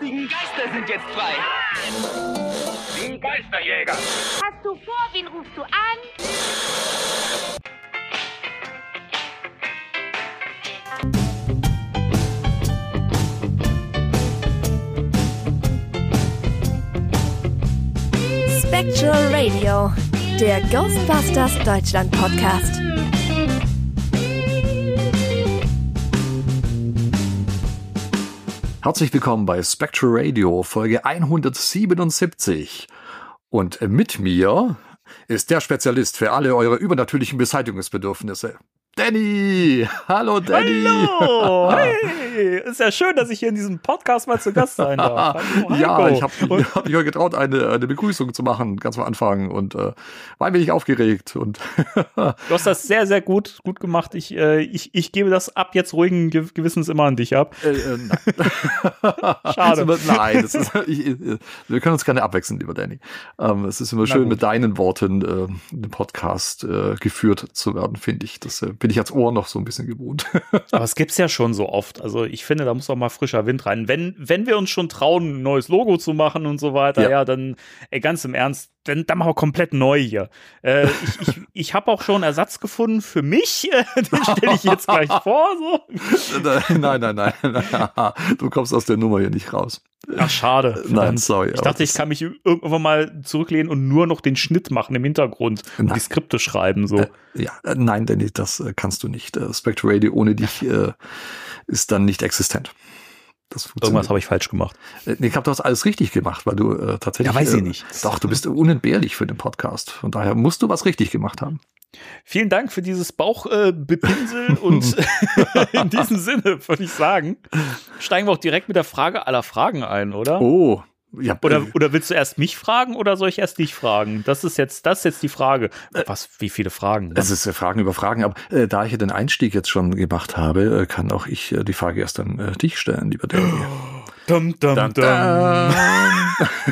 lustigen Geister sind jetzt frei. Die Geisterjäger. Hast du vor, wen rufst du an? Spectral Radio, der Ghostbusters Deutschland Podcast. Herzlich willkommen bei Spectral Radio, Folge 177. Und mit mir ist der Spezialist für alle eure übernatürlichen Beseitigungsbedürfnisse. Danny! Hallo Danny! Hallo! Hey! Ist ja schön, dass ich hier in diesem Podcast mal zu Gast sein darf. Hallo, ja, ich habe hab mich getraut, eine, eine Begrüßung zu machen, ganz am Anfang und äh, war ein wenig aufgeregt. Und Du hast das sehr, sehr gut, gut gemacht. Ich, äh, ich, ich gebe das ab jetzt ruhigen Ge- Gewissens immer an dich ab. äh, äh, nein. Schade. Es ist immer- Nein, das ist, ich, ich, wir können uns gerne abwechseln, lieber Danny. Ähm, es ist immer schön, gut. mit deinen Worten äh, in den Podcast äh, geführt zu werden, finde ich. Das äh, bin ich als Ohr noch so ein bisschen gewohnt. Aber es gibt's ja schon so oft. Also ich finde, da muss auch mal frischer Wind rein. Wenn, wenn wir uns schon trauen, ein neues Logo zu machen und so weiter, Ja. ja, dann, ey, ganz im Ernst, dann, dann machen wir komplett neu hier. Äh, ich ich, ich habe auch schon einen Ersatz gefunden für mich. Äh, Den stelle ich jetzt gleich vor. So. nein, nein, nein, nein. Du kommst aus der Nummer hier nicht raus. Ach, schade. Nein, sorry. Ich dachte, ich kann mich irgendwann mal zurücklehnen und nur noch den Schnitt machen im Hintergrund und Nein. die Skripte schreiben. So. Äh, ja, äh, nein, Danny, das äh, kannst du nicht. Äh, Spectre Radio ohne dich ist dann nicht existent. Das Irgendwas funktioniert. habe ich falsch gemacht. Äh, ich glaube, du hast alles richtig gemacht, weil du äh, tatsächlich. Ja, weiß ich äh, nicht. Doch, du bist unentbehrlich für den Podcast. Von daher musst du was richtig gemacht haben. Vielen Dank für dieses Bauchbepinseln äh, und in diesem Sinne würde ich sagen, steigen wir auch direkt mit der Frage aller Fragen ein, oder? Oh, ja. Oder, äh, oder willst du erst mich fragen oder soll ich erst dich fragen? Das ist jetzt, das ist jetzt die Frage. Was, wie viele Fragen? ne? es ist äh, Fragen über Fragen, aber äh, da ich ja den Einstieg jetzt schon gemacht habe, äh, kann auch ich äh, die Frage erst an äh, dich stellen, lieber Danny. Dum, dum, Dum, dum.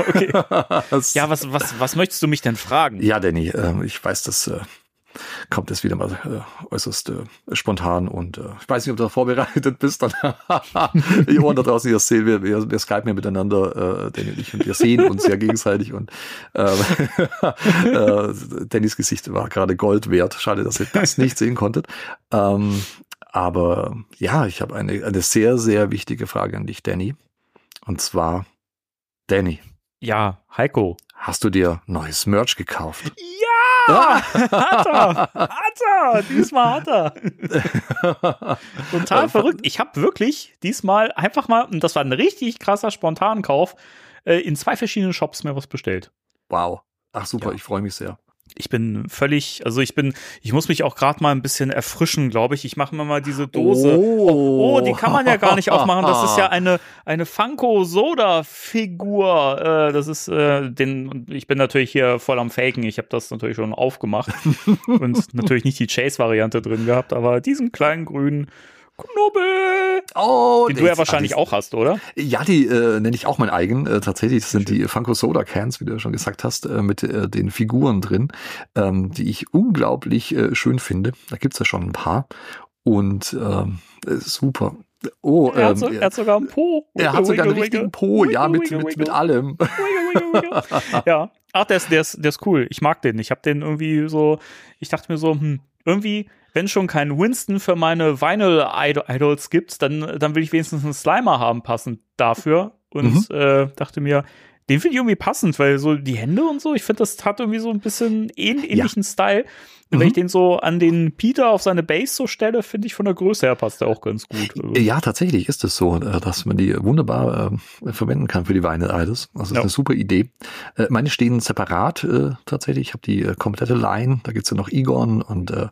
Okay. Ja, was, was, was möchtest du mich denn fragen? Ja, Danny, äh, ich weiß, das äh, kommt jetzt wieder mal äh, äußerst äh, spontan und äh, ich weiß nicht, ob du da vorbereitet bist. Dann die Ohren da draußen, ihr sehen, wir, wir, wir skypen ja miteinander, äh, Danny und ich, und wir sehen uns ja gegenseitig und äh, äh, Dannys Gesicht war gerade Gold wert. Schade, dass ihr das nicht sehen konntet. Ähm, aber ja, ich habe eine, eine sehr, sehr wichtige Frage an dich, Danny. Und zwar, Danny, Ja, Heiko. hast du dir neues Merch gekauft? Ja! Hat er! Hat er! Diesmal hat er! Total verrückt. Ich habe wirklich diesmal einfach mal, und das war ein richtig krasser Spontankauf, äh, in zwei verschiedenen Shops mir was bestellt. Wow. Ach super, Ja. ich freue mich sehr. Ich bin völlig, also ich bin, ich muss mich auch gerade mal ein bisschen erfrischen, glaube ich. Ich mache mir mal diese Dose. Oh. Oh, die kann man ja gar nicht aufmachen. Das ist ja eine, eine Funko Soda Figur. Äh, das ist äh, den, ich bin natürlich hier voll am Faken. Ich habe das natürlich schon aufgemacht und natürlich nicht die Chase-Variante drin gehabt, aber diesen kleinen grünen Knubbel, Oh, den du ja wahrscheinlich auch hast, oder? Ja, die äh, nenne ich auch mein eigen. Äh, tatsächlich, das sind die Funko Soda Cans, wie du ja schon gesagt hast, äh, mit äh, den Figuren drin, ähm, die ich unglaublich äh, schön finde. Da gibt's ja schon ein paar. Und ähm, äh, super. Oh, Er hat, ähm, so, er hat sogar einen Po. er hat sogar einen Wiggle, richtigen wiggle. Po, ja, Wiggle, mit, wiggle, mit, wiggle. mit allem. Wiggle, wiggle, wiggle. ja. Ach, der ist, der, ist, der ist cool. Ich mag den. Ich habe den irgendwie so, ich dachte mir so, hm, irgendwie, wenn schon kein Winston für meine Vinyl-Idols gibt, dann, dann will ich wenigstens einen Slimer haben, passend dafür. Und äh, dachte mir, den finde ich irgendwie passend, weil so die Hände und so, ich finde, das hat irgendwie so ein bisschen ähn ähnlichen Style. Und wenn Mhm. ich den so an den Peter auf seine Base so stelle, finde ich von der Größe her passt der auch ganz gut. Also, Ja, tatsächlich ist es so, äh, dass man die wunderbar äh, verwenden kann für die Vinyl Idols. Also das ist Ja. eine super Idee. Äh, meine stehen separat äh, tatsächlich. Ich habe die äh, komplette Line. Da gibt's ja noch Egon und äh,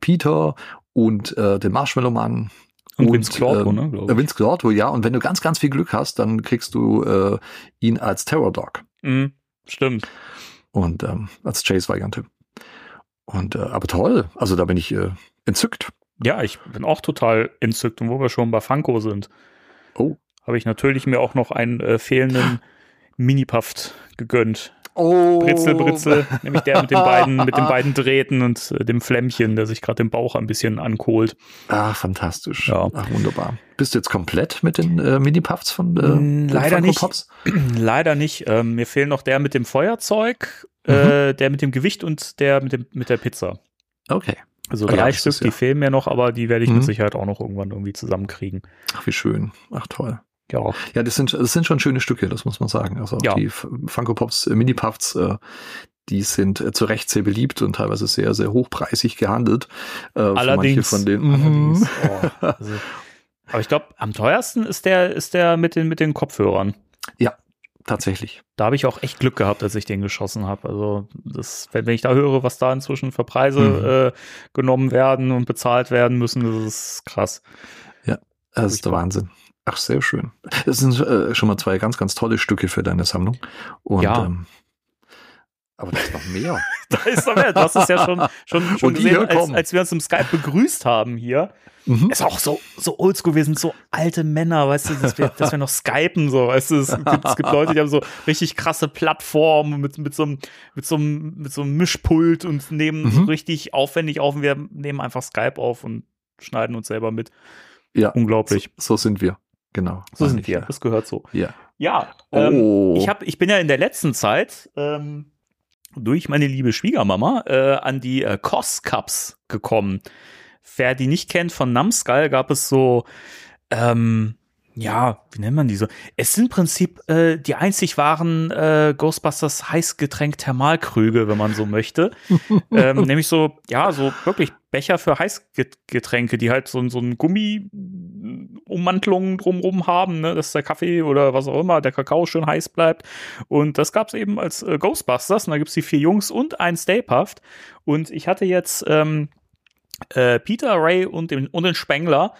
Peter und den Marshmallow Mann. Und Vince Clorto, ähm, ne, ich. äh, Vince Clorto, ja. Und wenn du ganz, ganz viel Glück hast, dann kriegst du äh, ihn als Terror Dog Mhm, stimmt. und ähm, als Chase-Variante. Und äh, aber toll. Also da bin ich äh, entzückt. Ja, ich bin auch total entzückt. Und wo wir schon bei Funko sind, Oh. habe ich natürlich mir auch noch einen äh, fehlenden Minipuff gegönnt. Oh. Britzel, Britzel, nämlich der mit den beiden, mit den beiden Drähten und äh, dem Flämmchen, der sich gerade den Bauch ein bisschen ankohlt. Ah, fantastisch. Ja. Ach, wunderbar. Bist du jetzt komplett mit den äh, Mini-Puffs von äh, leider nicht. Pops? Leider nicht. Ähm, mir fehlen noch der mit dem Feuerzeug, Mhm. äh, der mit dem Gewicht und der mit, dem, mit der Pizza. Okay. Also ja, drei das Stück, ist ja- die fehlen mir noch, aber die werde ich Mhm. mit Sicherheit auch noch irgendwann irgendwie zusammenkriegen. Ach, wie schön. Ach, toll. Ja. Ja, das sind, das sind schon schöne Stücke, das muss man sagen. Also auch Ja. die Funko Pops äh, Mini Puffs, äh, die sind äh, zu Recht sehr beliebt und teilweise sehr, sehr hochpreisig gehandelt. Äh, Allerdings. von den. Allerdings. Mhm. Oh, also, aber ich glaube, am teuersten ist der, ist der mit den, mit den Kopfhörern. Tatsächlich. Da habe ich auch echt Glück gehabt, als ich den geschossen habe. Also, das, wenn, ich da höre, was da inzwischen für Preise Mhm. äh, genommen werden und bezahlt werden müssen, das ist krass. Das ist der. Wahnsinn. Ach, sehr schön. Das sind äh, schon mal zwei ganz, ganz tolle Stücke für deine Sammlung. Und, Ja. Ähm, aber da ist noch mehr. Da ist noch mehr. Du hast es ja schon, schon, schon gesehen, als, als wir uns im Skype begrüßt haben hier. Mhm. Ist auch so, so oldschool, wir sind so alte Männer, weißt du, dass wir, dass wir noch skypen, so, weißt du, es gibt, es gibt Leute, die haben so richtig krasse Plattformen mit, mit so einem, mit so einem, mit so einem Mischpult und nehmen so Mhm. richtig aufwendig auf und wir nehmen einfach Skype auf und schneiden uns selber mit. Ja, Unglaublich. So, so sind wir. Genau. So sind wir. Ja. Das gehört so. ja. Ja, ähm, Oh. ich, hab, ich bin ja in der letzten Zeit ähm, durch meine liebe Schwiegermama äh, an die äh, Cos Cups gekommen. Wer die nicht kennt, von Numskull gab es so, ähm, ja, wie nennt man die so? Es sind im Prinzip äh, die einzig wahren äh, Ghostbusters Heißgetränk Thermalkrüge, wenn man so möchte. ähm, nämlich so, ja, so wirklich Becher für Heißgetränke, die halt so, so ein Gummi-Ummantelung drumrum haben, ne, dass der Kaffee oder was auch immer, der Kakao schön heiß bleibt. Und das gab's eben als äh, Ghostbusters. Und da gibt's die vier Jungs und ein Stay Puft. Und ich hatte jetzt ähm, äh, Peter, Ray und den, und den Spengler.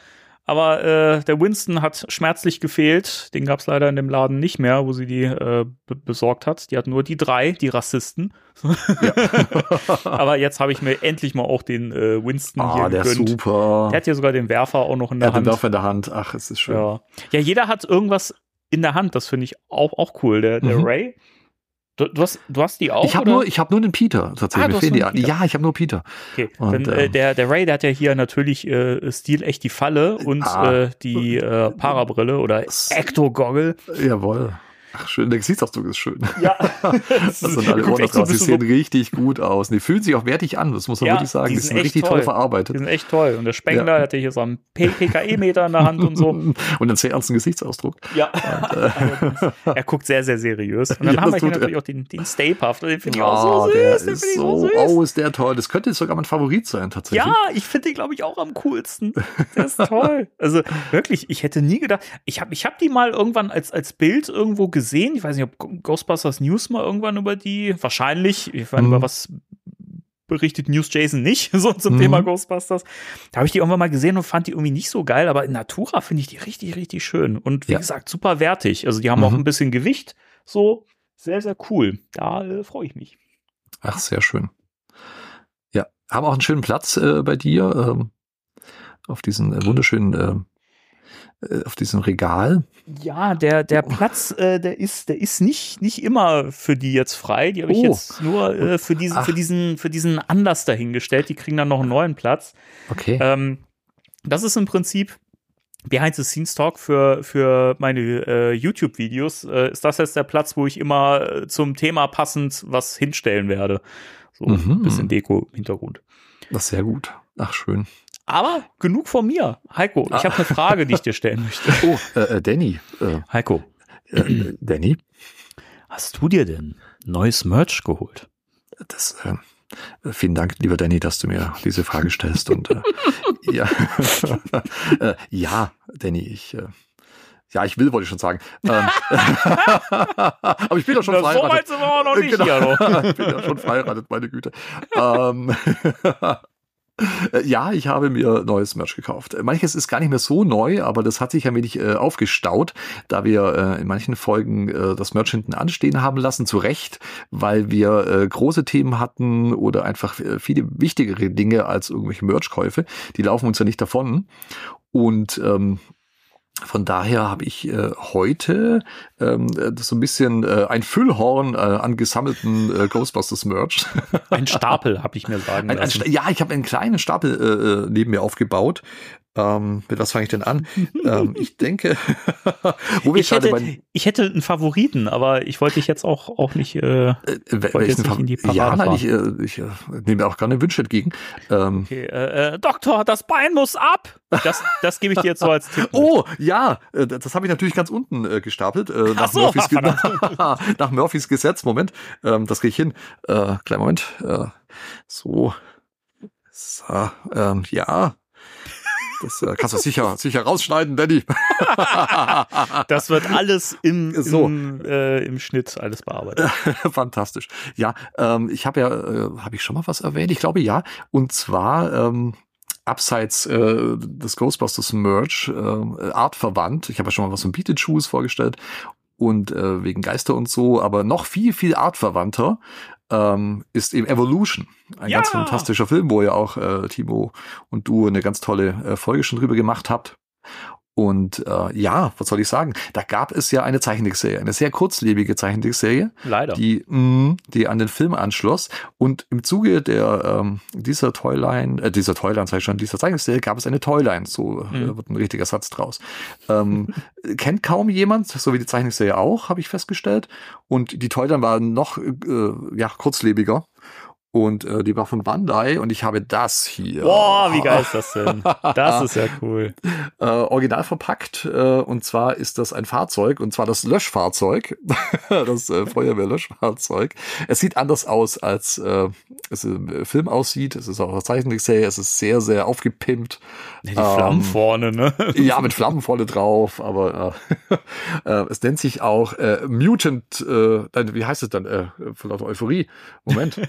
Aber äh, der Winston hat schmerzlich gefehlt. Den gab's leider in dem Laden nicht mehr, wo sie die äh, be besorgt hat. Die hat nur die drei, die Rassisten. Aber jetzt habe ich mir endlich mal auch den äh, Winston Ah, hier der gegönnt. super. Der hat ja sogar den Werfer auch noch in Der der hat den Hand. Werfer in der Hand. Ach, es ist schön. Ja. ja, jeder hat irgendwas in der Hand. Das finde ich auch, auch cool. Der, der Mhm. Ray. Du, du, hast, du hast die auch? Ich habe nur, ich habe nur den Peter Ah, tatsächlich. du Mir fehlen die Peter. Ja, ich habe nur Peter. Okay, Und, dann, äh, ähm, der, der Ray, der hat ja hier natürlich äh, Stil echt die Falle und Ah. äh, die äh, Parabrille oder Ecto-Goggle. Jawohl. Ach, schön. Der Gesichtsausdruck ist schön. Ja, Das sind alle Ohren draus. Die sehen richtig gut aus. Die fühlen sich auch wertig an, das muss man Ja, wirklich sagen. die Die, sind sind echt richtig toll. toll Die verarbeitet. sind echt toll. Und der Spengler, Ja. der hat ja hier so einen PKE-Meter in der Hand und so. Und einen sehr ernsten Gesichtsausdruck. Ja. Allerdings. er guckt sehr, sehr seriös. Und dann Ja, haben wir hier natürlich er. auch den, den Stay Puft. Den finde ich Ah, auch so süß. Den ist finde ich so, so süß. oh, ist der toll. Das könnte jetzt sogar mein Favorit sein, tatsächlich. Ja, ich finde den, glaube ich, auch am coolsten. Der ist toll. Also wirklich, ich hätte nie gedacht, ich habe ich hab die mal irgendwann als, als Bild irgendwo gesehen. Ich weiß nicht, ob Ghostbusters News mal irgendwann über die, wahrscheinlich, ich meine, Mhm. über was berichtet News Jason nicht, so zum Mhm. Thema Ghostbusters. Da habe ich die irgendwann mal gesehen und fand die irgendwie nicht so geil, aber in Natura finde ich die richtig, richtig schön. Und wie Ja. gesagt, super wertig. Also die haben auch Mhm. ein bisschen Gewicht. So, sehr, sehr cool. Da äh, freue ich mich. Ach, sehr schön. Ja, haben auch einen schönen Platz äh, bei dir ähm, auf diesen äh, wunderschönen, äh, auf diesem Regal. Ja, der, der Oh. Platz, äh, der ist, der ist nicht, nicht immer für die jetzt frei. Die habe ich Oh. jetzt nur äh, für diesen, Ach. für diesen, für diesen Anlass dahingestellt. Die kriegen dann noch einen neuen Platz. Okay. Ähm, das ist im Prinzip Behind the Scenes Talk für, für meine äh, YouTube-Videos. Äh, ist das jetzt der Platz, wo ich immer äh, zum Thema passend was hinstellen werde? So Mhm. ein bisschen Deko im Hintergrund. Das ist sehr gut. Ach, schön. Aber genug von mir. Heiko, ich habe eine Frage, die ich dir stellen möchte. Oh, äh, äh, Danny. Äh, Heiko, äh, Danny, hast du dir denn neues Merch geholt? das, äh, vielen Dank, lieber Danny, dass du mir diese Frage stellst. Und äh, ja, äh, ja, Danny, ich, äh, ja, ich will, wollte ich schon sagen. Ähm, aber ich bin doch schon Na, so verheiratet. weit sind wir auch noch nicht Genau. hier. Ich bin ja schon verheiratet, meine Güte. ähm, ja, ich habe mir neues Merch gekauft. Manches ist gar nicht mehr so neu, aber das hat sich ein wenig äh, aufgestaut, da wir äh, in manchen Folgen äh, das Merch hinten anstehen haben lassen, zu Recht, weil wir äh, große Themen hatten oder einfach äh, viele wichtigere Dinge als irgendwelche Merchkäufe. Die laufen uns ja nicht davon. Und ähm, von daher habe ich äh, heute ähm, so ein bisschen äh, ein Füllhorn äh, an gesammelten äh, Ghostbusters Merch. Ein Stapel, habe ich mir sagen Ein, ein, lassen. Ja, ich habe einen kleinen Stapel äh, äh, neben mir aufgebaut. Ähm, mit was fange ich denn an? ähm, ich denke, wo Ich hätte, bei ich hätte einen Favoriten, aber ich wollte dich jetzt auch, auch nicht. Äh, äh, wollte jetzt nicht in die Parade Ja, nein, ich, äh, ich äh, nehme auch gerne Wünsche entgegen. Ähm, okay, äh, äh, Doktor, das Bein muss ab. Das, das gebe ich dir jetzt so als Tipp. Oh, ja, äh, das habe ich natürlich ganz unten äh, gestapelt. Äh, nach, so, Murphys nach Murphys Gesetz. Moment, ähm, das kriege ich hin. Äh, kleinen Moment. Äh, so. so ähm, ja. Das äh, kannst du sicher, sicher rausschneiden, Danny. Das wird alles im, So. im, äh, im Schnitt alles bearbeitet. Fantastisch. Ja, ähm, ich habe ja, äh, habe ich schon mal was erwähnt? Ich glaube ja. Und zwar ähm, abseits äh, des Ghostbusters Merch, äh, artverwandt. Ich habe ja schon mal was von Beated Shoes vorgestellt und äh, wegen Geister und so, aber noch viel, viel artverwandter ähm, ist eben Evolution. Ein Ja! ganz fantastischer Film, wo ihr auch äh, Timo und du eine ganz tolle äh, Folge schon drüber gemacht habt. Und äh, ja, was soll ich sagen? Da gab es ja eine Zeichentrickserie, eine sehr kurzlebige Zeichentrickserie, Leider. die, mh, die an den Film anschloss. Und im Zuge der ähm, dieser Toyline, äh, dieser Toyline, sag ich schon, dieser Zeichentrickserie gab es eine Toyline. So äh, Mhm. wird ein richtiger Satz draus. Ähm, kennt kaum jemand, so wie die Zeichentrickserie auch, habe ich festgestellt. Und die Toyline war noch äh, ja kurzlebiger. Und äh, die war von Bandai und ich habe das hier. Boah, wie geil ist das denn? Das ist ja cool. äh, original verpackt. Äh, und zwar ist das ein Fahrzeug, und zwar das Löschfahrzeug, das äh, Feuerwehrlöschfahrzeug. Es sieht anders aus, als äh, es im Film aussieht. Es ist auch eine Zeichentrickserie. Es ist sehr, sehr aufgepimpt. Die Flammen Ähm, vorne, ne? Ja, mit Flammen vorne drauf, aber äh, äh, es nennt sich auch äh, Mutant, äh, wie heißt es dann? Äh, von lauter Euphorie. Moment.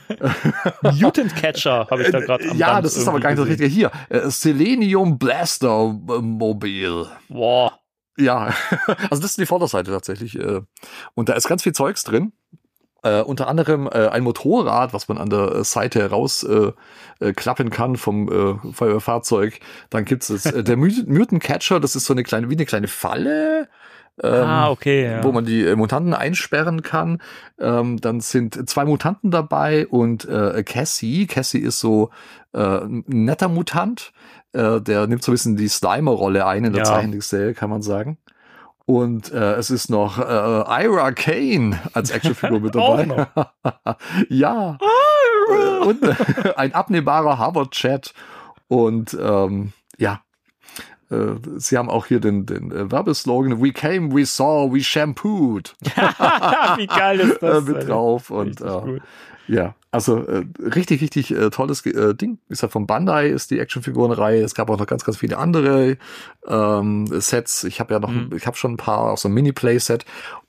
Mutant Catcher habe ich da gerade am ja, Band das ist aber gar nicht das. Richtige hier. Äh, Selenium Blaster Mobil. Boah. Ja, also das ist die Vorderseite tatsächlich. äh, Und da ist ganz viel Zeugs drin. Äh, unter anderem äh, ein Motorrad, was man an der äh, Seite raus äh, äh, kann vom äh, Feuerwehrfahrzeug. Dann gibt's es äh, der Mut- Mutant Catcher, das ist so eine kleine, wie eine kleine Falle. Ähm, ah, okay. Ja. wo man die äh, Mutanten einsperren kann. Ähm, dann sind zwei Mutanten dabei und äh, Cassie. Cassie ist so äh, ein netter Mutant. Äh, der nimmt so ein bisschen die Slimer-Rolle ein in der Ja. Zeichentrickserie, kann man sagen. Und äh, es ist noch äh, Ira Kane als Actionfigur mit dabei. ja. Äh, und äh, ein abnehmbarer Harvard-Chat. Und ähm, ja, sie haben auch hier den, den äh, Werbeslogan We came, we saw, we shampooed wie geil ist äh, das? mit Alter? drauf. Und äh, ja, also äh, richtig, richtig äh, tolles äh, Ding. Ist ja von Bandai, ist die Actionfigurenreihe. Es gab auch noch ganz, ganz viele andere ähm, Sets. Ich habe ja noch, Mhm. ich habe schon ein paar, auch so ein Mini-Playset.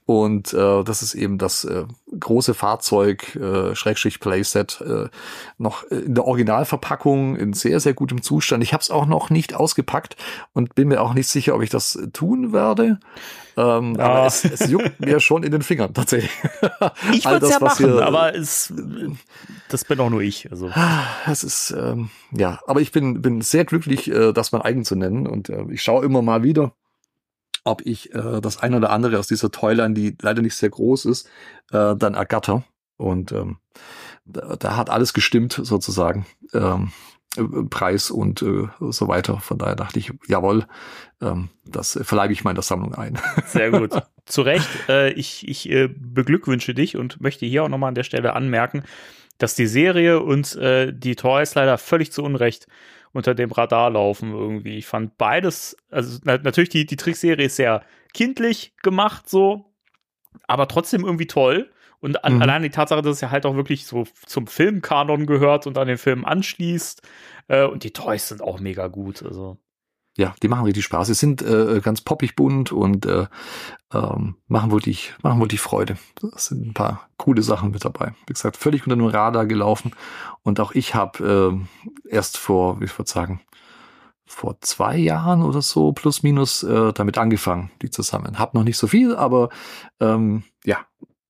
Und äh, das ist eben das äh, große Fahrzeug, äh, Schrägstrich Playset, äh, noch in der Originalverpackung in sehr, sehr gutem Zustand. Ich habe es auch noch nicht ausgepackt und bin mir auch nicht sicher, ob ich das tun werde. Ähm, Ja. Aber es, es juckt mir schon in den Fingern tatsächlich. Ich würde es ja machen, hier- aber es, das bin auch nur ich. Also. Es ist, ähm, ja, aber ich bin, bin sehr glücklich, äh, das mein eigen zu nennen. Und äh, ich schaue immer mal wieder, ob ich äh, das eine oder andere aus dieser Toyline, die leider nicht sehr groß ist, äh, dann ergatter. Und ähm, da, da hat alles gestimmt, sozusagen. Ähm, äh, Preis und äh, so weiter. Von daher dachte ich, jawohl, ähm, das verleibe ich meiner Sammlung ein. Sehr gut. Zu Recht. Äh, ich ich äh, beglückwünsche dich und möchte hier auch nochmal an der Stelle anmerken, dass die Serie und äh, die Toys leider völlig zu Unrecht unter dem Radar laufen irgendwie. Ich fand beides, also na, natürlich die, die Trickserie ist sehr kindlich gemacht so, aber trotzdem irgendwie toll. Und an, Mhm. allein die Tatsache, dass es ja halt auch wirklich so zum Filmkanon gehört und an den Film anschließt. Äh, und die Toys sind auch mega gut. Also ja, die machen richtig Spaß. Sie sind äh, ganz poppig bunt und äh, ähm, machen wirklich, machen wirklich Freude. Das sind ein paar coole Sachen mit dabei. Wie gesagt, völlig unter dem Radar gelaufen. Und auch ich habe äh, erst vor, wie ich würde sagen, vor zwei Jahren oder so plus minus äh, damit angefangen, die zu sammeln. Hab noch nicht so viel, aber ähm, ja,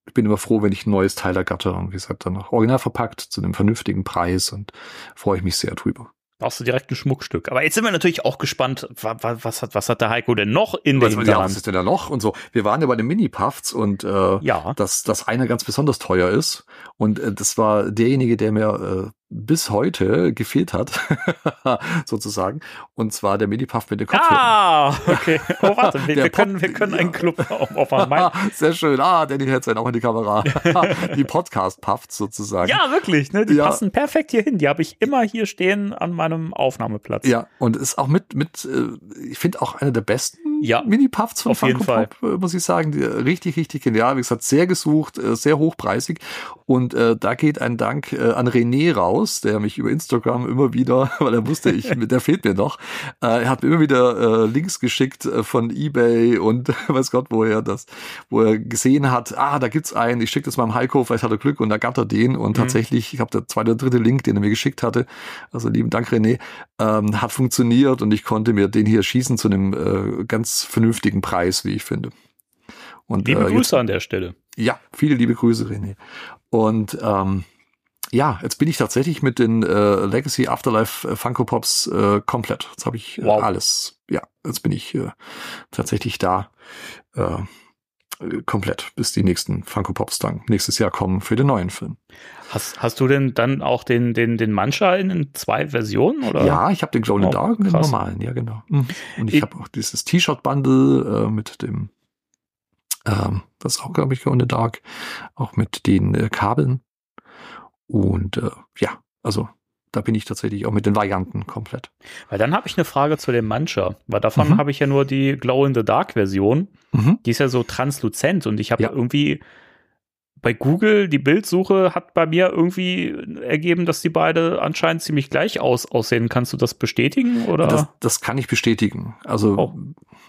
ich bin immer froh, wenn ich ein neues Teil ergatter und wie gesagt dann noch original verpackt zu einem vernünftigen Preis und freue ich mich sehr drüber. Brauchst du direkt ein Schmuckstück. Aber jetzt sind wir natürlich auch gespannt, wa- wa- was hat, was hat der Heiko denn noch in Was, dem ja, was ist denn da noch? Und so. Wir waren ja bei den Mini-Puffs und äh, Ja. dass das eine ganz besonders teuer ist. Und äh, das war derjenige, der mir äh, bis heute gefehlt hat, sozusagen. Und zwar der Mini-Puff mit dem Kopfhörer. Ah, okay. Oh, warte, wir, wir, können, wir können einen Club auf- aufmachen. Mein, Sehr schön. Ah, Danny hält sein auch in die Kamera. die Podcast-Puffs sozusagen. ja, wirklich, ne? Die Ja. passen perfekt hier hin. Die habe ich immer hier stehen an meinem Aufnahmeplatz. Ja, und ist auch mit, mit äh, ich finde auch einer der besten Ja, Mini-Puffs von auf jeden Funko Pop, äh, muss ich sagen. Äh, richtig, richtig genial. Wie gesagt, sehr gesucht, äh, sehr hochpreisig. Und äh, da geht ein Dank äh, an René raus, der mich über Instagram immer wieder, weil er wusste, ich, der fehlt mir noch, äh, er hat mir immer wieder äh, Links geschickt von Ebay und weiß Gott, wo er das, wo er gesehen hat, ah, da gibt's einen, ich schicke das mal im Heiko, vielleicht hat er Glück und da gab er den und tatsächlich, ich habe der zweite oder dritte Link, den er mir geschickt hatte, also lieben Dank René, ähm, hat funktioniert und ich konnte mir den hier schießen zu einem äh, ganz vernünftigen Preis, wie ich finde. Und, Liebe äh, jetzt- Grüße an der Stelle. ja, viele liebe Grüße, René. Und ähm, ja, jetzt bin ich tatsächlich mit den äh, Legacy Afterlife äh, Funko Pops äh, komplett. Jetzt habe ich äh, Wow. alles. Ja, jetzt bin ich äh, tatsächlich da äh, komplett, bis die nächsten Funko Pops dann nächstes Jahr kommen für den neuen Film. Hast, hast du denn dann auch den, den, den Mancha in, in zwei Versionen? Oder? Ja, ich habe den Glow in the Oh, Dark und den normalen, ja genau. Mhm. Und ich Ich- habe auch dieses T-Shirt-Bundle äh, mit dem, ähm, das ist auch, glaube ich, Glow in the Dark, auch mit den äh, Kabeln. Und äh, ja, also da bin ich tatsächlich auch mit den Varianten komplett. Weil dann habe ich eine Frage zu dem Mancha. Weil davon Mhm. habe ich ja nur die Glow-in-the-Dark-Version. Mhm. Die ist ja so transluzent und ich habe Ja. irgendwie bei Google die Bildsuche hat bei mir irgendwie ergeben, dass die beide anscheinend ziemlich gleich aus, aussehen. Kannst du das bestätigen oder? Das, das kann ich bestätigen. Also Oh.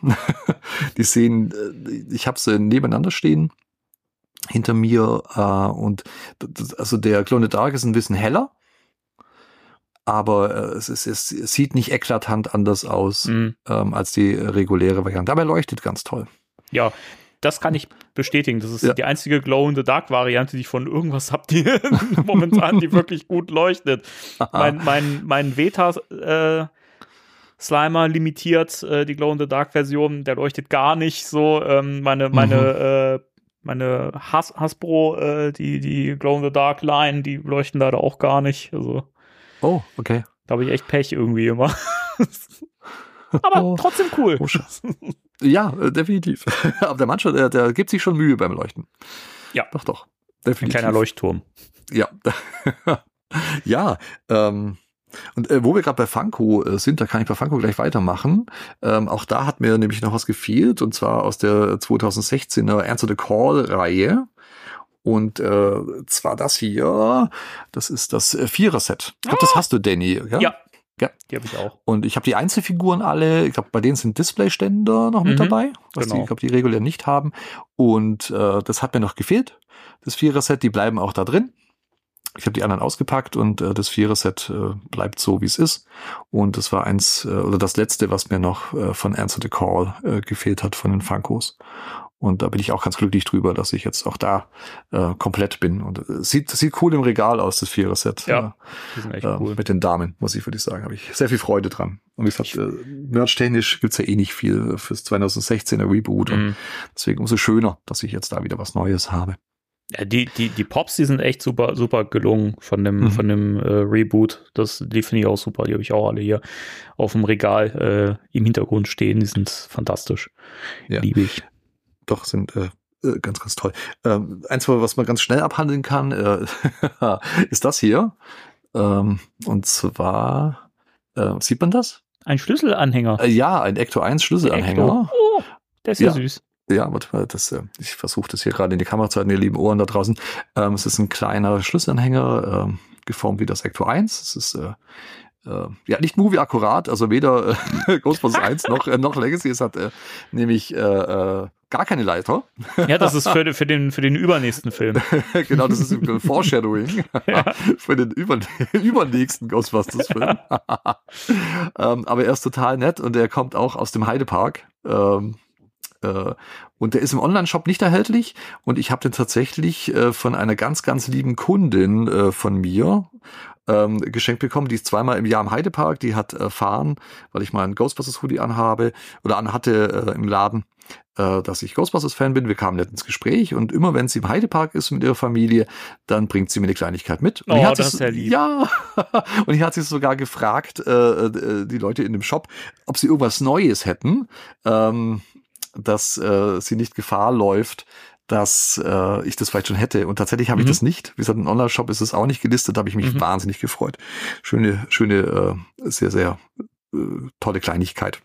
die sehen, äh, ich habe sie nebeneinander stehen hinter mir äh, und das, also der the Dark ist ein bisschen heller, aber äh, es, ist, es sieht nicht eklatant anders aus Hm, ähm, als die reguläre Variante. Aber er leuchtet ganz toll. ja, das kann ich bestätigen. Das ist Ja. die einzige Glow-in-the-Dark-Variante, die ich von irgendwas habe, die momentan, die wirklich gut leuchtet. mein, mein, mein Veta äh, Slimer limitiert äh, die Glow in the Dark Version, der leuchtet gar nicht so. Ähm, meine meine äh, meine Has Hasbro äh, die die Glow in the Dark Line, die leuchten leider auch gar nicht. Also Oh, okay. da habe ich echt Pech irgendwie immer. Aber Oh. trotzdem cool. Oh. Ja, äh, definitiv. Aber der Mann, der, der gibt sich schon Mühe beim Leuchten. Ja. Doch, doch. Ein Definitiv. kleiner Leuchtturm. Ja. ja, ähm, und äh, wo wir gerade bei Funko äh, sind, da kann ich bei Funko gleich weitermachen. Ähm, auch da hat mir nämlich noch was gefehlt, und zwar aus der 2016er Answer the Call-Reihe. Und äh, zwar das hier, das ist das Vierer-Set. Ich glaube, das hast du, Danny. Ja. Ja. Ja. Die habe ich auch. Und ich habe die Einzelfiguren alle, ich glaube, bei denen sind Displayständer noch mit Mhm, dabei, was die, genau. ich glaube, die regulär nicht haben. Und äh, das hat mir noch gefehlt, das Vierer-Set, die bleiben auch da drin. Ich habe die anderen ausgepackt und äh, das Vierer-Set äh, bleibt so, wie es ist. Und das war eins, äh, oder das letzte, was mir noch äh, von Answer the Call äh, gefehlt hat, von den Funkos. Und da bin ich auch ganz glücklich drüber, dass ich jetzt auch da äh, komplett bin. Und äh, sieht, sieht cool im Regal aus, das Vierer-Set. Ja, Die sind echt äh, cool. mit den Damen, muss ich wirklich sagen. Habe ich sehr viel Freude dran. Und wie gesagt, äh, merch-technisch gibt's ja eh nicht viel fürs 2016er Reboot. Und Mhm. deswegen umso schöner, dass ich jetzt da wieder was Neues habe. Ja, die, die, die Pops, die sind echt super, super gelungen von dem, Mhm. von dem äh, Reboot. Das, die finde ich auch super. Die habe ich auch alle hier auf dem Regal äh, im Hintergrund stehen. Die sind fantastisch. Ja. Liebe ich. Doch, sind äh, äh, ganz, ganz toll. Ähm, eins, was man ganz schnell abhandeln kann, äh, ist das hier. Ähm, und zwar, äh, sieht man das? Ein Schlüsselanhänger. Äh, ja, ein Ecto 1 Schlüsselanhänger. Oh, der ist ja, Ja. süß. Ja, warte mal, das, äh, ich versuche das hier gerade in die Kamera zu halten, ihr lieben Ohren da draußen. Ähm, es ist ein kleiner Schlüsselanhänger, ähm, geformt wie das Ecto 1. Es ist äh, ja nicht movie akkurat, also weder äh, Ghostbusters 1 noch, äh, noch Legacy. Es hat äh, nämlich äh, gar keine Leiter. Ja, das ist für, für, den, für den übernächsten Film. genau, das ist ein Foreshadowing für den über, übernächsten Ghostbusters-Film. ähm, aber er ist total nett und er kommt auch aus dem Heidepark. Ähm, äh, und der ist im Online-Shop nicht erhältlich. Und ich habe den tatsächlich äh, von einer ganz, ganz lieben Kundin äh, von mir ähm, geschenkt bekommen. Die ist zweimal im Jahr im Heidepark. Die hat erfahren, weil ich mal einen Ghostbusters Hoodie anhabe oder anhatte äh, im Laden, äh, dass ich Ghostbusters-Fan bin. Wir kamen nett ins Gespräch und immer wenn sie im Heidepark ist mit ihrer Familie, dann bringt sie mir eine Kleinigkeit mit. Und Oh, die hat das ist ja lieb. Ja, und ich hat sich sogar gefragt, äh, äh, die Leute in dem Shop, ob sie irgendwas Neues hätten, ähm, dass äh, sie nicht Gefahr läuft, dass äh, ich das vielleicht schon hätte. Und tatsächlich habe Mhm. ich das nicht. Wie gesagt, im Online-Shop ist es auch nicht gelistet, da habe ich mich Mhm. wahnsinnig gefreut. Schöne, schöne, äh, sehr, sehr äh, tolle Kleinigkeit.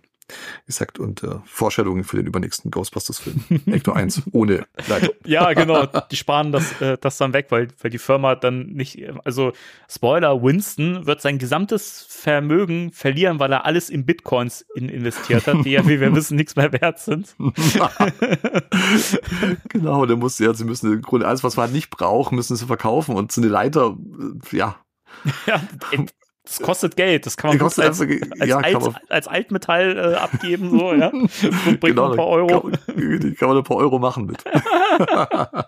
Gesagt, und äh, Vorstellungen für den übernächsten Ghostbusters-Film. Ecto 1, ohne Leitung. Ja, genau. Die sparen das, äh, das dann weg, weil, weil die Firma dann nicht, also Spoiler, Winston wird sein gesamtes Vermögen verlieren, weil er alles in Bitcoins in, investiert hat, die ja, wie wir wissen, nichts mehr wert sind. genau, da muss ja, sie müssen im Grunde alles, was man nicht braucht, müssen sie verkaufen und so eine Leiter, äh, ja, Ja, das kostet Geld. Das kann man kostet als, einfach- als, ja, als, man- als Altmetall äh, abgeben, so, ja. Und bringt noch ein paar Euro. Kann, kann man ein paar Euro machen mit.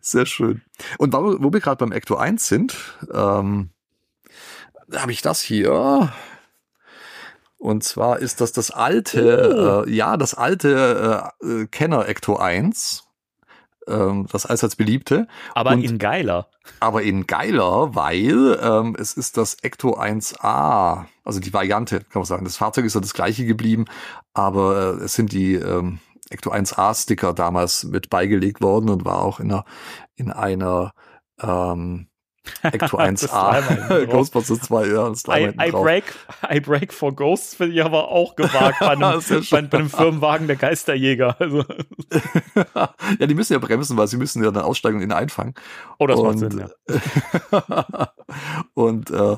Sehr schön. Und wo, wo wir gerade beim Ecto 1 sind, ähm, habe ich das hier. Und zwar ist das das alte, äh, ja, das alte äh, äh, Kenner Ecto 1. Ähm, das allseits beliebte. Aber Und- in geiler. aber in geiler, weil ähm, es ist das Ecto 1A, also die Variante, kann man sagen. Das Fahrzeug ist ja das gleiche geblieben, aber äh, es sind die ähm, Ecto 1A Sticker damals mit beigelegt worden und war auch in einer in einer ähm, Ecto Das ist 1A dreimal drauf. Ghostbusters 2, ja, das I, I, break, I break for Ghosts finde ich aber auch gewagt bei einem, Sehr bei, einem Firmenwagen der Geisterjäger. Also, ja, die müssen ja bremsen, weil sie müssen ja dann aussteigen und ihn einfangen. oh, das macht Und- Sinn, ja. und äh,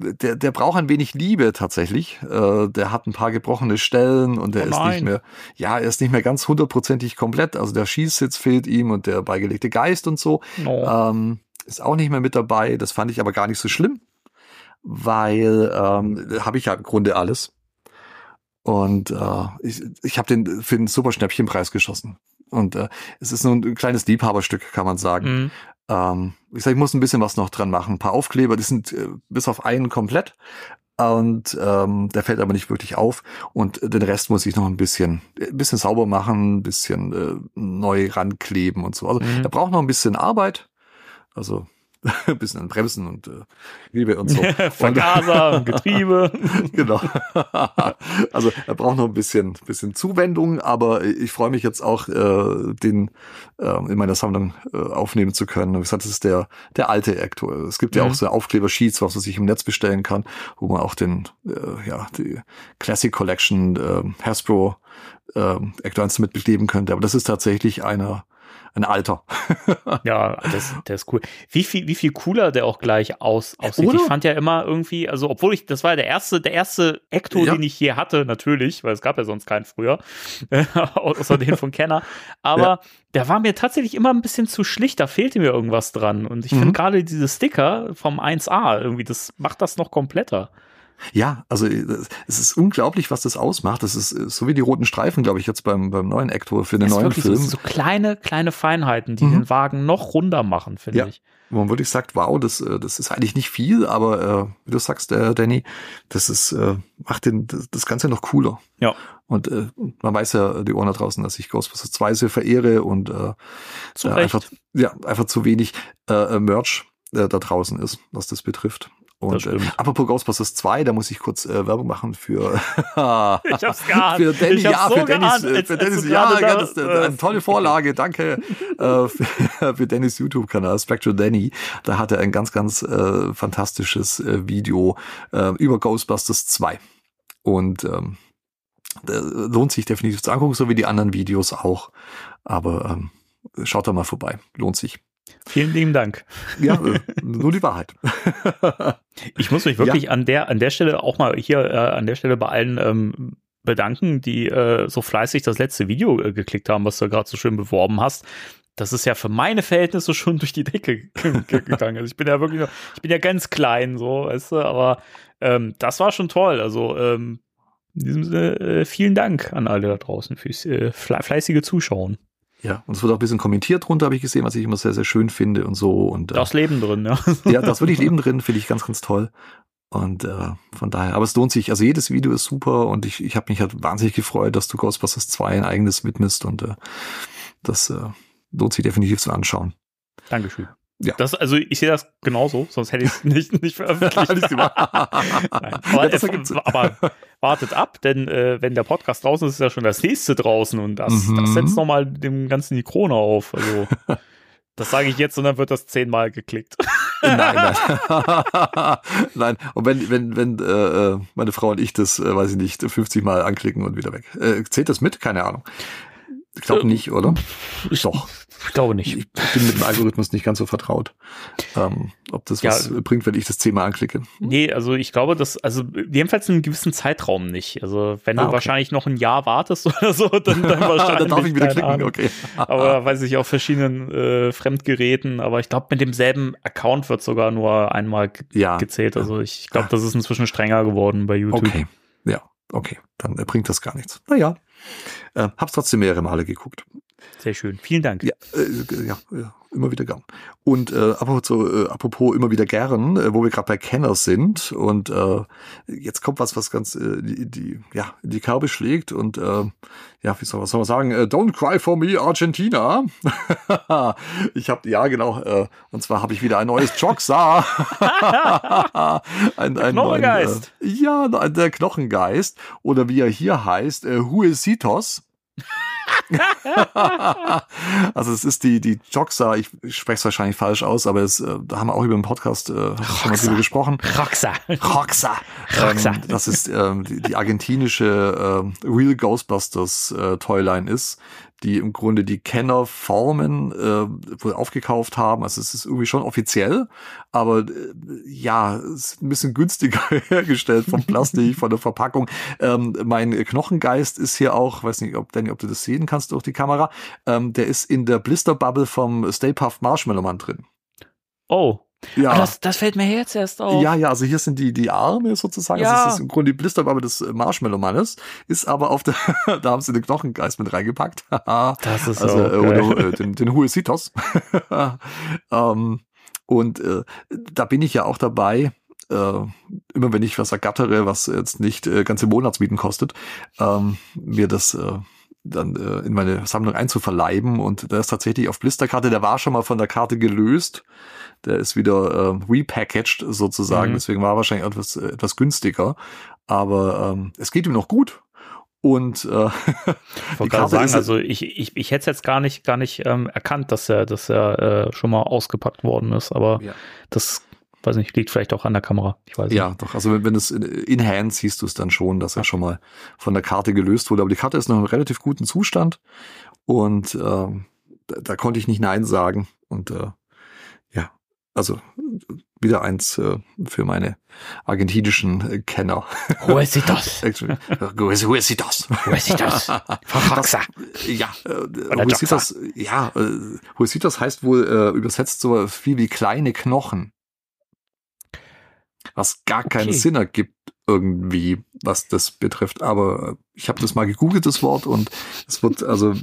der, der braucht ein wenig Liebe tatsächlich. Äh, der hat ein paar gebrochene Stellen und der Oh ist nicht mehr, ja, er ist nicht mehr ganz hundertprozentig komplett. Also der Schießsitz fehlt ihm und der beigelegte Geist und so. Oh. Ähm, ist auch nicht mehr mit dabei. Das fand ich aber gar nicht so schlimm, weil ähm, habe ich ja im Grunde alles. Und äh, ich, ich habe den für einen super Schnäppchenpreis geschossen. Und äh, es ist so ein kleines Liebhaberstück, kann man sagen. Mhm. Ähm, ich sag, ich muss ein bisschen was noch dran machen. Ein paar Aufkleber, die sind äh, bis auf einen komplett. Und ähm, der fällt aber nicht wirklich auf. Und den Rest muss ich noch ein bisschen, ein bisschen sauber machen, ein bisschen äh, neu rankleben und so. Also Mhm. er braucht noch ein bisschen Arbeit. Also ein bisschen an Bremsen und äh, Liebe und so. Vergaser, Getriebe. genau. also er braucht noch ein bisschen, bisschen Zuwendung, aber ich freue mich jetzt auch, äh, den äh, in meiner Sammlung äh, aufnehmen zu können. Wie gesagt, das ist der, der alte Ecto. Es gibt ja Mhm. auch so Aufkleber-Sheets, was man sich im Netz bestellen kann, wo man auch den, äh, ja, die Classic Collection äh, Hasbro äh, Ecto 1 mit bekleben könnte. Aber das ist tatsächlich einer, ein alter. Ja, das, der ist cool. Wie viel, wie viel cooler der auch gleich aus, aussieht. Oder? Ich fand ja immer irgendwie, also obwohl ich, das war der erste, der erste Ecto, Ja. den ich je hatte, natürlich, weil es gab ja sonst keinen früher, außer den von Kenner. Aber Ja. der war mir tatsächlich immer ein bisschen zu schlicht, da fehlte mir irgendwas dran. Und ich Mhm. finde gerade diese Sticker vom 1A irgendwie, das macht das noch kompletter. Ja, also äh, es ist unglaublich, was das ausmacht. Das ist äh, so wie die roten Streifen, glaube ich, jetzt beim, beim neuen Ecto für den neuen wirklich so, Film. so kleine, kleine Feinheiten, die Mhm. den Wagen noch runder machen, finde Ja. ich. wo man wirklich sagt, wow, das, äh, das ist eigentlich nicht viel, aber äh, wie du sagst, äh, Danny, das ist, äh, macht den, das, das Ganze noch cooler. Ja. Und äh, man weiß ja, die Ohren da draußen, dass ich Ghostbusters 2 sehr verehre und äh, Zu äh, einfach, ja, einfach zu wenig äh, Merch äh, da draußen ist, was das betrifft. Und äh, apropos Ghostbusters 2, da muss ich kurz äh, Werbung machen für Ich hab's geahnt. für Danny, Ich ja, so für Dennis, äh, für Dennis, ja, ja, das äh, eine tolle Vorlage, danke äh, für, für Dennis YouTube-Kanal Spectral Danny. Da hat er ein ganz, ganz äh, fantastisches äh, Video äh, über Ghostbusters 2 und ähm, lohnt sich definitiv zu angucken, so wie die anderen Videos auch. Aber ähm, schaut da mal vorbei, lohnt sich. Vielen lieben Dank. Ja, äh, nur die Wahrheit. Ich muss mich wirklich an der an der Stelle auch mal hier äh, an der Stelle bei allen ähm, bedanken, die äh, so fleißig das letzte Video äh, geklickt haben, was du gerade so schön beworben hast. Das ist ja für meine Verhältnisse schon durch die Decke ge- ge- gegangen. Also ich bin ja wirklich, noch, ich bin ja ganz klein, so, weißt du, aber ähm, das war schon toll. Also ähm, in diesem Sinne, äh, vielen Dank an alle da draußen fürs äh, fle fleißige Zuschauen. Ja, und es wird auch ein bisschen kommentiert drunter, habe ich gesehen, was ich immer sehr, sehr schön finde und so. Und, äh, Da ist Leben drin, ja. ja, das würde ich Leben drin, finde ich ganz, ganz toll. Und äh, von daher, aber es lohnt sich, also jedes Video ist super und ich, ich habe mich halt wahnsinnig gefreut, dass du Ghostbusters 2 ein eigenes widmest und äh, das äh, lohnt sich definitiv zu anschauen. Dankeschön. Ja. Das, also ich sehe das genauso, sonst hätte ich es nicht, nicht veröffentlicht. Aber, Ja, äh, aber wartet ab, denn äh, wenn der Podcast draußen ist, ist ja schon das nächste draußen und das, Mhm. das setzt nochmal dem Ganzen die Krone auf. Also das sage ich jetzt und dann wird das zehnmal geklickt. Nein, nein. nein. Und wenn, wenn, wenn äh, äh, meine Frau und ich das, äh, weiß ich nicht, 50 Mal anklicken und wieder weg. Äh, zählt das mit? Keine Ahnung. Ich glaube Ähm, nicht, oder? Ich, Doch. Ich glaube nicht. Ich bin mit dem Algorithmus nicht ganz so vertraut. Ähm, ob das Ja. was bringt, wenn ich das zehnmal anklicke. Nee, also ich glaube, dass, also jedenfalls in einem gewissen Zeitraum nicht. Also wenn Ah, du okay. wahrscheinlich noch ein Jahr wartest oder so, dann, dann wahrscheinlich. Dann darf ich wieder klicken, Ahnung. okay. Aber weiß ich, auf verschiedenen äh, Fremdgeräten, aber ich glaube, mit demselben Account wird sogar nur einmal Ja. gezählt. Also ich glaube, das ist inzwischen strenger geworden bei YouTube. Okay. Ja, okay. Dann äh, bringt das gar nichts. Naja. Äh, hab's trotzdem mehrere Male geguckt. Sehr schön. Vielen Dank. Ja, äh, ja, ja, immer wieder gern. Und äh, apropos, äh, apropos immer wieder gern, äh, wo wir gerade bei Kenner sind und äh, jetzt kommt was, was ganz äh, die, die, ja, die Kerbe schlägt und äh, ja, wie soll, was soll man sagen? Äh, Don't cry for me, Argentina. ich habe ja genau, äh, und zwar habe ich wieder ein neues Joxa. ein, ein Knochengeist. Neuen, äh, ja, der Knochengeist oder wie er hier heißt, äh, Huesitos. also es ist die, die Joxa, ich, ich spreche es wahrscheinlich falsch aus, aber es, äh, da haben wir auch über den Podcast äh, schon mal drüber gesprochen. Roxa. Roxa. Roxa. Ähm, das ist ähm, die, die argentinische ähm, Real Ghostbusters äh, Toyline ist, die im Grunde die Kenner Formen äh, wohl aufgekauft haben. Also es ist irgendwie schon offiziell, aber äh, ja, es ist ein bisschen günstiger hergestellt vom Plastik, von der Verpackung. Ähm, mein Knochengeist ist hier auch, weiß nicht, ob Danny, ob du das sehen kannst durch die Kamera, ähm, der ist in der Blister Bubble vom Stay Puft Marshmallow Man drin. Oh. Ja. Ah, das, das fällt mir jetzt erst auf. Ja, ja, also hier sind die, die Arme sozusagen. Ja. Also es ist im Grunde die Blisterbabbe des äh, Marshmallow-Mannes, ist aber auf der, da haben sie den Knochengeist mit reingepackt. Das ist also, auch äh, oder, äh, den, den Huesitos. ähm, und äh, da bin ich ja auch dabei, äh, immer wenn ich was ergattere, was jetzt nicht äh, ganze Monatsmieten kostet, ähm, mir das äh, dann äh, in meine Sammlung einzuverleiben. Und der ist tatsächlich auf Blisterkarte, der war schon mal von der Karte gelöst. Der ist wieder äh, repackaged sozusagen, Mhm. deswegen war er wahrscheinlich etwas, äh, etwas günstiger. Aber ähm, es geht ihm noch gut. Und äh, Ich gerade sagen, also ich, ich, ich hätte es jetzt gar nicht, gar nicht ähm, erkannt, dass er, dass er äh, schon mal ausgepackt worden ist, aber Ja. das, weiß nicht, liegt vielleicht auch an der Kamera. Ich weiß Ja, nicht. doch. Also wenn, wenn es in, in Hand siehst du es dann schon, dass er schon mal von der Karte gelöst wurde. Aber die Karte ist noch in relativ guten Zustand und ähm, da, da konnte ich nicht Nein sagen. Und äh, also wieder eins äh, für meine argentinischen äh, Kenner. Das? Das? Sie das? Frau Roxa. Ja, äh, Oder Huesitas, ja, äh, Huesitas heißt wohl äh, übersetzt so viel wie kleine Knochen. Was gar keinen Okay. Sinn ergibt irgendwie, was das betrifft. Aber ich habe das mal gegoogelt, das Wort, und es wird also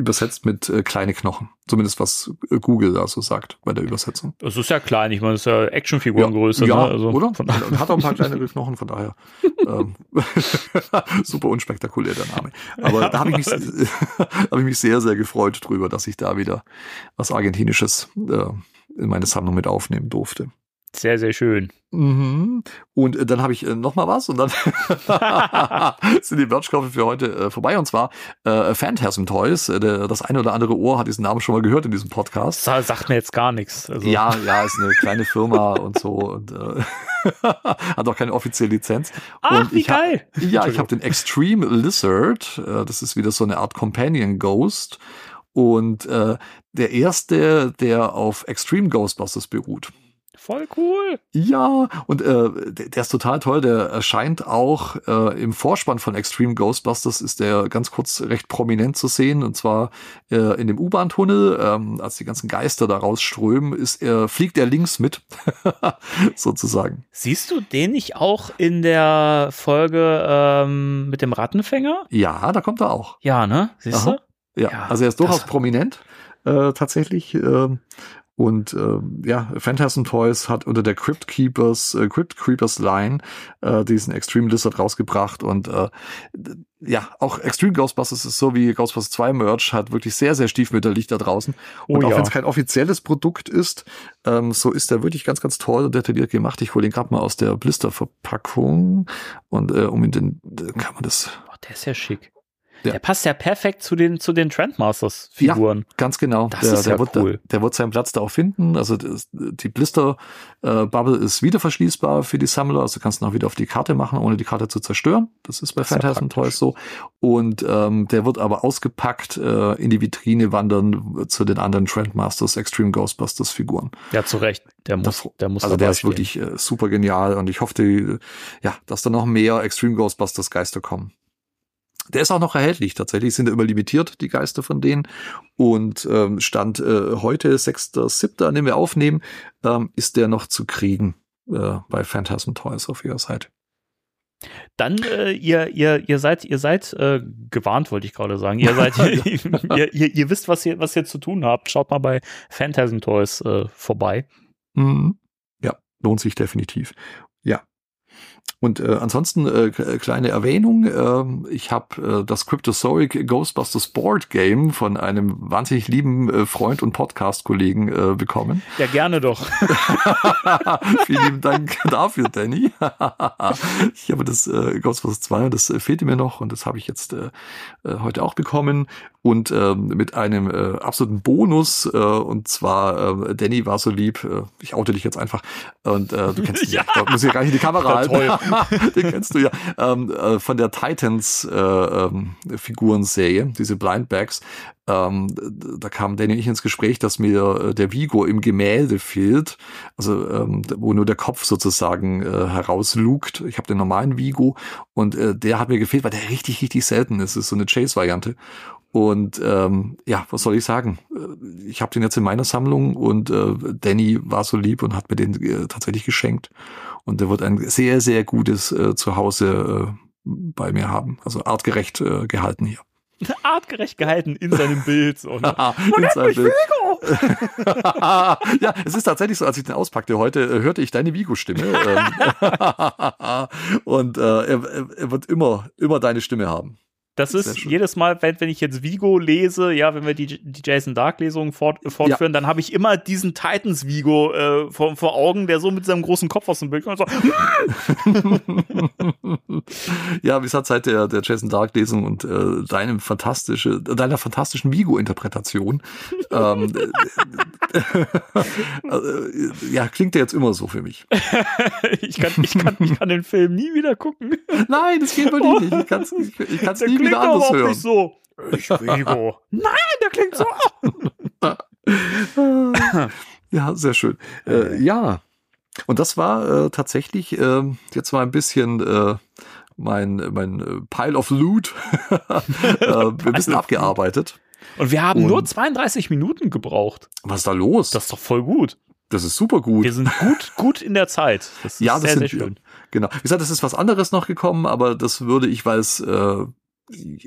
übersetzt mit äh, kleine Knochen. Zumindest was äh, Google da so sagt bei der Übersetzung. Es ist ja klein, ich meine, es ist ja Actionfigurengröße. ja, ne? also oder? Von, Und hat auch ein paar kleinere Knochen, von daher. ähm, super unspektakulär der Name. Aber da habe ich, mich, hab ich mich sehr, sehr gefreut drüber, dass ich da wieder was Argentinisches äh, in meine Sammlung mit aufnehmen durfte. Sehr, sehr schön. Mhm. Und äh, dann habe ich äh, noch mal was und dann sind die Merchkaufe für heute äh, vorbei und zwar äh, Phantasm Toys. Äh, der, das eine oder andere Ohr hat diesen Namen schon mal gehört in diesem Podcast. Das sagt mir jetzt gar nichts. Also, Ja, ja, ist eine kleine Firma und so und äh, hat auch keine offizielle Lizenz. Ach, und wie ich hab- geil. Ja, ich habe den Extreme Lizard. Äh, das ist wieder so eine Art Companion Ghost. Und der erste, der auf Extreme Ghostbusters beruht. Voll cool. Ja, und äh, der, der ist total toll. Der erscheint auch äh, im Vorspann von Extreme Ghostbusters, ist der ganz kurz recht prominent zu sehen. Und zwar äh, in dem U-Bahn-Tunnel, ähm, als die ganzen Geister da rausströmen, ist er, fliegt er links mit, sozusagen. Siehst du den nicht auch in der Folge ähm, mit dem Rattenfänger? Ja, da kommt er auch. Ja, ne? Siehst Aha. du? Ja, Ja, also er ist durchaus prominent äh, tatsächlich. ähm, und äh, ja, Phantasm Toys hat unter der Crypt Keepers, äh, Crypt Creepers Line äh, diesen Extreme Lizard rausgebracht und äh, ja, auch Extreme Ghostbusters ist so wie Ghostbusters 2 Merch, hat wirklich sehr, sehr stiefmütterlich da draußen. Oh und auch ja. wenn es kein offizielles Produkt ist, ähm, so ist der wirklich ganz, ganz toll und detailliert gemacht. Ich hole ihn gerade mal aus der Blisterverpackung und äh, um ihn den, kann man das Oh, der ist ja schick. Ja. Der passt ja perfekt zu den, zu den Trendmasters-Figuren. Ganz genau. Das der, ist der ja wird, cool. Der, der wird seinen Platz da auch finden. Also das, die Blister-Bubble ist wieder verschließbar für die Sammler. Also kannst du auch wieder auf die Karte machen, ohne die Karte zu zerstören. Das ist bei ist ja Phantasm praktisch. Toys so. Und ähm, der wird aber ausgepackt äh, in die Vitrine wandern zu den anderen Trendmasters Extreme Ghostbusters Figuren. Ja, zu Recht. Der muss, Das- der muss Also der ist stehen. wirklich äh, super genial und ich hoffe, die, ja, dass da noch mehr Extreme Ghostbusters Geister kommen. Der ist auch noch erhältlich. Tatsächlich sind ja immer limitiert, die Geister von denen. Und ähm, Stand äh, heute, 6.7., an dem wir aufnehmen, ähm, ist der noch zu kriegen äh, bei Phantasm Toys auf ihrer Seite. Dann, äh, ihr, ihr, ihr seid, ihr seid äh, gewarnt, wollte ich gerade sagen. Ihr seid, ihr, ihr, ihr wisst, was ihr, was ihr zu tun habt. Schaut mal bei Phantasm Toys äh, vorbei. Mhm. Ja, lohnt sich definitiv. Und äh, ansonsten äh, k- kleine Erwähnung, ähm, ich habe äh, das Cryptozoic Ghostbusters Board Game von einem wahnsinnig lieben äh, Freund und Podcast-Kollegen äh, bekommen. Ja, gerne doch. Vielen lieben Dank dafür, Danny. ich habe das äh, Ghostbusters 2, das äh, fehlte mir noch und das habe ich jetzt äh, äh, heute auch bekommen und ähm, mit einem äh, absoluten Bonus äh, und zwar äh, Danny war so lieb, äh, ich oute dich jetzt einfach und äh, du kennst ihn ja, da muss ich gar nicht in die Kamera Ja, halten. Den kennst du ja ähm, äh, von der Titans äh, ähm, Figurenserie, diese Blindbags. Ähm, da kam Danny und ich ins Gespräch, dass mir äh, der Vigo im Gemälde fehlt, also ähm, wo nur der Kopf sozusagen äh, herauslugt. Ich habe den normalen Vigo und äh, der hat mir gefehlt, weil der richtig, richtig selten ist. Das ist so eine Chase-Variante. Und ähm, ja, was soll ich sagen? Ich habe den jetzt in meiner Sammlung und äh, Danny war so lieb und hat mir den äh, tatsächlich geschenkt. Und der wird ein sehr, sehr gutes äh, Zuhause äh, bei mir haben. Also artgerecht äh, gehalten hier. Artgerecht gehalten in seinem Bild. So, ne? In seinem Bild. ja, es ist tatsächlich so, als ich den auspackte heute, äh, hörte ich deine Vigo-Stimme. ähm, und äh, er, er wird immer, immer deine Stimme haben. Das ist jedes Mal, wenn, wenn ich jetzt Vigo lese, ja, wenn wir die, die Jason Dark-Lesungen fort, fortführen, dann habe ich immer diesen Titans Vigo äh, vor, vor Augen, der so mit seinem großen Kopf aus dem Bild kommt. So, ja, wie gesagt, seit der, der Jason Dark Lesung und äh, deinem fantastische, deiner fantastischen Vigo-Interpretation, ähm, äh, ja, klingt der jetzt immer so für mich. ich, kann, ich, kann, ich kann den Film nie wieder gucken. Nein, das geht wirklich nicht. Ich kann es ich, ich kann's nie klingt auch hören. nicht so. Ich Vigo. Nein, der klingt so. Ja, sehr schön. Äh, ja, und das war äh, tatsächlich äh, jetzt mal ein bisschen äh, mein, mein äh, Pile of Loot äh, ein bisschen of abgearbeitet. Und wir haben Und- nur 32 Minuten gebraucht. Was ist da los? Das ist doch voll gut. das ist super gut. Wir sind gut, gut in der Zeit. Das ist Ja, das sehr, sind sehr schön. Genau. Wie gesagt, es ist was anderes noch gekommen, aber das würde ich, weil es äh,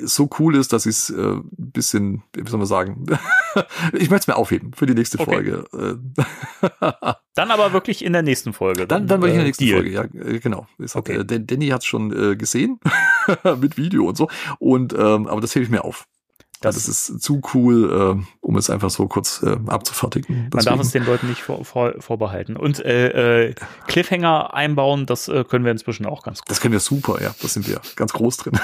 so cool ist, dass ich es äh, ein bisschen, wie soll man sagen, ich möchte es mir aufheben für die nächste Okay. Folge. Äh, Dann aber wirklich in der nächsten Folge. Dann, dann war ich in der äh, nächsten Deal. Folge, ja, äh, genau. Hat, Okay. äh, Dan- Danny hat schon äh, gesehen mit Video und so. Und ähm, aber das hebe ich mir auf. Das, Das- das ist zu cool, äh, um es einfach so kurz äh, abzufertigen. Man darf Deswegen- es den Leuten nicht vor, vor, vorbehalten. Und äh, äh, Cliffhanger einbauen, das äh, können wir inzwischen auch ganz gut. das können wir super, ja. Da sind wir ganz groß drin.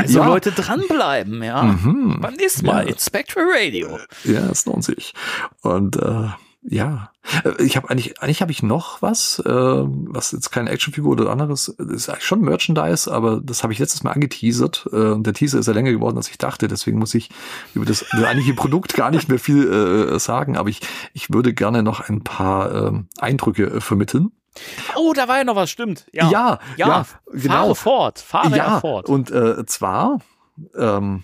Also ja. Leute dranbleiben, ja. Mhm. Beim nächsten Mal Ja. in Spectral Radio. Ja, es lohnt sich. Und äh, ja, Äh, ich habe eigentlich, eigentlich habe ich noch was, äh, was jetzt keine Actionfigur oder anderes, das ist eigentlich schon Merchandise, aber das habe ich letztes Mal angeteasert. Äh, und der Teaser ist ja länger geworden, als ich dachte. Deswegen muss ich über das, das eigentliche Produkt gar nicht mehr viel äh, sagen. Aber ich, ich würde gerne noch ein paar ähm, Eindrücke äh, vermitteln. Oh, da war ja noch was, stimmt. Ja, ja, ja, ja, genau. fahre fort, fahre ja, fort. und äh, zwar ähm,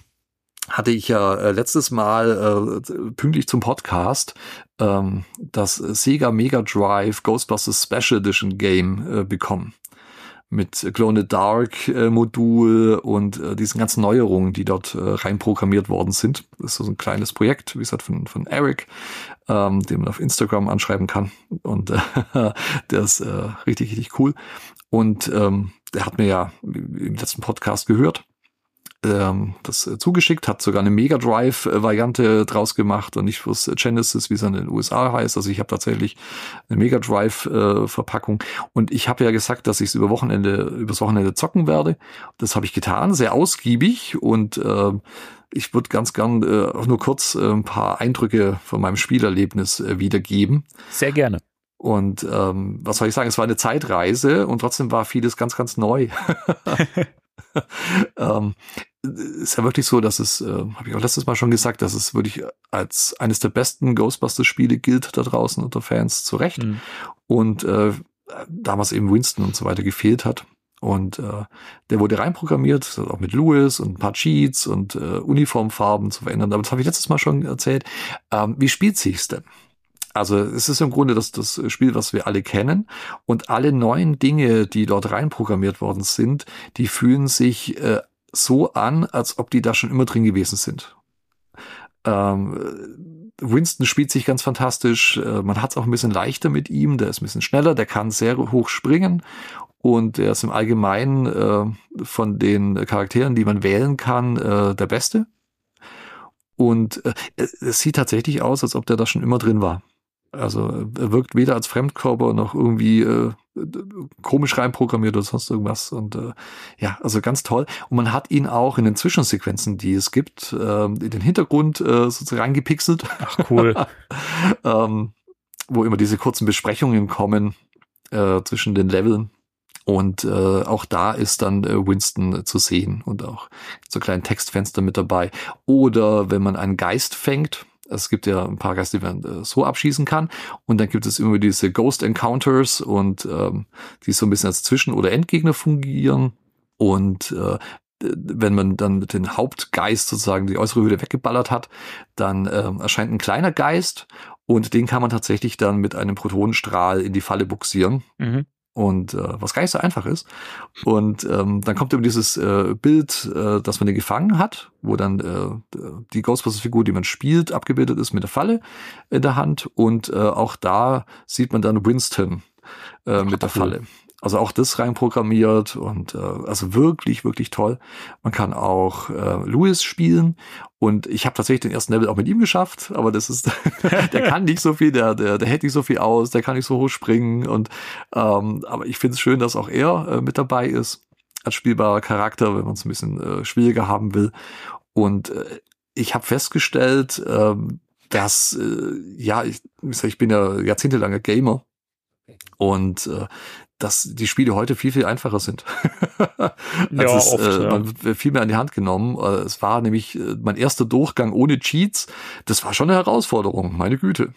hatte ich ja äh, letztes Mal äh, pünktlich zum Podcast ähm, das Sega Mega Drive Ghostbusters Special Edition Game äh, bekommen. mit in the Dark äh, Modul und äh, diesen ganzen Neuerungen, die dort äh, reinprogrammiert worden sind. Das ist so ein kleines Projekt, wie gesagt, von, von Eric, ähm, den man auf Instagram anschreiben kann. Und äh, der ist äh, richtig, richtig cool. Und ähm, der hat mir ja im letzten Podcast gehört ähm, das äh, zugeschickt, hat sogar eine Mega Drive-Variante draus gemacht und nicht fürs Genesis, wie es in den USA heißt. Also ich habe tatsächlich eine Mega Drive-Verpackung und ich habe ja gesagt, dass ich es über Wochenende, übers Wochenende zocken werde. Das habe ich getan, sehr ausgiebig und äh, ich würde ganz gern äh, auch nur kurz äh, ein paar Eindrücke von meinem Spielerlebnis äh, wiedergeben. Sehr gerne. Und ähm, was soll ich sagen, es war eine Zeitreise und trotzdem war vieles ganz, ganz neu. ähm, ist ja wirklich so, dass es, äh, habe ich auch letztes Mal schon gesagt, dass es wirklich als eines der besten Ghostbusters-Spiele gilt da draußen unter Fans zu Recht. Mhm. Und äh, damals eben Winston und so weiter gefehlt hat. Und äh, der wurde reinprogrammiert, auch mit Lewis und ein paar Cheats und äh, Uniformfarben zu verändern. Aber das habe ich letztes Mal schon erzählt. Ähm, wie spielt sich's denn? Also es ist im Grunde das, das Spiel, was wir alle kennen. Und alle neuen Dinge, die dort reinprogrammiert worden sind, die fühlen sich äh, so an, als ob die da schon immer drin gewesen sind. Ähm, Winston spielt sich ganz fantastisch. Äh, man hat es auch ein bisschen leichter mit ihm. Der ist ein bisschen schneller. Der kann sehr hoch springen. Und er ist im Allgemeinen äh, von den Charakteren, die man wählen kann, äh, der Beste. Und äh, es sieht tatsächlich aus, als ob der da schon immer drin war. Also er wirkt weder als Fremdkörper noch irgendwie äh, komisch reinprogrammiert oder sonst irgendwas. Und äh, ja, also ganz toll. Und man hat ihn auch in den Zwischensequenzen, die es gibt, äh, in den Hintergrund äh, sozusagen reingepixelt. Ach cool. ähm, wo immer diese kurzen Besprechungen kommen äh, zwischen den Leveln. Und äh, auch da ist dann äh, Winston zu sehen und auch so kleinen Textfenster mit dabei. Oder wenn man einen Geist fängt, es gibt ja ein paar Geister, die man äh, so abschießen kann. Und dann gibt es immer diese Ghost Encounters und ähm, die so ein bisschen als Zwischen- oder Endgegner fungieren. Und äh, wenn man dann mit den Hauptgeist sozusagen die äußere Hülle weggeballert hat, dann äh, erscheint ein kleiner Geist und den kann man tatsächlich dann mit einem Protonenstrahl in die Falle buxieren. Mhm und äh, was gar nicht so einfach ist. Und ähm, dann kommt eben dieses äh, Bild, äh, dass man den gefangen hat, wo dann äh, die Ghostbusters-Figur, die man spielt, abgebildet ist mit der Falle in der Hand. Und äh, auch da sieht man dann Winston äh, mit der Falle. Also auch das reinprogrammiert und äh, also wirklich, wirklich toll. Man kann auch äh, Louis spielen und ich habe tatsächlich den ersten Level auch mit ihm geschafft, aber das ist, der kann nicht so viel, der, der, der hält nicht so viel aus, der kann nicht so hoch springen und ähm, aber ich finde es schön, dass auch er äh, mit dabei ist als spielbarer Charakter, wenn man es ein bisschen äh, schwieriger haben will. Und äh, ich habe festgestellt, äh, dass äh, ja, ich, ich bin ja jahrzehntelanger Gamer und äh, dass die Spiele heute viel, viel einfacher sind. ja, es, oft, äh, man wird viel mehr an die Hand genommen. Äh, es war nämlich äh, mein erster Durchgang ohne Cheats. Das war schon eine Herausforderung, meine Güte.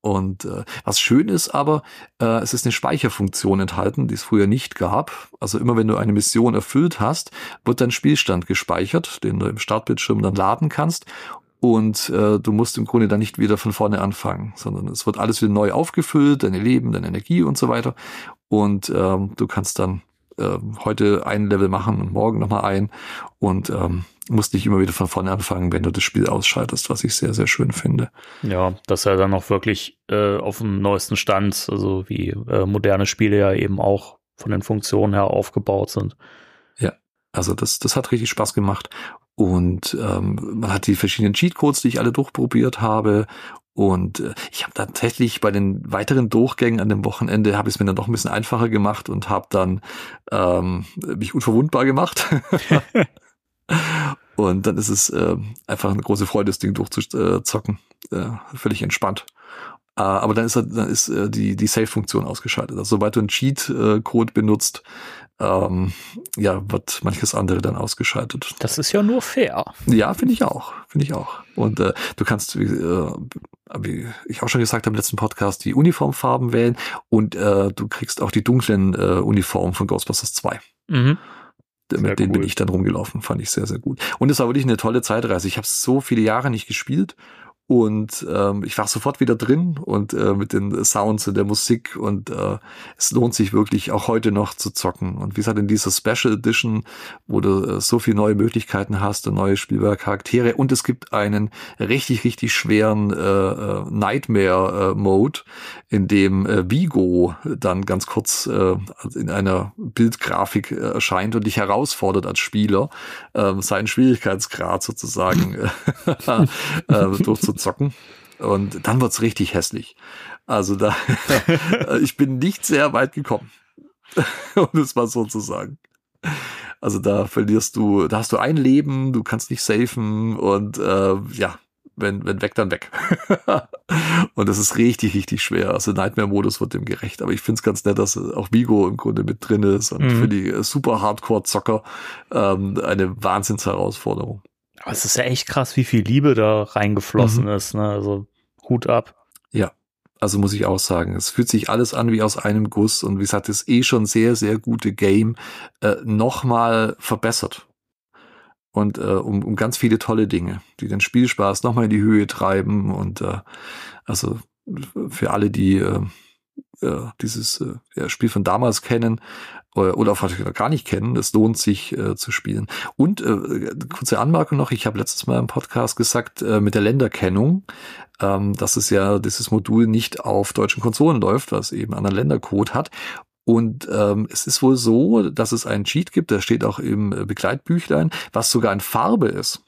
Und äh, was schön ist aber, äh, es ist eine Speicherfunktion enthalten, die es früher nicht gab. Also immer wenn du eine Mission erfüllt hast, wird dein Spielstand gespeichert, den du im Startbildschirm dann laden kannst und äh, du musst im Grunde dann nicht wieder von vorne anfangen, sondern es wird alles wieder neu aufgefüllt, deine Leben, deine Energie und so weiter. Und ähm, du kannst dann äh, heute ein Level machen und morgen nochmal ein und ähm, musst nicht immer wieder von vorne anfangen, wenn du das Spiel ausschaltest, was ich sehr, sehr schön finde. Ja, dass er dann auch wirklich äh, auf dem neuesten Stand, also wie äh, moderne Spiele ja eben auch von den Funktionen her aufgebaut sind. Ja, also das, das hat richtig Spaß gemacht. Und ähm, man hat die verschiedenen Cheatcodes, die ich alle durchprobiert habe. Und äh, ich habe tatsächlich bei den weiteren Durchgängen an dem Wochenende habe ich es mir dann doch ein bisschen einfacher gemacht und habe dann ähm, mich unverwundbar gemacht. und dann ist es äh, einfach eine große Freude, das Ding durchzuzocken. Äh, völlig entspannt. Äh, aber dann ist, dann ist äh, die, die Save-Funktion ausgeschaltet. Also sobald du einen Cheat-Code benutzt, ähm, ja, wird manches andere dann ausgeschaltet. Das ist ja nur fair. Ja, finde ich auch. Finde ich auch. Und äh, du kannst, wie, äh, wie ich auch schon gesagt habe im letzten Podcast, die Uniformfarben wählen und äh, du kriegst auch die dunklen äh, Uniformen von Ghostbusters 2. Mhm. Mit denen cool. bin ich dann rumgelaufen, fand ich sehr, sehr gut. Und es war wirklich eine tolle Zeitreise. Ich habe so viele Jahre nicht gespielt Und ähm, ich war sofort wieder drin und äh, mit den Sounds und der Musik und äh, es lohnt sich wirklich auch heute noch zu zocken. Und wie gesagt, in dieser Special Edition, wo du äh, so viele neue Möglichkeiten hast und neue spielbare Charaktere und es gibt einen richtig, richtig schweren äh, äh Nightmare-Mode, äh, in dem äh, Vigo dann ganz kurz äh, in einer Bildgrafik äh, erscheint und dich herausfordert als Spieler, äh, seinen Schwierigkeitsgrad sozusagen äh, durchzuziehen zocken. Und dann wird's richtig hässlich. Also da, ich bin nicht sehr weit gekommen. um es mal so zu sagen. Also da verlierst du, da hast du ein Leben, du kannst nicht safen und äh, ja, wenn, wenn weg, dann weg. und das ist richtig, richtig schwer. Also Nightmare-Modus wird dem gerecht. Aber ich finde es ganz nett, dass auch Vigo im Grunde mit drin ist und mhm. für die super Hardcore-Zocker ähm, eine Wahnsinnsherausforderung. Aber es ist ja echt krass, wie viel Liebe da reingeflossen mhm. ist. Ne? Also Hut ab. Ja, also muss ich auch sagen, es fühlt sich alles an wie aus einem Guss und wie gesagt, das eh schon sehr, sehr gute Game äh, nochmal verbessert. Und äh, um, um ganz viele tolle Dinge, die den Spielspaß nochmal in die Höhe treiben und äh, also für alle, die äh, äh, dieses äh, Spiel von damals kennen oder auch vielleicht gar nicht kennen, es lohnt sich äh, zu spielen. Und äh, kurze Anmerkung noch, ich habe letztes Mal im Podcast gesagt, äh, mit der Länderkennung, ähm, dass es ja dieses Modul nicht auf deutschen Konsolen läuft, was eben einen Ländercode hat. Und ähm, es ist wohl so, dass es einen Cheat gibt, der steht auch im Begleitbüchlein, was sogar in Farbe ist.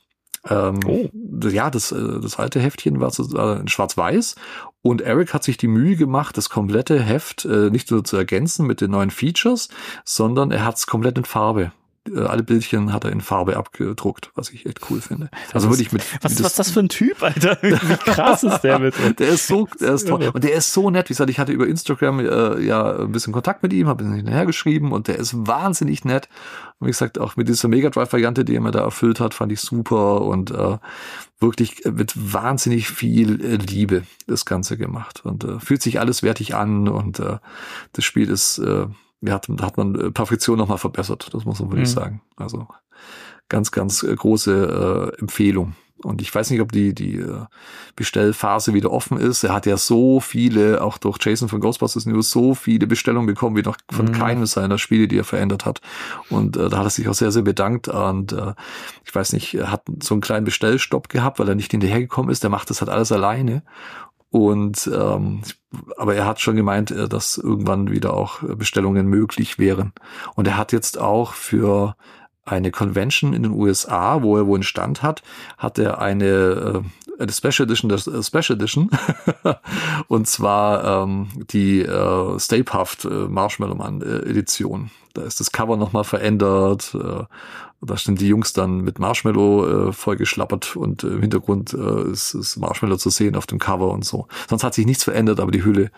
Ähm, oh. Ja, das, äh, das alte Heftchen war so, äh, in schwarz-weiß und Eric hat sich die Mühe gemacht, das komplette Heft äh, nicht nur zu ergänzen mit den neuen Features, sondern er hat es komplett in Farbe alle Bildchen hat er in Farbe abgedruckt, was ich echt cool finde. also würde ich mit was, was ist das für ein Typ, Alter? Wie krass ist der bitte? der ist so, der ist toll und der ist so nett. Wie gesagt, ich hatte über Instagram äh, ja ein bisschen Kontakt mit ihm, habe ihn hinterher geschrieben und der ist wahnsinnig nett. Und wie gesagt, auch mit dieser Mega Drive Variante, die er mir da erfüllt hat, fand ich super und äh, wirklich mit wahnsinnig viel äh, Liebe das Ganze gemacht und äh, fühlt sich alles wertig an und äh, das Spiel ist äh, ja, hat, hat man äh, Perfektion nochmal verbessert, das muss man wirklich mhm. sagen. Also ganz, ganz äh, große äh, Empfehlung. Und ich weiß nicht, ob die, die äh, Bestellphase wieder offen ist. Er hat ja so viele, auch durch Jason von Ghostbusters News, so viele Bestellungen bekommen, wie noch von mhm. keinem seiner Spiele, die er verändert hat. Und äh, da hat er sich auch sehr, sehr bedankt. Und äh, ich weiß nicht, er hat so einen kleinen Bestellstopp gehabt, weil er nicht hinterhergekommen ist. Der macht das halt alles alleine. Und ähm, aber er hat schon gemeint, äh, dass irgendwann wieder auch Bestellungen möglich wären. Und er hat jetzt auch für eine Convention in den USA, wo er wohl einen Stand hat, hat er eine, äh, eine Special Edition, das äh, Special Edition, und zwar ähm, die äh, Stay Puft äh, Marshmallow Man Edition. Da ist das Cover nochmal verändert. Äh, da sind die Jungs dann mit Marshmallow äh, vollgeschlappert und im Hintergrund äh, ist, ist Marshmallow zu sehen auf dem Cover und so. Sonst hat sich nichts verändert, aber die Hülle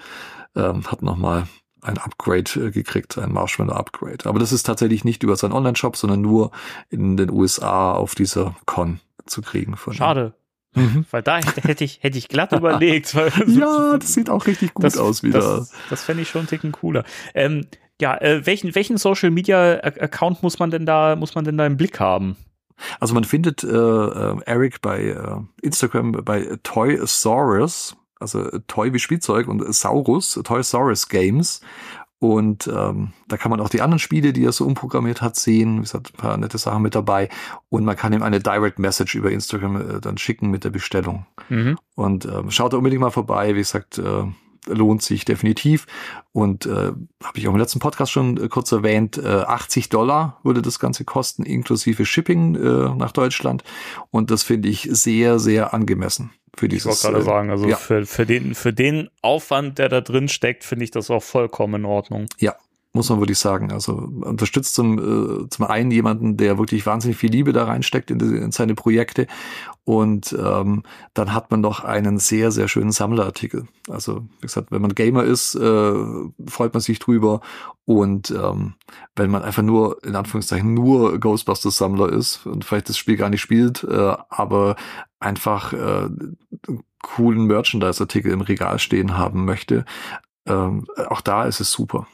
ähm, hat nochmal ein Upgrade äh, gekriegt, ein Marshmallow-Upgrade. Aber das ist tatsächlich nicht über seinen Online-Shop, sondern nur in den USA auf dieser Con zu kriegen. Schade. Mhm. Weil da hätte ich, hätte ich glatt überlegt. ja, das sieht auch richtig gut das, aus wieder. Das, das fände ich schon einen Ticken cooler. Ähm, ja, äh, welchen, welchen Social Media Account muss man denn da, muss man denn da im Blick haben? Also man findet äh, äh Eric bei äh, Instagram bei Toysaurus also Toy wie Spielzeug und Saurus, Toy Saurus Games. Und ähm, da kann man auch die anderen Spiele, die er so umprogrammiert hat, sehen. Wie gesagt, ein paar nette Sachen mit dabei. Und man kann ihm eine Direct Message über Instagram äh, dann schicken mit der Bestellung. Mhm. Und äh, schaut da unbedingt mal vorbei. Wie gesagt, äh, lohnt sich definitiv. Und äh, habe ich auch im letzten Podcast schon äh, kurz erwähnt, äh, 80 Dollar würde das Ganze kosten, inklusive Shipping äh, nach Deutschland. Und das finde ich sehr, sehr angemessen für dieses. Ich wollte gerade äh, sagen, also ja. für, für, den, für den Aufwand, der da drin steckt, finde ich das auch vollkommen in Ordnung. Ja, muss man wirklich sagen. Also unterstützt zum, äh, zum einen jemanden, der wirklich wahnsinnig viel Liebe da reinsteckt in, die, in seine Projekte und ähm, dann hat man noch einen sehr, sehr schönen Sammlerartikel. Also wie gesagt, wenn man Gamer ist, äh, freut man sich drüber und ähm, wenn man einfach nur, in Anführungszeichen, nur Ghostbusters-Sammler ist und vielleicht das Spiel gar nicht spielt, äh, aber einfach äh, coolen Merchandise-Artikel im Regal stehen haben möchte, ähm, auch da ist es super.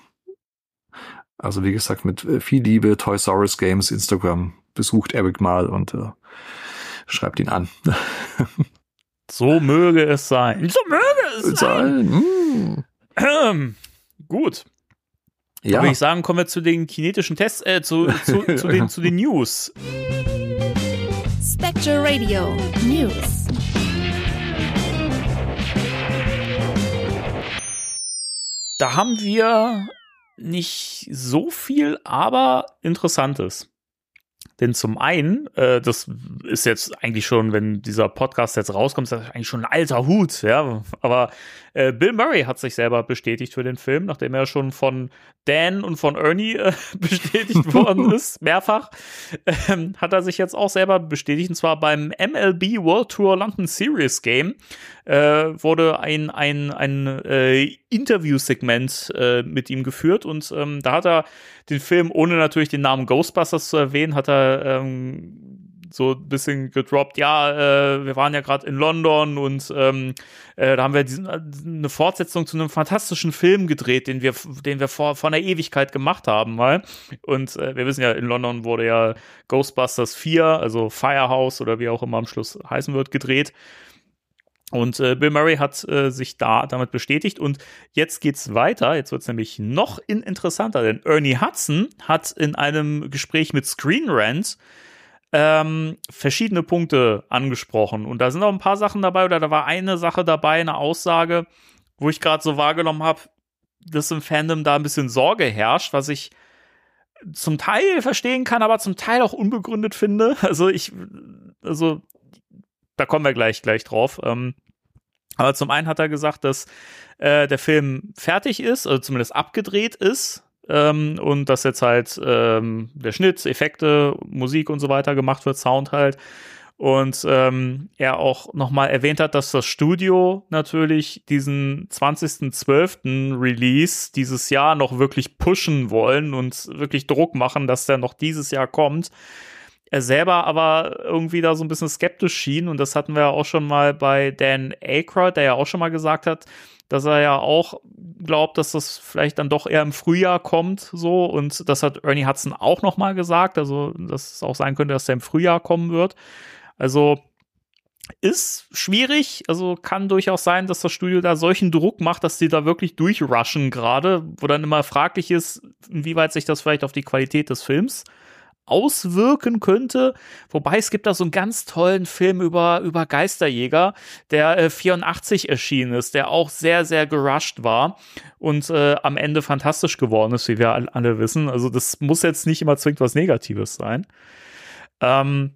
Also wie gesagt, mit äh, viel Liebe, Toys R Us Games, Instagram, besucht Eric mal und äh, schreibt ihn an. So möge es sein. So möge es sein. Sein. Mm. Ähm, gut. Ja, Würde ich sagen, kommen wir zu den kinetischen Tests, äh, zu, zu, zu, den, zu den News. Spectral Radio News. Da haben wir nicht so viel, aber Interessantes. Denn zum einen, äh, das ist jetzt eigentlich schon, wenn dieser Podcast jetzt rauskommt, ist das eigentlich schon ein alter Hut, ja. Aber äh, Bill Murray hat sich selber bestätigt für den Film, nachdem er schon von Dan und von Ernie äh, bestätigt worden ist, mehrfach, ähm, hat er sich jetzt auch selber bestätigt, und zwar beim MLB World Tour London Series Game äh, wurde ein, ein, ein äh, Interviewsegment äh, mit ihm geführt und ähm, da hat er den Film, ohne natürlich den Namen Ghostbusters zu erwähnen, hat er ähm, so ein bisschen gedroppt, ja, äh, wir waren ja gerade in London und ähm, äh, da haben wir diesen, eine Fortsetzung zu einem fantastischen Film gedreht, den wir, den wir vor, vor einer Ewigkeit gemacht haben mal. Und äh, wir wissen ja, in London wurde ja Ghostbusters 4, also Firehouse oder wie auch immer am Schluss heißen wird, gedreht. Und äh, Bill Murray hat äh, sich da damit bestätigt. Und jetzt geht's weiter. Jetzt wird's nämlich noch in interessanter, denn Ernie Hudson hat in einem Gespräch mit Screen Rant ähm, verschiedene Punkte angesprochen. Und da sind auch ein paar Sachen dabei, oder da war eine Sache dabei, eine Aussage, wo ich gerade so wahrgenommen habe, dass im Fandom da ein bisschen Sorge herrscht, was ich zum Teil verstehen kann, aber zum Teil auch unbegründet finde. Also ich, also da kommen wir gleich gleich drauf. Ähm, aber zum einen hat er gesagt, dass äh, der Film fertig ist, also zumindest abgedreht ist. Ähm, und dass jetzt halt ähm, der Schnitt, Effekte, Musik und so weiter gemacht wird, Sound halt. Und ähm, er auch nochmal erwähnt hat, dass das Studio natürlich diesen 20.12. Release dieses Jahr noch wirklich pushen wollen und wirklich Druck machen, dass der noch dieses Jahr kommt. Er selber aber irgendwie da so ein bisschen skeptisch schien und das hatten wir ja auch schon mal bei Dan Aykroyd, der ja auch schon mal gesagt hat, dass er ja auch glaubt, dass das vielleicht dann doch eher im Frühjahr kommt, so und das hat Ernie Hudson auch noch mal gesagt, also dass es auch sein könnte, dass der im Frühjahr kommen wird. Also ist schwierig, also kann durchaus sein, dass das Studio da solchen Druck macht, dass die da wirklich durchrushen gerade, wo dann immer fraglich ist, inwieweit sich das vielleicht auf die Qualität des Films auswirken könnte. Wobei es gibt da so einen ganz tollen Film über, über Geisterjäger, der äh, 84 erschienen ist, der auch sehr, sehr gerusht war und äh, am Ende fantastisch geworden ist, wie wir alle wissen. Also das muss jetzt nicht immer zwingend was Negatives sein. Ähm,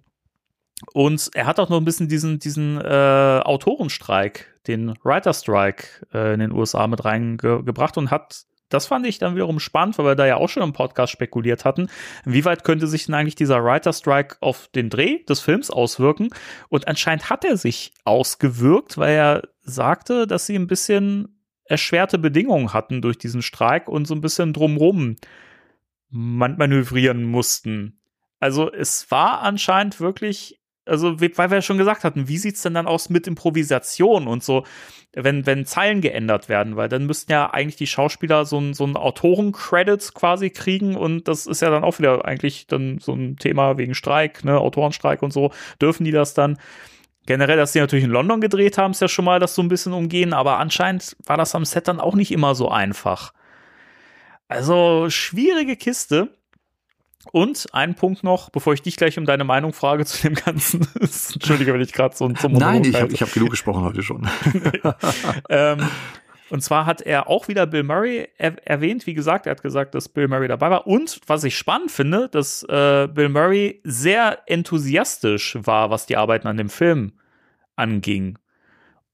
und er hat auch noch ein bisschen diesen, diesen äh, Autorenstreik, den Writer Strike äh, in den USA mit reingebracht und hat das fand ich dann wiederum spannend, weil wir da ja auch schon im Podcast spekuliert hatten. Inwieweit könnte sich denn eigentlich dieser Writer Strike auf den Dreh des Films auswirken? Und anscheinend hat er sich ausgewirkt, weil er sagte, dass sie ein bisschen erschwerte Bedingungen hatten durch diesen Streik und so ein bisschen drumrum manövrieren mussten. Also es war anscheinend wirklich also weil wir ja schon gesagt hatten, wie sieht's denn dann aus mit Improvisation und so, wenn, wenn Zeilen geändert werden, weil dann müssten ja eigentlich die Schauspieler so ein, so Autoren-Credits quasi kriegen und das ist ja dann auch wieder eigentlich dann so ein Thema wegen Streik, ne, Autorenstreik und so, dürfen die das dann? Generell, dass die natürlich in London gedreht haben, ist ja schon mal das so ein bisschen umgehen, aber anscheinend war das am Set dann auch nicht immer so einfach. Also schwierige Kiste. Und ein Punkt noch, bevor ich dich gleich um deine Meinung frage zu dem Ganzen. Entschuldige, wenn ich gerade so ein zum Nein, ich habe hab genug gesprochen heute schon. ähm, und zwar hat er auch wieder Bill Murray er erwähnt. Wie gesagt, er hat gesagt, dass Bill Murray dabei war. Und was ich spannend finde, dass äh, Bill Murray sehr enthusiastisch war, was die Arbeiten an dem Film anging.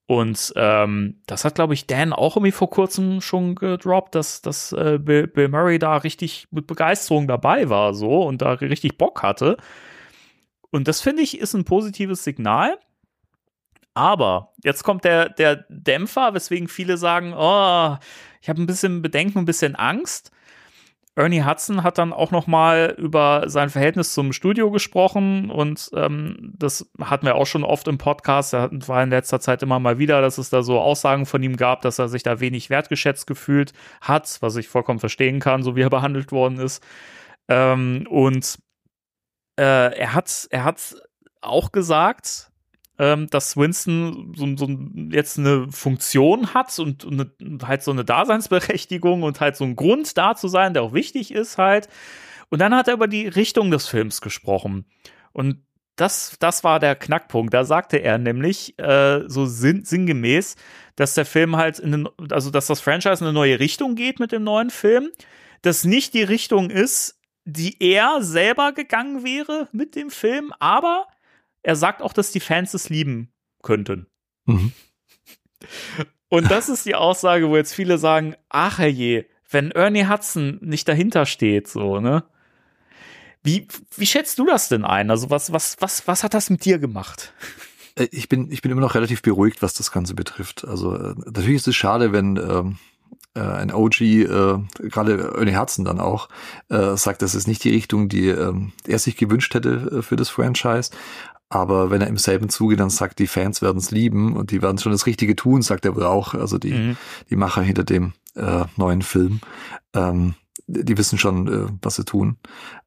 Und ähm, das hat, glaube ich, Dan auch irgendwie vor kurzem schon gedroppt, dass, dass äh, Bill, Bill Murray da richtig mit Begeisterung dabei war so und da richtig Bock hatte. Und das finde ich ist ein positives Signal. Aber jetzt kommt der, der Dämpfer, weswegen viele sagen, oh, ich habe ein bisschen Bedenken, ein bisschen Angst. Ernie Hudson hat dann auch noch mal über sein Verhältnis zum Studio gesprochen und ähm, das hatten wir auch schon oft im Podcast. Er war in letzter Zeit immer mal wieder, dass es da so Aussagen von ihm gab, dass er sich da wenig wertgeschätzt gefühlt hat, was ich vollkommen verstehen kann, so wie er behandelt worden ist. Ähm, und äh, er hat er hat auch gesagt, ähm, dass Winston so, so jetzt eine Funktion hat und, und halt so eine Daseinsberechtigung und halt so ein Grund da zu sein, der auch wichtig ist halt. Und dann hat er über die Richtung des Films gesprochen. Und das, das war der Knackpunkt. Da sagte er nämlich äh, so sinn, sinngemäß, dass der Film halt in den, also dass das Franchise in eine neue Richtung geht mit dem neuen Film, dass nicht die Richtung ist, die er selber gegangen wäre mit dem Film, aber er sagt auch, dass die Fans es lieben könnten. Mhm. Und das ist die Aussage, wo jetzt viele sagen, ach herrje, wenn Ernie Hudson nicht dahinter steht, so, ne? Wie, wie schätzt du das denn ein? Also was, was, was, was hat das mit dir gemacht? Äh, ich bin, ich bin immer noch relativ beruhigt, was das Ganze betrifft. Also äh, natürlich ist es schade, wenn ähm, äh, ein OG, äh, gerade Ernie Herzen dann auch, äh, sagt, das ist nicht die Richtung, die ähm, er sich gewünscht hätte äh, für das Franchise. Aber wenn er im selben Zuge dann sagt, die Fans werden es lieben und die werden schon das Richtige tun, sagt er wohl auch, also die, mhm. die Macher hinter dem äh, neuen Film. Ähm, die wissen schon, äh, was sie tun.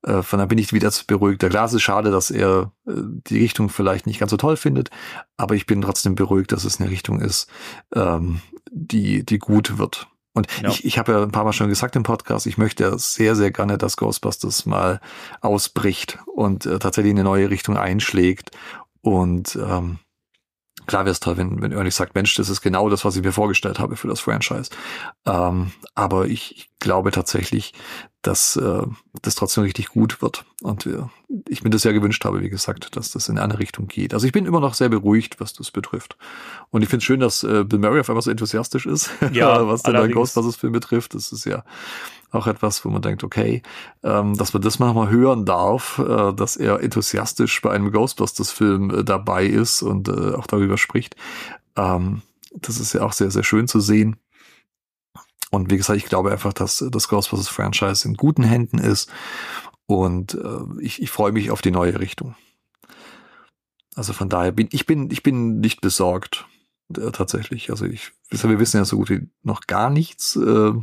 Äh, von daher bin ich wieder beruhigt. Der Glas ist schade, dass er äh, die Richtung vielleicht nicht ganz so toll findet, aber ich bin trotzdem beruhigt, dass es eine Richtung ist, ähm, die, die gut wird. Und ja. ich, ich habe ja ein paar Mal schon gesagt im Podcast, ich möchte sehr, sehr gerne, dass Ghostbusters mal ausbricht und äh, tatsächlich eine neue Richtung einschlägt. Und ähm, Klar wäre es toll, wenn, wenn Ernie sagt, Mensch, das ist genau das, was ich mir vorgestellt habe für das Franchise. Ähm, aber ich, ich glaube tatsächlich, dass äh, das trotzdem richtig gut wird. Und äh, ich mir das ja gewünscht habe, wie gesagt, dass das in eine Richtung geht. Also ich bin immer noch sehr beruhigt, was das betrifft. Und ich finde es schön, dass äh, Bill Murray auf einmal so enthusiastisch ist, ja, was den Ghostbusters-Film betrifft. Das ist ja auch etwas, wo man denkt, okay, ähm, dass man das mal hören darf, äh, dass er enthusiastisch bei einem Ghostbusters-Film äh, dabei ist und äh, auch darüber spricht. Ähm, das ist ja auch sehr, sehr schön zu sehen. Und wie gesagt, ich glaube einfach, dass das Ghostbusters-Franchise in guten Händen ist und äh, ich, ich freue mich auf die neue Richtung. Also von daher bin ich bin ich bin nicht besorgt äh, tatsächlich. Also ich, wir wissen ja so gut wie noch gar nichts, äh, wo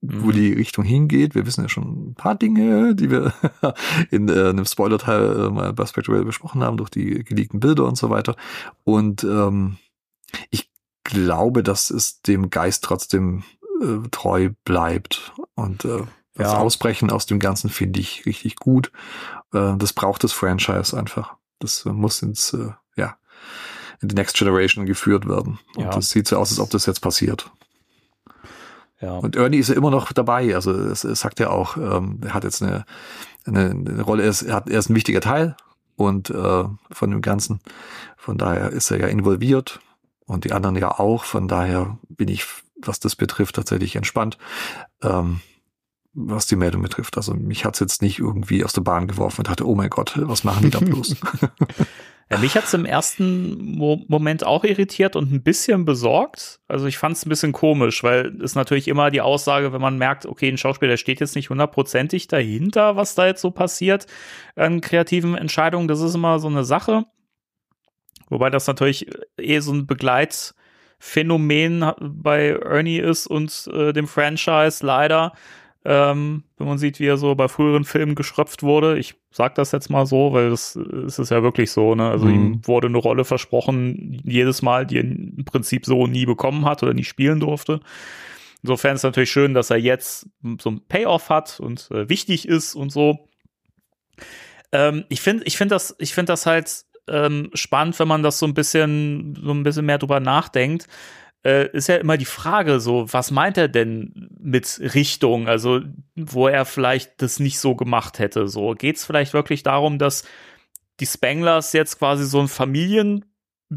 mhm. die Richtung hingeht. Wir wissen ja schon ein paar Dinge, die wir in äh, einem Spoiler-Teil äh, mal bei Spectral besprochen haben, durch die geleakten Bilder und so weiter. Und ähm, ich glaube, dass es dem Geist trotzdem äh, treu bleibt. Und äh, das ja. Ausbrechen aus dem Ganzen finde ich richtig gut. Äh, das braucht das Franchise einfach. Das äh, muss ins, äh, ja, in die Next Generation geführt werden. Und ja. das sieht so aus, als ob das jetzt passiert. Ja. Und Ernie ist ja immer noch dabei. Also es, es sagt ja auch, ähm, er hat jetzt eine, eine, eine Rolle, er ist, er, hat, er ist ein wichtiger Teil und äh, von dem Ganzen. Von daher ist er ja involviert und die anderen ja auch. Von daher bin ich, was das betrifft, tatsächlich entspannt. Ähm, was die Meldung betrifft. Also mich hat's jetzt nicht irgendwie aus der Bahn geworfen und dachte, oh mein Gott, was machen die da bloß? Ja, mich hat's im ersten Mo Moment auch irritiert und ein bisschen besorgt. Also ich fand's ein bisschen komisch, weil es natürlich immer die Aussage, wenn man merkt, okay, ein Schauspieler steht jetzt nicht hundertprozentig dahinter, was da jetzt so passiert an kreativen Entscheidungen. Das ist immer so eine Sache. Wobei das natürlich eh so ein Begleitphänomen bei Ernie ist und äh, dem Franchise leider ähm, wenn man sieht, wie er so bei früheren Filmen geschröpft wurde. Ich sag das jetzt mal so, weil das ist ja wirklich so, ne? Also mhm. ihm wurde eine Rolle versprochen, jedes Mal, die er im Prinzip so nie bekommen hat oder nie spielen durfte. Insofern ist es natürlich schön, dass er jetzt so ein Payoff hat und äh, wichtig ist und so. Ähm, ich finde, ich finde das, ich finde das halt ähm, spannend, wenn man das so ein bisschen, so ein bisschen mehr drüber nachdenkt äh, ist ja immer die Frage so, was meint er denn mit Richtung? Also, wo er vielleicht das nicht so gemacht hätte. So, geht es vielleicht wirklich darum, dass die Spanglers jetzt quasi so ein Familien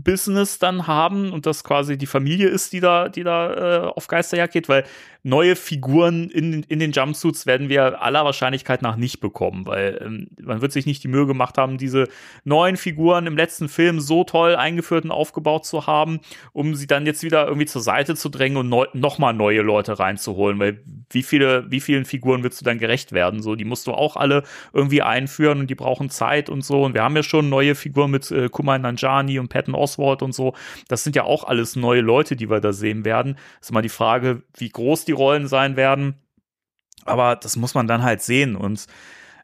Business dann haben und das quasi die Familie ist, die da, die da äh, auf Geisterjagd geht, weil neue Figuren in, in den Jumpsuits werden wir aller Wahrscheinlichkeit nach nicht bekommen, weil ähm, man wird sich nicht die Mühe gemacht haben, diese neuen Figuren im letzten Film so toll eingeführt und aufgebaut zu haben, um sie dann jetzt wieder irgendwie zur Seite zu drängen und neu, nochmal neue Leute reinzuholen, weil wie viele, wie vielen Figuren willst du dann gerecht werden? So, die musst du auch alle irgendwie einführen und die brauchen Zeit und so. Und wir haben ja schon neue Figuren mit äh, Kumai Nanjani und Patton Oswald und so. Das sind ja auch alles neue Leute, die wir da sehen werden. ist mal die Frage, wie groß die Rollen sein werden. Aber das muss man dann halt sehen. Und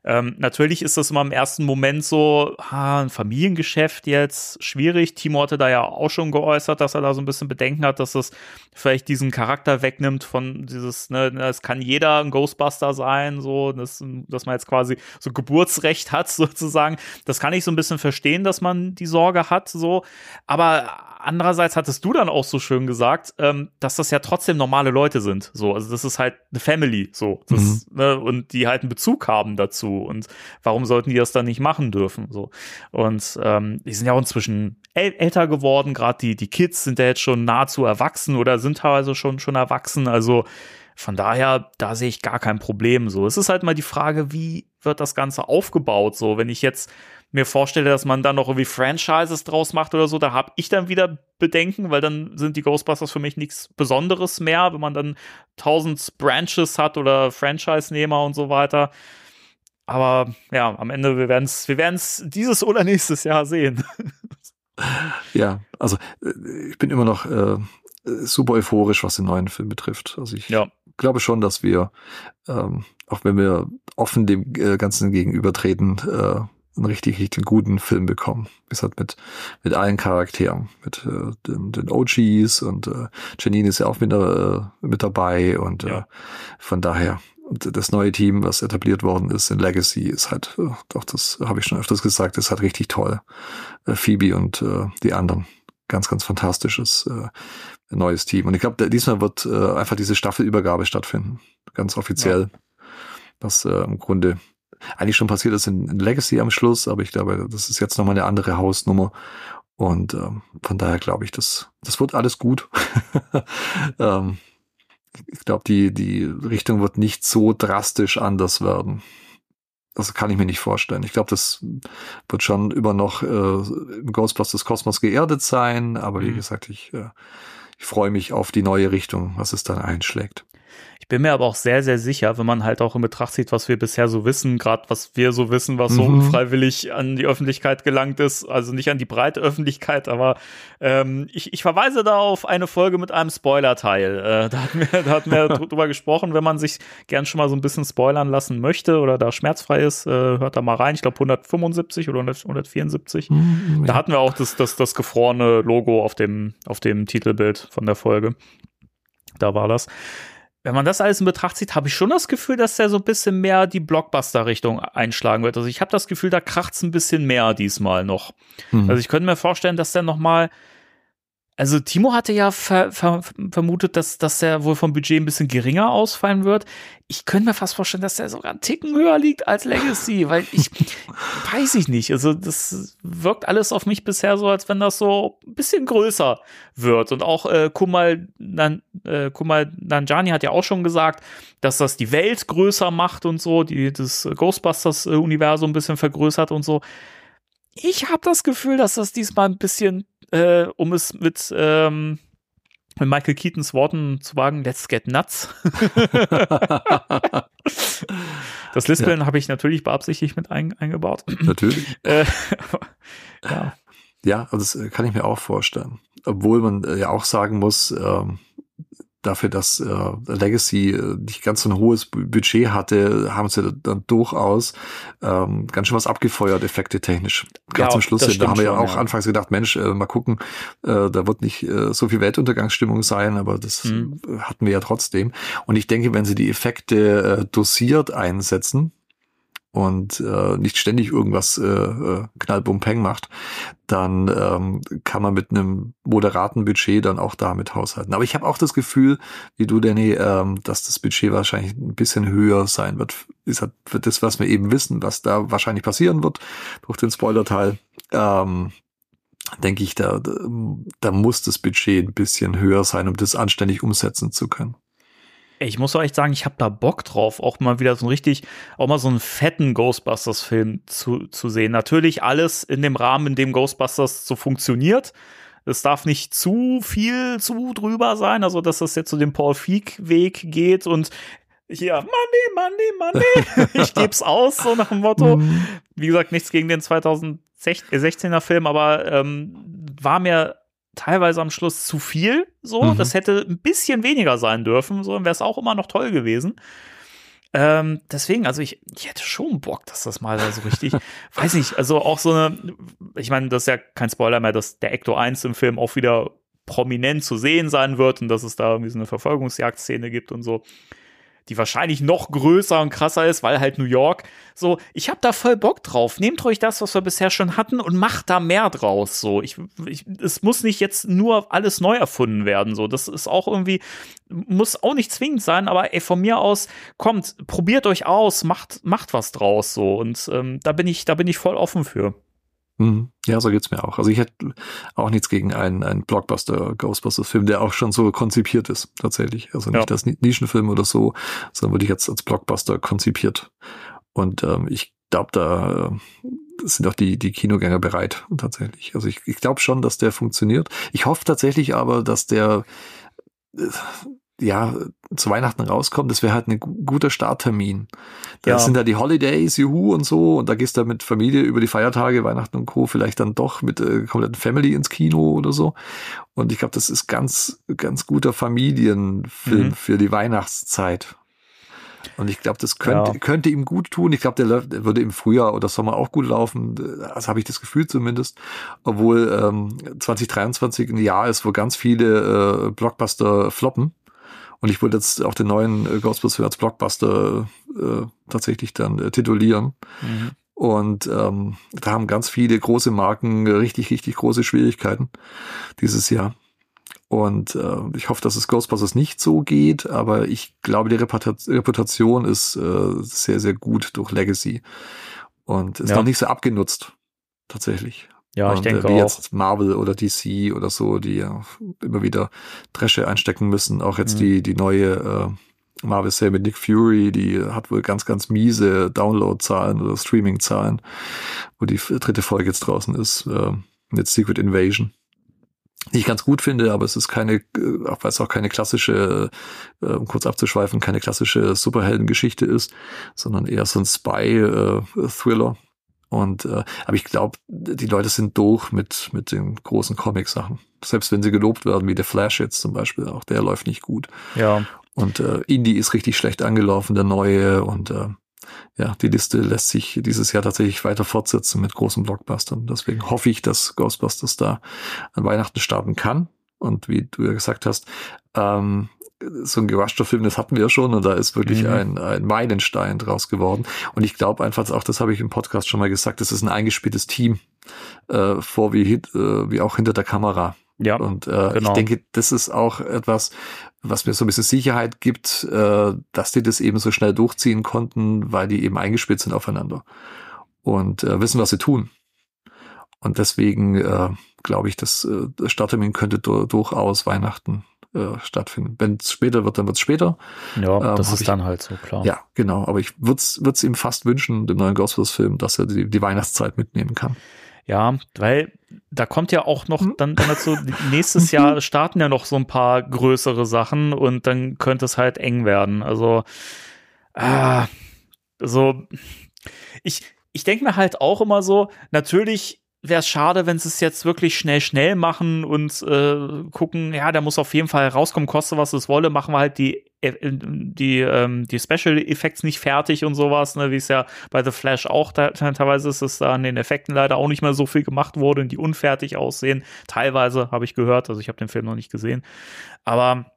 Ähm, natürlich ist das immer im ersten Moment so, ha, ein Familiengeschäft jetzt, schwierig. Timo hatte da ja auch schon geäußert, dass er da so ein bisschen Bedenken hat, dass das vielleicht diesen Charakter wegnimmt von dieses, ne, es kann jeder ein Ghostbuster sein, so, dass, dass man jetzt quasi so Geburtsrecht hat, sozusagen. Das kann ich so ein bisschen verstehen, dass man die Sorge hat, so. Aber andererseits hattest du dann auch so schön gesagt, ähm, dass das ja trotzdem normale Leute sind. So, also das ist halt eine Family, so. Das, mhm. ne, und die halt einen Bezug haben dazu. Und warum sollten die das dann nicht machen dürfen? So. Und ähm, die sind ja auch inzwischen äl älter geworden, gerade die, die Kids sind ja jetzt schon nahezu erwachsen oder sind teilweise schon, schon erwachsen. Also von daher, da sehe ich gar kein Problem. So, es ist halt mal die Frage, wie wird das Ganze aufgebaut? So, wenn ich jetzt mir vorstelle, dass man dann noch irgendwie Franchises draus macht oder so, da habe ich dann wieder Bedenken, weil dann sind die Ghostbusters für mich nichts Besonderes mehr, wenn man dann tausend Branches hat oder Franchise-Nehmer und so weiter. Aber ja, am Ende, wir werden es wir werden's dieses oder nächstes Jahr sehen. Ja, also äh, ich bin immer noch äh, super euphorisch, was den neuen Film betrifft. Also ich ja. glaube schon, dass wir, ähm, auch wenn wir offen dem äh, Ganzen gegenübertreten, äh, einen richtig, richtig guten Film bekommen. Es hat mit, mit allen Charakteren, mit äh, den, den OGs und äh, Janine ist ja auch mit, äh, mit dabei und ja. äh, von daher und das neue Team, was etabliert worden ist in Legacy, ist halt, äh, doch, das habe ich schon öfters gesagt, ist halt richtig toll. Äh, Phoebe und äh, die anderen. Ganz, ganz fantastisches äh, neues Team. Und ich glaube, diesmal wird äh, einfach diese Staffelübergabe stattfinden. Ganz offiziell. Ja. Was äh, im Grunde eigentlich schon passiert ist in, in Legacy am Schluss, aber ich glaube, das ist jetzt nochmal eine andere Hausnummer. Und ähm, von daher glaube ich, das, das wird alles gut. ähm, ich glaube, die, die Richtung wird nicht so drastisch anders werden. Das kann ich mir nicht vorstellen. Ich glaube, das wird schon immer noch äh, im Ghostbusters Kosmos geerdet sein, aber wie mhm. gesagt, ich, äh, ich freue mich auf die neue Richtung, was es dann einschlägt. Bin mir aber auch sehr, sehr sicher, wenn man halt auch in Betracht zieht, was wir bisher so wissen, gerade was wir so wissen, was so mhm. unfreiwillig an die Öffentlichkeit gelangt ist, also nicht an die breite Öffentlichkeit, aber ähm, ich, ich verweise da auf eine Folge mit einem Spoiler-Teil. Äh, da hatten wir, da hatten wir drüber gesprochen, wenn man sich gern schon mal so ein bisschen spoilern lassen möchte oder da schmerzfrei ist, äh, hört da mal rein. Ich glaube 175 oder 174. Mhm, ja. Da hatten wir auch das, das, das gefrorene Logo auf dem, auf dem Titelbild von der Folge. Da war das wenn man das alles in Betracht zieht, habe ich schon das Gefühl, dass der so ein bisschen mehr die Blockbuster-Richtung einschlagen wird. Also ich habe das Gefühl, da kracht's ein bisschen mehr diesmal noch. Mhm. Also ich könnte mir vorstellen, dass der noch mal also Timo hatte ja ver ver vermutet, dass, dass der wohl vom Budget ein bisschen geringer ausfallen wird. Ich könnte mir fast vorstellen, dass der sogar einen Ticken höher liegt als Legacy, weil ich weiß ich nicht. Also das wirkt alles auf mich bisher so, als wenn das so ein bisschen größer wird. Und auch äh, Kumal, Nan, äh, Kumal Nanjani hat ja auch schon gesagt, dass das die Welt größer macht und so, die das Ghostbusters-Universum ein bisschen vergrößert und so. Ich habe das Gefühl, dass das diesmal ein bisschen äh, um es mit, ähm, mit Michael Keatons Worten zu wagen, let's get nuts. das Lispeln ja. habe ich natürlich beabsichtigt mit ein, eingebaut. Natürlich. Äh, ja. Ja, also das äh, kann ich mir auch vorstellen. Obwohl man äh, ja auch sagen muss, ähm, dafür, dass äh, Legacy äh, nicht ganz so ein hohes Budget hatte, haben sie dann durchaus ähm, ganz schön was abgefeuert, effekte technisch. Gerade ja, zum Schluss. Da haben wir ja auch ja. anfangs gedacht, Mensch, äh, mal gucken, äh, da wird nicht äh, so viel Weltuntergangsstimmung sein, aber das mhm. hatten wir ja trotzdem. Und ich denke, wenn sie die Effekte äh, dosiert einsetzen, und äh, nicht ständig irgendwas äh, äh, knallbumpeng macht, dann ähm, kann man mit einem moderaten Budget dann auch damit haushalten. Aber ich habe auch das Gefühl, wie du, Danny, ähm, dass das Budget wahrscheinlich ein bisschen höher sein wird. Ist halt für das, was wir eben wissen, was da wahrscheinlich passieren wird durch den Spoiler-Teil. Ähm, denke ich, da, da muss das Budget ein bisschen höher sein, um das anständig umsetzen zu können ich muss auch echt sagen, ich habe da Bock drauf, auch mal wieder so ein richtig, auch mal so einen fetten Ghostbusters-Film zu, zu sehen. Natürlich alles in dem Rahmen, in dem Ghostbusters so funktioniert. Es darf nicht zu viel zu drüber sein, also dass das jetzt so den Paul Feig-Weg geht und hier, Money, Money, Money, ich geb's aus, so nach dem Motto. Mhm. Wie gesagt, nichts gegen den 2016er Film, aber ähm, war mir teilweise am Schluss zu viel. So, mhm. das hätte ein bisschen weniger sein dürfen. So, wäre es auch immer noch toll gewesen. Ähm, deswegen, also ich, ich hätte schon Bock, dass das mal so richtig, weiß nicht, also auch so eine, ich meine, das ist ja kein Spoiler mehr, dass der Ecto 1 im Film auch wieder prominent zu sehen sein wird und dass es da irgendwie so eine Verfolgungsjagdszene gibt und so die wahrscheinlich noch größer und krasser ist, weil halt New York. So, ich habe da voll Bock drauf. Nehmt euch das, was wir bisher schon hatten und macht da mehr draus. So, ich, ich, es muss nicht jetzt nur alles neu erfunden werden. So, das ist auch irgendwie, muss auch nicht zwingend sein, aber ey, von mir aus, kommt, probiert euch aus, macht, macht was draus. So, und ähm, da bin ich, da bin ich voll offen für. Mhm. Ja, so geht's mir auch. Also ich hätte auch nichts gegen einen, einen Blockbuster-Ghostbusters-Film, der auch schon so konzipiert ist, tatsächlich. Also nicht ja. als Nischenfilm oder so, sondern würde ich jetzt als Blockbuster konzipiert. Und ähm, ich glaube, da äh, sind auch die, die Kinogänger bereit, tatsächlich. Also ich, ich glaube schon, dass der funktioniert. Ich hoffe tatsächlich aber, dass der äh, ja, zu Weihnachten rauskommt, das wäre halt ein guter Starttermin. Da ja. sind da die Holidays, Juhu und so, und da gehst du mit Familie über die Feiertage, Weihnachten und Co. vielleicht dann doch mit äh, kompletten Family ins Kino oder so. Und ich glaube, das ist ganz, ganz guter Familienfilm mhm. für die Weihnachtszeit. Und ich glaube, das könnte, ja. könnte ihm gut tun. Ich glaube, der, der, würde im Frühjahr oder Sommer auch gut laufen. Das habe ich das Gefühl zumindest. Obwohl ähm, 2023 ein Jahr ist, wo ganz viele äh, Blockbuster floppen. Und ich wollte jetzt auch den neuen äh, Ghostbusters als Blockbuster äh, tatsächlich dann äh, titulieren. Mhm. Und ähm, da haben ganz viele große Marken richtig, richtig große Schwierigkeiten dieses Jahr. Und äh, ich hoffe, dass es Ghostbusters nicht so geht, aber ich glaube, die Reputation ist äh, sehr, sehr gut durch Legacy und ist ja. noch nicht so abgenutzt, tatsächlich. Ja, und, ich denke äh, wie auch. jetzt Marvel oder DC oder so, die ja immer wieder Dresche einstecken müssen. Auch jetzt mhm. die, die neue äh, Marvel-Serie mit Nick Fury, die hat wohl ganz, ganz miese Download-Zahlen oder Streaming-Zahlen, wo die dritte Folge jetzt draußen ist, äh, mit Secret Invasion. Die ich ganz gut finde, aber es ist keine, äh, auch weil es auch keine klassische, äh, um kurz abzuschweifen, keine klassische Superheldengeschichte ist, sondern eher so ein Spy-Thriller. Äh, und äh, aber ich glaube, die Leute sind durch mit mit den großen Comic-Sachen. Selbst wenn sie gelobt werden, wie der Flash jetzt zum Beispiel, auch der läuft nicht gut. Ja. Und äh, Indie ist richtig schlecht angelaufen, der neue. Und äh, ja, die Liste lässt sich dieses Jahr tatsächlich weiter fortsetzen mit großen Blockbustern. Deswegen hoffe ich, dass Ghostbusters da an Weihnachten starten kann. Und wie du ja gesagt hast, ähm, so ein geruschter Film, das hatten wir ja schon und da ist wirklich mhm. ein, ein Meilenstein draus geworden. Und ich glaube einfach, auch das habe ich im Podcast schon mal gesagt, das ist ein eingespieltes Team, äh, vor wie, äh, wie auch hinter der Kamera. Ja, und äh, genau. ich denke, das ist auch etwas, was mir so ein bisschen Sicherheit gibt, äh, dass die das eben so schnell durchziehen konnten, weil die eben eingespielt sind aufeinander und äh, wissen, was sie tun. Und deswegen äh, glaube ich, dass äh, das Starttermin könnte durchaus Weihnachten äh, stattfinden. Wenn es später wird, dann wird es später. Ja, ähm, das ist ich, dann halt so, klar. Ja, genau. Aber ich würde es ihm fast wünschen, dem neuen Ghostbusters-Film, dass er die, die Weihnachtszeit mitnehmen kann. Ja, weil da kommt ja auch noch dann, dann dazu, nächstes Jahr starten ja noch so ein paar größere Sachen und dann könnte es halt eng werden. Also, ah, so, ich, ich denke mir halt auch immer so, natürlich wäre es schade, wenn sie es jetzt wirklich schnell, schnell machen und äh, gucken, ja, der muss auf jeden Fall rauskommen, koste was es wolle, machen wir halt die, äh, die, ähm, die Special Effects nicht fertig und sowas, ne, wie es ja bei The Flash auch da, teilweise ist, dass da an den Effekten leider auch nicht mehr so viel gemacht wurde und die unfertig aussehen. Teilweise habe ich gehört, also ich habe den Film noch nicht gesehen. Aber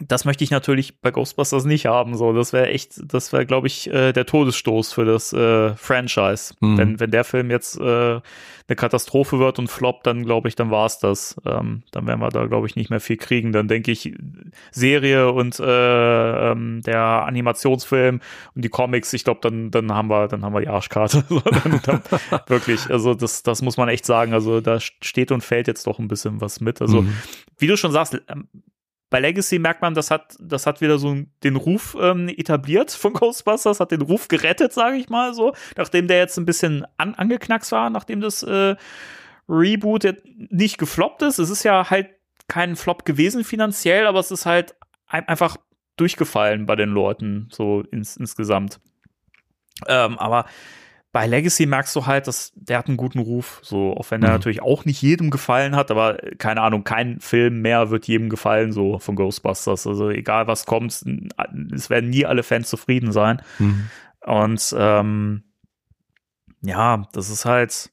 das möchte ich natürlich bei Ghostbusters nicht haben. So, das wäre echt, das wäre, glaube ich, äh, der Todesstoß für das äh, Franchise. Mhm. Wenn, wenn der Film jetzt äh, eine Katastrophe wird und floppt, dann glaube ich, dann war's das. Ähm, dann werden wir da, glaube ich, nicht mehr viel kriegen. Dann denke ich, Serie und äh, ähm, der Animationsfilm und die Comics, ich glaube, dann, dann haben wir, dann haben wir die Arschkarte. dann, dann, wirklich, also das, das muss man echt sagen. Also da steht und fällt jetzt doch ein bisschen was mit. Also, mhm. wie du schon sagst, bei Legacy merkt man, das hat, das hat wieder so den Ruf ähm, etabliert von Ghostbusters, hat den Ruf gerettet, sage ich mal so, nachdem der jetzt ein bisschen an, angeknackst war, nachdem das äh, Reboot jetzt nicht gefloppt ist. Es ist ja halt kein Flop gewesen finanziell, aber es ist halt ein, einfach durchgefallen bei den Leuten, so ins, insgesamt. Ähm, aber bei Legacy merkst du halt, dass der hat einen guten Ruf, so, auch wenn er Mhm. natürlich auch nicht jedem gefallen hat, aber äh, keine Ahnung, kein Film mehr wird jedem gefallen, so von Ghostbusters. Also egal was kommt, es werden nie alle Fans zufrieden sein. Mhm. Und ähm, ja, das ist halt,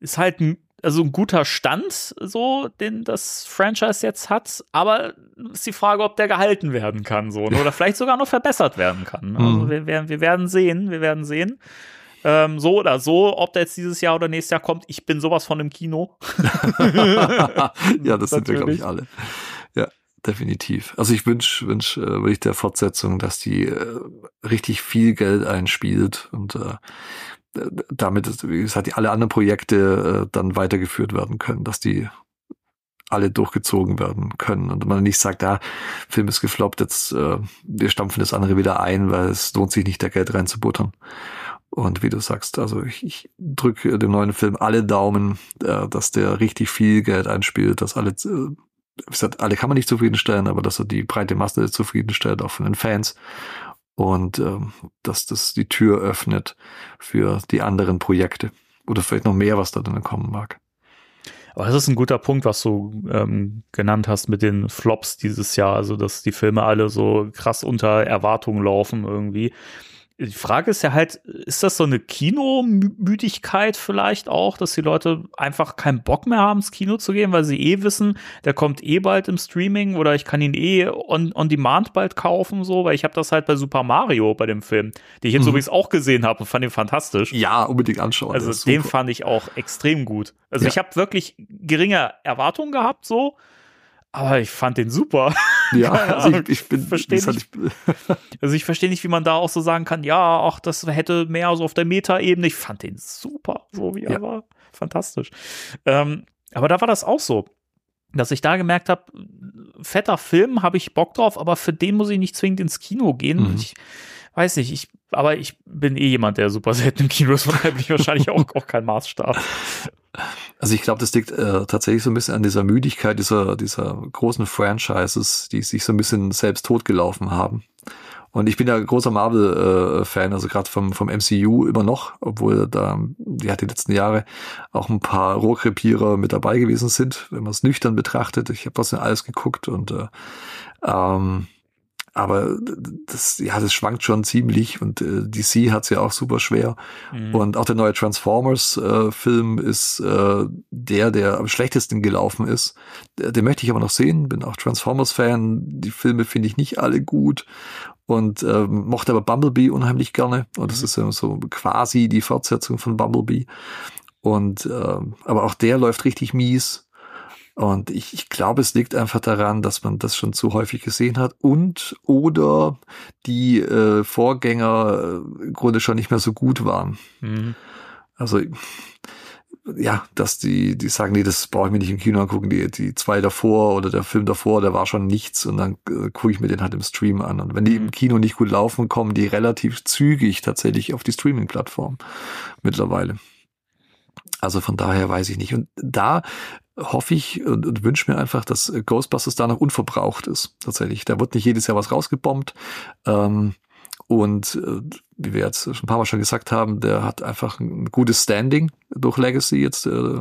ist halt ein, also ein guter Stand, so, den das Franchise jetzt hat, aber ist die Frage, ob der gehalten werden kann, so, ne? oder vielleicht sogar noch verbessert werden kann. Also Mhm. wir, werden, wir werden sehen, wir werden sehen. Ähm, so oder so, ob der jetzt dieses Jahr oder nächstes Jahr kommt, ich bin sowas von im Kino. ja, das sind wir, glaube Natürlich. ich, alle. Ja, definitiv. Also ich wünsche wünsch, äh, wirklich der Fortsetzung, dass die äh, richtig viel Geld einspielt und äh, damit, ist, wie gesagt, die alle anderen Projekte äh, dann weitergeführt werden können, dass die alle durchgezogen werden können und man nicht sagt, ah, Film ist gefloppt, jetzt äh, wir stampfen das andere wieder ein, weil es lohnt sich nicht, da Geld reinzubuttern. Und wie du sagst, also ich, ich drücke dem neuen Film alle Daumen, äh, dass der richtig viel Geld einspielt, dass alle, äh, wie gesagt, alle kann man nicht zufriedenstellen, aber dass er die breite Masse zufriedenstellt, auch von den Fans. Und ähm, dass das die Tür öffnet für die anderen Projekte. Oder vielleicht noch mehr, was da dann kommen mag. Aber das ist ein guter Punkt, was du ähm, genannt hast mit den Flops dieses Jahr, also dass die Filme alle so krass unter Erwartungen laufen irgendwie. Die Frage ist ja halt, ist das so eine Kinomüdigkeit vielleicht auch, dass die Leute einfach keinen Bock mehr haben, ins Kino zu gehen, weil sie eh wissen, der kommt eh bald im Streaming oder ich kann ihn eh on, on demand bald kaufen, so, weil ich habe das halt bei Super Mario bei dem Film, den ich jetzt Mhm. übrigens auch gesehen habe und fand ihn fantastisch. Ja, unbedingt anschauen. Also den super. fand ich auch extrem gut. Also Ja. ich habe wirklich geringe Erwartungen gehabt, so, aber ich fand den super. Ja, also ich, ich bin, versteh wie gesagt, ich, Also ich verstehe nicht, wie man da auch so sagen kann, ja, ach, das hätte mehr so auf der Meta-Ebene. Ich fand den super, so wie er Ja. war. Fantastisch. Ähm, aber da war das auch so, dass ich da gemerkt habe, fetter Film, habe ich Bock drauf, aber für den muss ich nicht zwingend ins Kino gehen. Mhm. Ich weiß nicht, ich, aber ich bin eh jemand, der super selten im Kino ist, von daher bin ich wahrscheinlich auch, auch kein Maßstab. Also ich glaube, das liegt äh, tatsächlich so ein bisschen an dieser Müdigkeit dieser, dieser großen Franchises, die sich so ein bisschen selbst totgelaufen haben. Und ich bin ja großer Marvel-Fan, also gerade vom, vom MCU immer noch, obwohl da ja die letzten Jahre auch ein paar Rohrkrepierer mit dabei gewesen sind, wenn man es nüchtern betrachtet. Ich habe trotzdem alles geguckt und äh, ähm, aber das, ja, das schwankt schon ziemlich und äh, DC hat's ja auch super schwer. Mhm. Und auch der neue Transformers-Film ist äh, der, der am schlechtesten gelaufen ist. Den möchte ich aber noch sehen. Bin auch Transformers-Fan. Die Filme finde ich nicht alle gut. Und ähm, mochte aber Bumblebee unheimlich gerne. Und das Mhm. ist ja so quasi die Fortsetzung von Bumblebee. Und ähm, aber auch der läuft richtig mies. Und ich, ich glaube, es liegt einfach daran, dass man das schon zu häufig gesehen hat und oder die äh, Vorgänger äh, im Grunde schon nicht mehr so gut waren. Mhm. Also ja, dass die, die sagen, nee, das brauche ich mir nicht im Kino angucken, die, die zwei davor oder der Film davor, der war schon nichts und dann äh, gucke ich mir den halt im Stream an. Und wenn die im Kino nicht gut laufen, kommen die relativ zügig tatsächlich auf die Streaming-Plattform mittlerweile. Also von daher weiß ich nicht. Und da hoffe ich und, und wünsche mir einfach, dass Ghostbusters da noch unverbraucht ist. Tatsächlich. Da wird nicht jedes Jahr was rausgebombt. Ähm, und äh, wie wir jetzt schon ein paar Mal schon gesagt haben, der hat einfach ein gutes Standing durch Legacy jetzt, äh,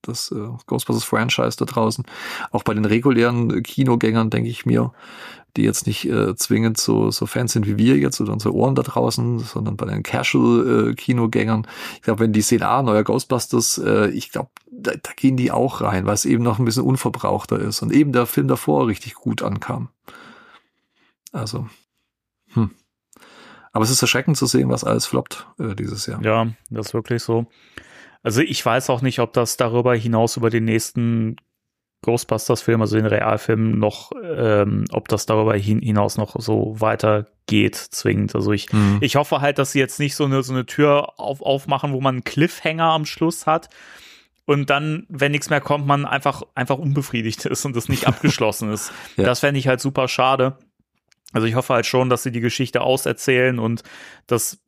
das äh, Ghostbusters Franchise da draußen. Auch bei den regulären Kinogängern, denke ich mir, die jetzt nicht äh, zwingend so, so Fans sind wie wir jetzt oder unsere Ohren da draußen, sondern bei den Casual-Kinogängern. ich glaube, wenn die sehen, ah, neuer Ghostbusters, äh, ich glaube, da, da gehen die auch rein, weil es eben noch ein bisschen unverbrauchter ist und eben der Film davor richtig gut ankam. Also, hm. Aber es ist erschreckend zu sehen, was alles floppt äh, dieses Jahr. Ja, das ist wirklich so. Also ich weiß auch nicht, ob das darüber hinaus über den nächsten Ghostbusters-Film, also den Realfilm, noch, ähm, ob das darüber hin, hinaus noch so weitergeht, zwingend. Also ich, Mhm. ich hoffe halt, dass sie jetzt nicht so eine, so eine Tür auf, aufmachen, wo man einen Cliffhanger am Schluss hat und dann, wenn nichts mehr kommt, man einfach, einfach unbefriedigt ist und das nicht abgeschlossen ist. Ja. Das fände ich halt super schade. Also ich hoffe halt schon, dass sie die Geschichte auserzählen und das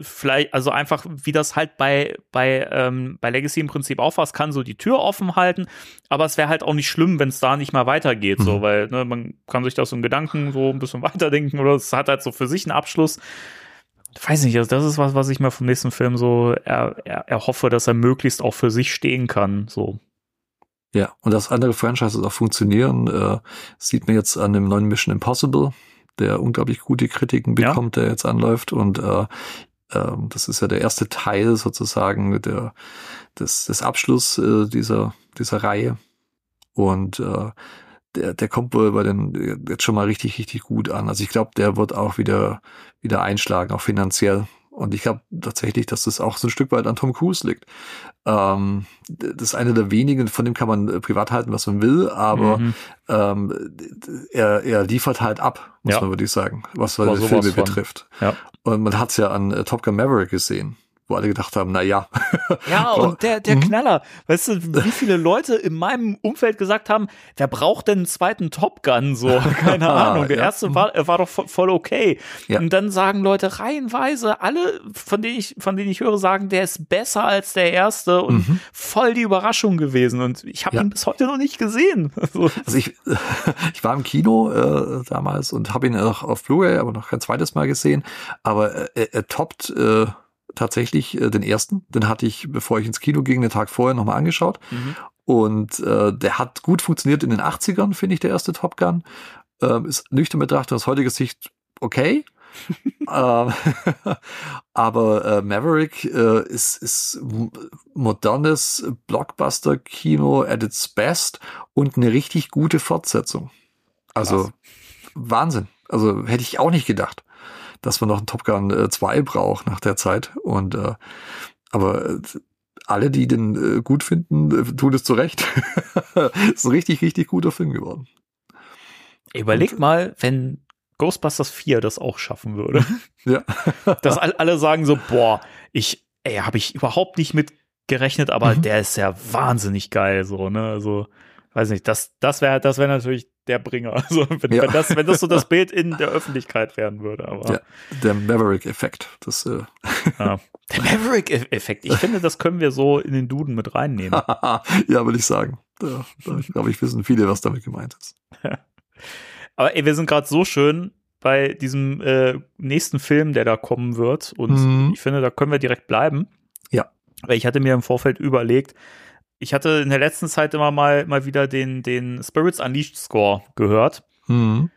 vielleicht, also einfach, wie das halt bei, bei, ähm, bei Legacy im Prinzip auch war, es kann so die Tür offen halten, aber es wäre halt auch nicht schlimm, wenn es da nicht mal weitergeht, so, Mhm. weil ne, man kann sich das im Gedanken so ein bisschen weiterdenken oder es hat halt so für sich einen Abschluss. weiß nicht, also das ist was, was ich mir vom nächsten Film so er, er, erhoffe, dass er möglichst auch für sich stehen kann. So. Ja, und dass andere Franchises auch funktionieren, äh, sieht man jetzt an dem neuen Mission Impossible, der unglaublich gute Kritiken bekommt, ja. der jetzt anläuft. Und äh, äh, das ist ja der erste Teil sozusagen der, des, des Abschluss äh, dieser, dieser Reihe. Und äh, der, der kommt wohl bei den jetzt schon mal richtig, richtig gut an. Also ich glaube, der wird auch wieder, wieder einschlagen, auch finanziell. Und ich glaube tatsächlich, dass das auch so ein Stück weit an Tom Cruise liegt. Ähm, das ist einer der wenigen, von dem kann man äh, privat halten, was man will, aber mhm. ähm, er, er liefert halt ab, muss ja. man wirklich sagen, was die Filme betrifft. Ja. Und man hat es ja an äh, Top Gun Maverick gesehen wo alle gedacht haben, na ja. Ja, und der, der mhm. Knaller, weißt du, wie viele Leute in meinem Umfeld gesagt haben, wer braucht denn einen zweiten Top Gun? So, keine Ahnung. Der ja. erste war, war doch voll okay. Ja. Und dann sagen Leute reihenweise, alle, von denen ich, von denen ich höre, sagen, der ist besser als der erste und mhm. voll die Überraschung gewesen. Und ich habe ja. ihn bis heute noch nicht gesehen. Also, also ich, ich war im Kino äh, damals und habe ihn auch auf Blu-ray, aber noch kein zweites Mal gesehen. Aber er, er toppt äh, tatsächlich äh, den ersten. Den hatte ich, bevor ich ins Kino ging, den Tag vorher nochmal angeschaut. Mhm. Und äh, der hat gut funktioniert in den 80ern, finde ich, der erste Top Gun. Ähm, ist nüchtern betrachtet aus heutiger Sicht okay. ähm, aber äh, Maverick äh, ist, ist modernes Blockbuster-Kino at its best und eine richtig gute Fortsetzung. Also Krass. Wahnsinn. Also hätte ich auch nicht gedacht dass man noch einen Top Gun äh, 2 braucht nach der Zeit. Und äh, aber äh, alle, die den äh, gut finden, äh, tun es zu Recht. ist ein richtig, richtig guter Film geworden. Überleg Und, mal, wenn Ghostbusters 4 das auch schaffen würde. Ja. dass alle sagen so, boah, ich, ey, habe ich überhaupt nicht mit gerechnet, aber mhm. der ist ja wahnsinnig geil, so, ne? Also, weiß nicht, das, das wäre, das wäre natürlich der Bringer. Also wenn, ja. wenn, das, wenn das so das Bild in der Öffentlichkeit werden würde. Aber, ja, der Maverick-Effekt. Das, äh. ja. Der Maverick-Effekt. Ich finde, das können wir so in den Duden mit reinnehmen. ja, würde ich sagen. Da, da glaube ich, wissen viele, was damit gemeint ist. Aber ey, wir sind gerade so schön bei diesem äh, nächsten Film, der da kommen wird. Und mhm. ich finde, da können wir direkt bleiben. Ja. Weil ich hatte mir im Vorfeld überlegt, ich hatte in der letzten Zeit immer mal, mal wieder den, den Spirits Unleashed Score gehört, mhm.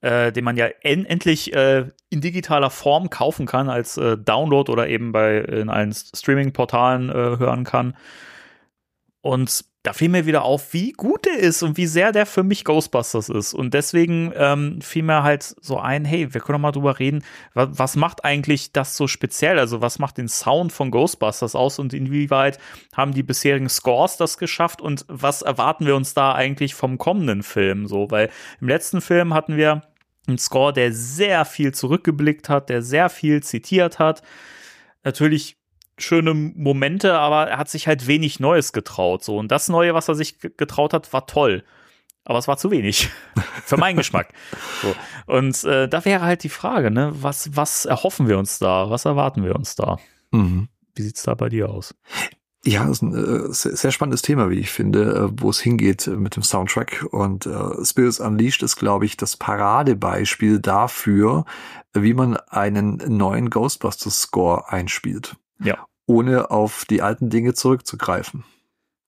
äh, den man ja en endlich äh, in digitaler Form kaufen kann, als äh, Download oder eben bei in allen Streaming-Portalen äh, hören kann. Und da fiel mir wieder auf, wie gut der ist und wie sehr der für mich Ghostbusters ist. Und deswegen ähm, fiel mir halt so ein, hey, wir können doch mal drüber reden, was, was macht eigentlich das so speziell? Also was macht den Sound von Ghostbusters aus und inwieweit haben die bisherigen Scores das geschafft und was erwarten wir uns da eigentlich vom kommenden Film? So, weil im letzten Film hatten wir einen Score, der sehr viel zurückgeblickt hat, der sehr viel zitiert hat. Natürlich schöne Momente, aber er hat sich halt wenig Neues getraut. So. Und das Neue, was er sich getraut hat, war toll. Aber es war zu wenig. Für meinen Geschmack. So. Und äh, da wäre halt die Frage, ne, was, was erhoffen wir uns da? Was erwarten wir uns da? Mhm. Wie sieht's da bei dir aus? Ja, das ist ein äh, sehr spannendes Thema, wie ich finde, äh, wo es hingeht mit dem Soundtrack. Und äh, Spirits Unleashed ist, glaube ich, das Paradebeispiel dafür, wie man einen neuen Ghostbusters-Score einspielt. Ja. Ohne auf die alten Dinge zurückzugreifen.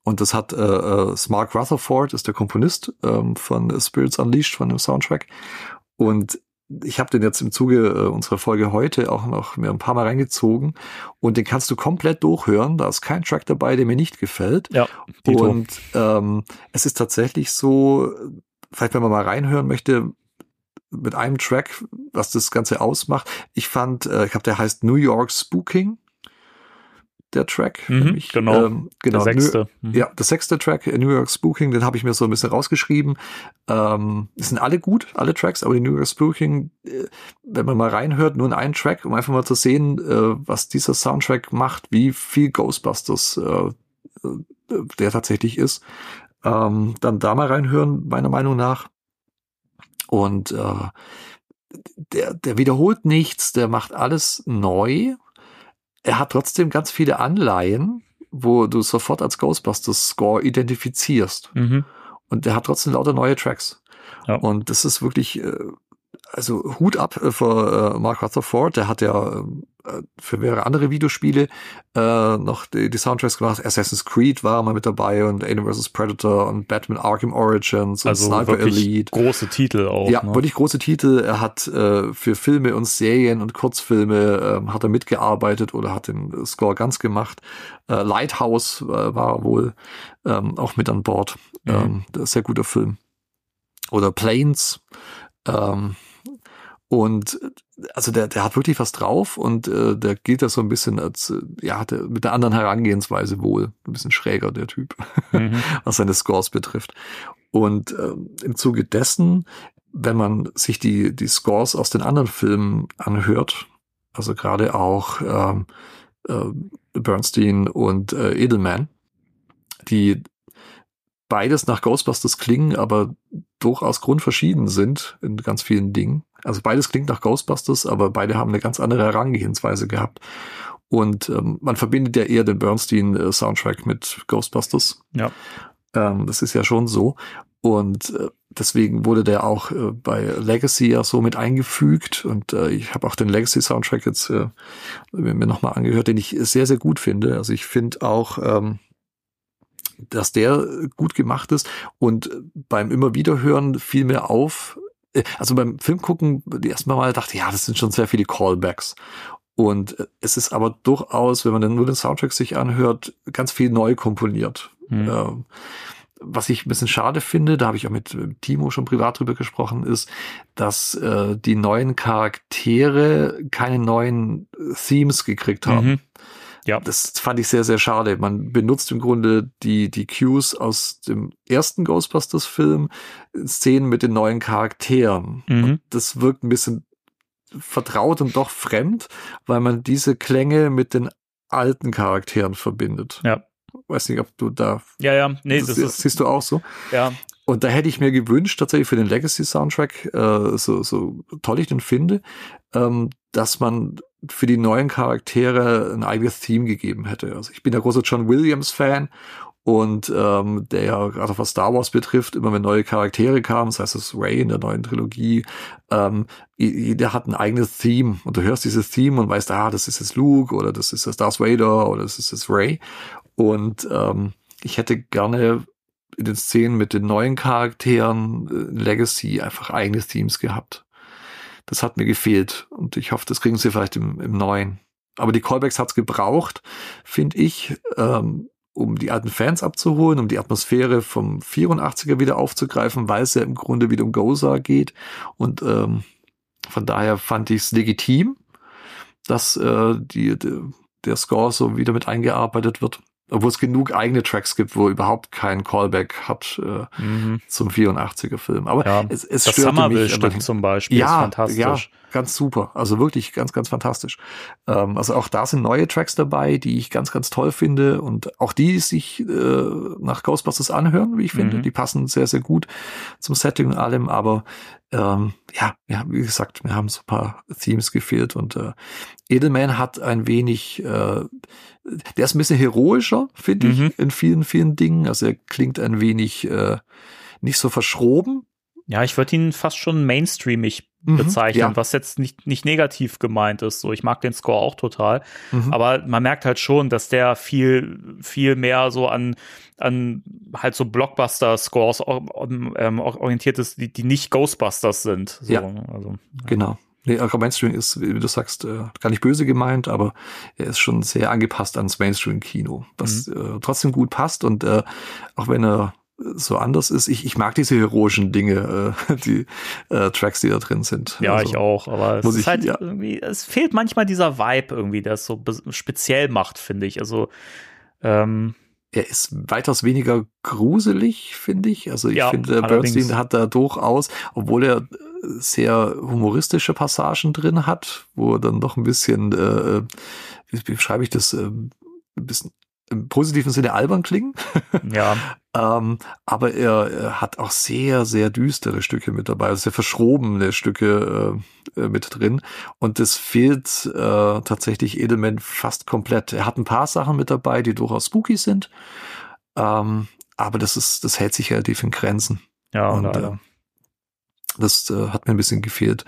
Und das hat äh, äh, Mark Rutherford, ist der Komponist ähm, von Spirits Unleashed, von dem Soundtrack. Und ich habe den jetzt im Zuge äh, unserer Folge heute auch noch mir ein paar Mal reingezogen und den kannst du komplett durchhören. Da ist kein Track dabei, der mir nicht gefällt. Ja. Und ähm, es ist tatsächlich so, vielleicht wenn man mal reinhören möchte, mit einem Track, was das Ganze ausmacht. Ich fand, äh, ich glaube, der heißt New York Spooking der Track. Mhm, genau. Ähm, genau. Der sechste. Mhm. Ja, der sechste Track, New York Spooking, den habe ich mir so ein bisschen rausgeschrieben. Ähm, sind alle gut, alle Tracks, aber die New York Spooking, äh, wenn man mal reinhört, nur in einen Track, um einfach mal zu sehen, äh, was dieser Soundtrack macht, wie viel Ghostbusters äh, äh, der tatsächlich ist. Ähm, dann da mal reinhören, meiner Meinung nach. Und äh, der, der wiederholt nichts, der macht alles neu, er hat trotzdem ganz viele Anleihen, wo du sofort als Ghostbusters Score identifizierst. Mhm. Und er hat trotzdem lauter neue Tracks. Ja. Und das ist wirklich äh, also Hut ab äh, für äh, Mark Rutherford, der hat ja äh, für mehrere andere Videospiele äh, noch die, die Soundtracks gemacht. Assassin's Creed war mal mit dabei und Alien vs. Predator und Batman Arkham Origins und Also Sniper wirklich Elite. große Titel auch. Ja, ne? wirklich große Titel. Er hat äh, für Filme und Serien und Kurzfilme ähm, hat er mitgearbeitet oder hat den Score ganz gemacht. Äh, Lighthouse äh, war wohl ähm, auch mit an Bord. Mhm. Ähm, sehr guter Film. Oder Planes. Ähm, und äh, also der, der hat wirklich was drauf und äh, der gilt das so ein bisschen als, äh, ja, der, mit der anderen Herangehensweise wohl. Ein bisschen schräger, der Typ, Mhm. was seine Scores betrifft. Und ähm, im Zuge dessen, wenn man sich die, die Scores aus den anderen Filmen anhört, also gerade auch ähm, äh, Bernstein und äh, Edelman, die beides nach Ghostbusters klingen, aber durchaus grundverschieden sind in ganz vielen Dingen. Also beides klingt nach Ghostbusters, aber beide haben eine ganz andere Herangehensweise gehabt. Und ähm, man verbindet ja eher den Bernstein-Soundtrack mit Ghostbusters. Ja. Ähm, das ist ja schon so. Und äh, deswegen wurde der auch äh, bei Legacy ja so mit eingefügt. Und äh, ich habe auch den Legacy-Soundtrack jetzt äh, mir nochmal angehört, den ich sehr, sehr gut finde. Also ich finde auch, ähm, dass der gut gemacht ist. Und beim immer wieder hören fiel mir auf, äh, also beim Film gucken, die erste Mal dachte, ja, das sind schon sehr viele Callbacks. Und äh, es ist aber durchaus, wenn man dann nur den Soundtrack sich anhört, ganz viel neu komponiert. Mhm. Ähm, was ich ein bisschen schade finde, da habe ich auch mit äh, Timo schon privat drüber gesprochen, ist, dass äh, die neuen Charaktere keine neuen äh, Themes gekriegt haben. Mhm. Ja. Das fand ich sehr, sehr schade. Man benutzt im Grunde die, die Cues aus dem ersten Ghostbusters-Film Szenen mit den neuen Charakteren. Mhm. Und das wirkt ein bisschen vertraut und doch fremd, weil man diese Klänge mit den alten Charakteren verbindet. Ja. Weiß nicht, ob du da, Ja, ja, nee, das, das ist, siehst du auch so. ja, Und da hätte ich mir gewünscht, tatsächlich für den Legacy-Soundtrack, äh, so, so toll ich den finde, ähm, dass man für die neuen Charaktere ein eigenes Theme gegeben hätte. Also ich bin der große John Williams-Fan und ähm, der ja gerade was Star Wars betrifft, immer wenn neue Charaktere kamen, das heißt es Ray in der neuen Trilogie, ähm, jeder hat ein eigenes Theme und du hörst dieses Theme und weißt, ah, das ist jetzt Luke oder das ist jetzt Darth Vader oder das ist jetzt Ray und ähm, ich hätte gerne in den Szenen mit den neuen Charakteren äh, Legacy einfach eigene Themes gehabt. Das hat mir gefehlt und ich hoffe, das kriegen sie vielleicht im, im neuen. Aber die Callbacks hat's gebraucht, finde ich, ähm, um die alten Fans abzuholen, um die Atmosphäre vom 84er wieder aufzugreifen, weil es ja im Grunde wieder um Goza geht. Und ähm, von daher fand ich es legitim, dass äh, die, die, der Score so wieder mit eingearbeitet wird. Obwohl es genug eigene Tracks gibt, wo überhaupt kein Callback hat äh, mhm. zum 84er Film. Aber ja. es, es das störte mich. Summerville-Stück immerhin. zum Beispiel ist Ja, fantastisch. ja, ganz super. Also wirklich ganz, ganz fantastisch. Ähm, also auch da sind neue Tracks dabei, die ich ganz, ganz toll finde und auch die, die sich äh, nach Ghostbusters anhören, wie ich finde. Mhm. Die passen sehr, sehr gut zum Setting und allem. Aber ähm, ja, ja, wie gesagt, mir haben so ein paar Themes gefehlt und äh, Edelman hat ein wenig, äh, der ist ein bisschen heroischer, finde Mhm. ich, in vielen, vielen Dingen. Also er klingt ein wenig äh, nicht so verschroben. Ja, ich würde ihn fast schon mainstreamig bezeichnen, ja. was jetzt nicht, nicht negativ gemeint ist. So, ich mag den Score auch total. Mhm. Aber man merkt halt schon, dass der viel, viel mehr so an, an halt so Blockbuster-Scores ähm, orientiert ist, die, die nicht Ghostbusters sind. So, Ja. Also, Genau. Nee, auch Mainstream ist, wie du sagst, äh, gar nicht böse gemeint, aber er ist schon sehr angepasst ans Mainstream-Kino, was äh, trotzdem gut passt und äh, auch wenn er so anders ist, ich, ich mag diese heroischen Dinge, äh, die äh, Tracks, die da drin sind. ja, Also, ich auch. Aber es ich- halt ja. irgendwie, es fehlt manchmal dieser Vibe irgendwie, der es so speziell macht, finde ich. Also, ähm, Er ist weitaus weniger gruselig, finde ich. Also ich Ja, finde, allerdings. Bernstein hat da durchaus, obwohl er äh, sehr humoristische Passagen drin hat, wo er dann noch ein bisschen, äh, wie, wie beschreibe ich das, ähm, ein bisschen im positiven Sinne albern klingen. ja, Ähm, aber er, er hat auch sehr, sehr düstere Stücke mit dabei, also sehr verschrobene Stücke äh, mit drin. Und das fehlt äh, tatsächlich Edelman fast komplett. Er hat ein paar Sachen mit dabei, die durchaus spooky sind. Ähm, aber das ist, das hält sich relativ in Grenzen. ja, Und, äh, Das äh, hat mir ein bisschen gefehlt.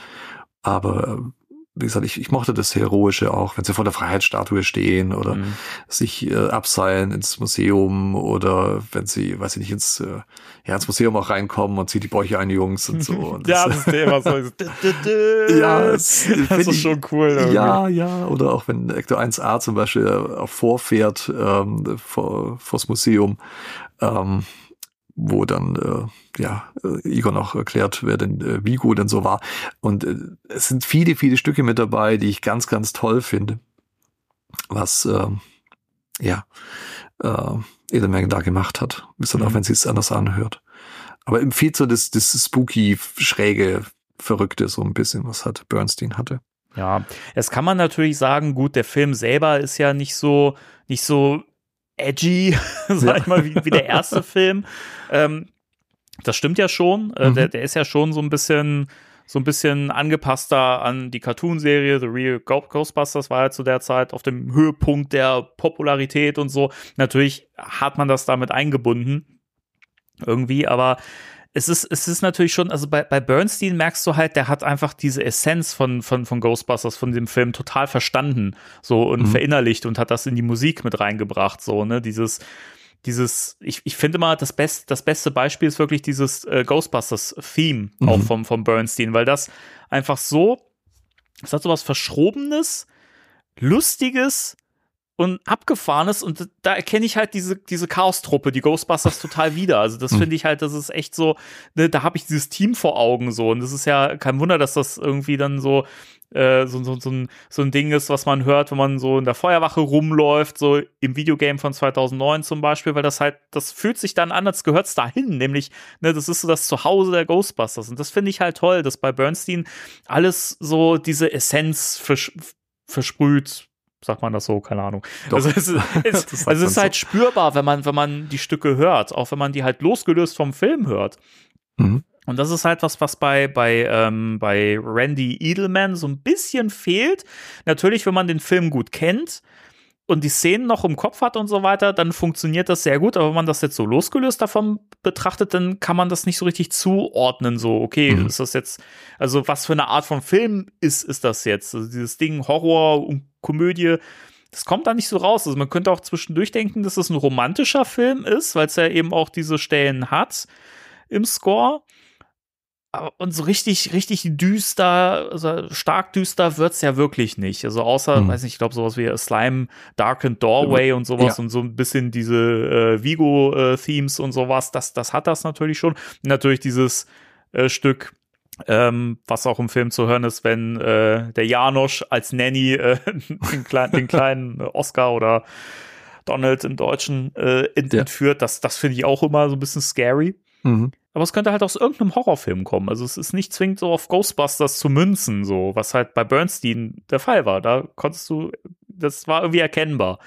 Aber wie gesagt, ich, ich mochte das Heroische auch, wenn sie vor der Freiheitsstatue stehen oder Mhm. sich äh, abseilen ins Museum oder wenn sie, weiß ich nicht, ins, äh, ja, ins Museum auch reinkommen und zieht die Bäuche ein, die Jungs und so. Und ja, das, das Thema so. Ja, das find ist schon cool. irgendwie. ja, ja, oder auch wenn Ecto 1A zum Beispiel auch vorfährt ähm, vor, vors Museum, ähm, wo dann äh, ja äh, Igor noch erklärt, wer denn äh, Vigo denn so war. Und äh, es sind viele, viele Stücke mit dabei, die ich ganz, ganz toll finde, was ähm, ja äh, Edelman da gemacht hat. Bis dann Mhm. auch, wenn sie es anders anhört. Aber im viel so das, das spooky, schräge, verrückte so ein bisschen, was halt Bernstein hatte. Ja, jetzt kann man natürlich sagen, gut, der Film selber ist ja nicht so, nicht so edgy, sag ich mal, wie, wie der erste Film. Ähm, das stimmt ja schon. Äh, Mhm. der, der ist ja schon so ein bisschen, so ein bisschen angepasster an die Cartoon-Serie. The Real Ghostbusters war ja zu der Zeit auf dem Höhepunkt der Popularität und so. Natürlich hat man das damit eingebunden. Irgendwie, aber es ist, es ist natürlich schon, also bei, bei Bernstein merkst du halt, der hat einfach diese Essenz von, von, von Ghostbusters, von dem Film total verstanden, so und Mhm. verinnerlicht und hat das in die Musik mit reingebracht, so, ne, dieses, dieses, ich, ich finde mal, das, best, das beste Beispiel ist wirklich dieses äh, Ghostbusters-Theme, auch Mhm. vom, vom Bernstein, weil das einfach so, es hat so was Verschrobenes, Lustiges und Abgefahrenes und da erkenne ich halt diese, diese Chaos-Truppe, die Ghostbusters total wieder. Also das Mhm. finde ich halt, das ist echt so, ne, da habe ich dieses Team vor Augen so und das ist ja kein Wunder, dass das irgendwie dann so äh, so, so, so, ein, so ein Ding ist, was man hört, wenn man so in der Feuerwache rumläuft, so im Videogame von 2009 zum Beispiel, weil das halt, das fühlt sich dann an, als gehört's dahin, nämlich, ne, das ist so das Zuhause der Ghostbusters und das finde ich halt toll, dass bei Bernstein alles so diese Essenz vers versprüht, sagt man das so, keine Ahnung. Doch. Also es, ist- es, also es ist so. halt spürbar, wenn man, wenn man die Stücke hört, auch wenn man die halt losgelöst vom Film hört. Mhm. Und das ist halt was, was bei, bei, ähm, bei Randy Edelman so ein bisschen fehlt. Natürlich, wenn man den Film gut kennt und die Szenen noch im Kopf hat und so weiter, dann funktioniert das sehr gut. Aber wenn man das jetzt so losgelöst davon betrachtet, dann kann man das nicht so richtig zuordnen. So, okay, Mhm. ist das jetzt, also was für eine Art von Film ist, ist das jetzt? Also dieses Ding Horror und Komödie. Das kommt da nicht so raus. Also man könnte auch zwischendurch denken, dass es ein romantischer Film ist, weil es ja eben auch diese Stellen hat im Score. Und so richtig, richtig düster, also stark düster wird's ja wirklich nicht. Also außer, Mhm. weiß nicht, ich glaube sowas wie Slime Darkened Doorway und sowas Ja. und so ein bisschen diese äh, Vigo-Themes und sowas, das, das hat das natürlich schon. Und natürlich dieses äh, Stück, ähm, was auch im Film zu hören ist, wenn äh, der Janosch als Nanny äh, den, kleinen, den kleinen Oscar oder Donald im Deutschen äh, ent Ja. entführt. Das, das finde ich auch immer so ein bisschen scary. Mhm. Aber es könnte halt aus irgendeinem Horrorfilm kommen. Also es ist nicht zwingend so auf Ghostbusters zu münzen, so, was halt bei Bernstein der Fall war. Da konntest du, das war irgendwie erkennbar.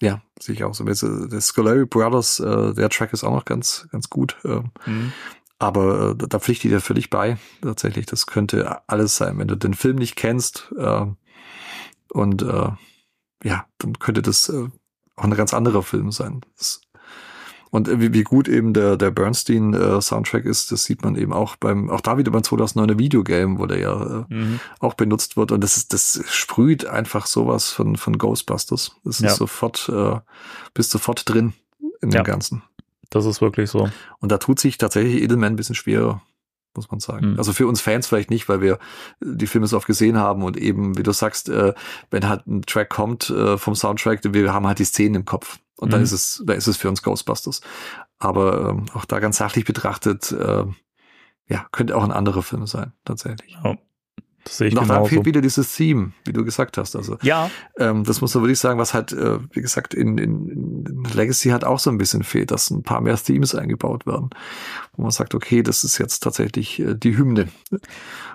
Ja, sehe ich auch so. Äh, Der Scolari Brothers, äh, der Track ist auch noch ganz, ganz gut. Äh, Mhm. Aber äh, da- pflichte ich dir völlig bei. Tatsächlich, das könnte alles sein, wenn du den Film nicht kennst. Äh, und äh, ja, dann könnte das äh, auch ein ganz anderer Film sein. Das, und äh, wie, wie gut eben der, der Bernstein äh, Soundtrack ist, das sieht man eben auch beim, auch da wieder beim 2009er Videogame, wo der ja äh, Mhm. auch benutzt wird. Und das ist, das sprüht einfach sowas von, von Ghostbusters. Das ist Ja. sofort, äh, bist sofort drin in Ja. dem Ganzen. Das ist wirklich so. Und da tut sich tatsächlich Edelman ein bisschen schwerer, muss man sagen. Mhm. Also für uns Fans vielleicht nicht, weil wir die Filme so oft gesehen haben und eben, wie du sagst, äh, wenn halt ein Track kommt äh, vom Soundtrack, wir haben halt die Szenen im Kopf. Und dann Mhm. ist es, da ist es für uns Ghostbusters. Aber ähm, auch da ganz sachlich betrachtet, äh, ja, könnte auch ein anderer Film sein, tatsächlich. Ja, das sehe ich da genauso. fehlt wieder dieses Theme, wie du gesagt hast. Also Ja, ähm, das muss man wirklich sagen, was halt, äh, wie gesagt, in, in, in Legacy halt auch so ein bisschen fehlt, dass ein paar mehr Themes eingebaut werden. Wo man sagt, okay, das ist jetzt tatsächlich äh, die Hymne.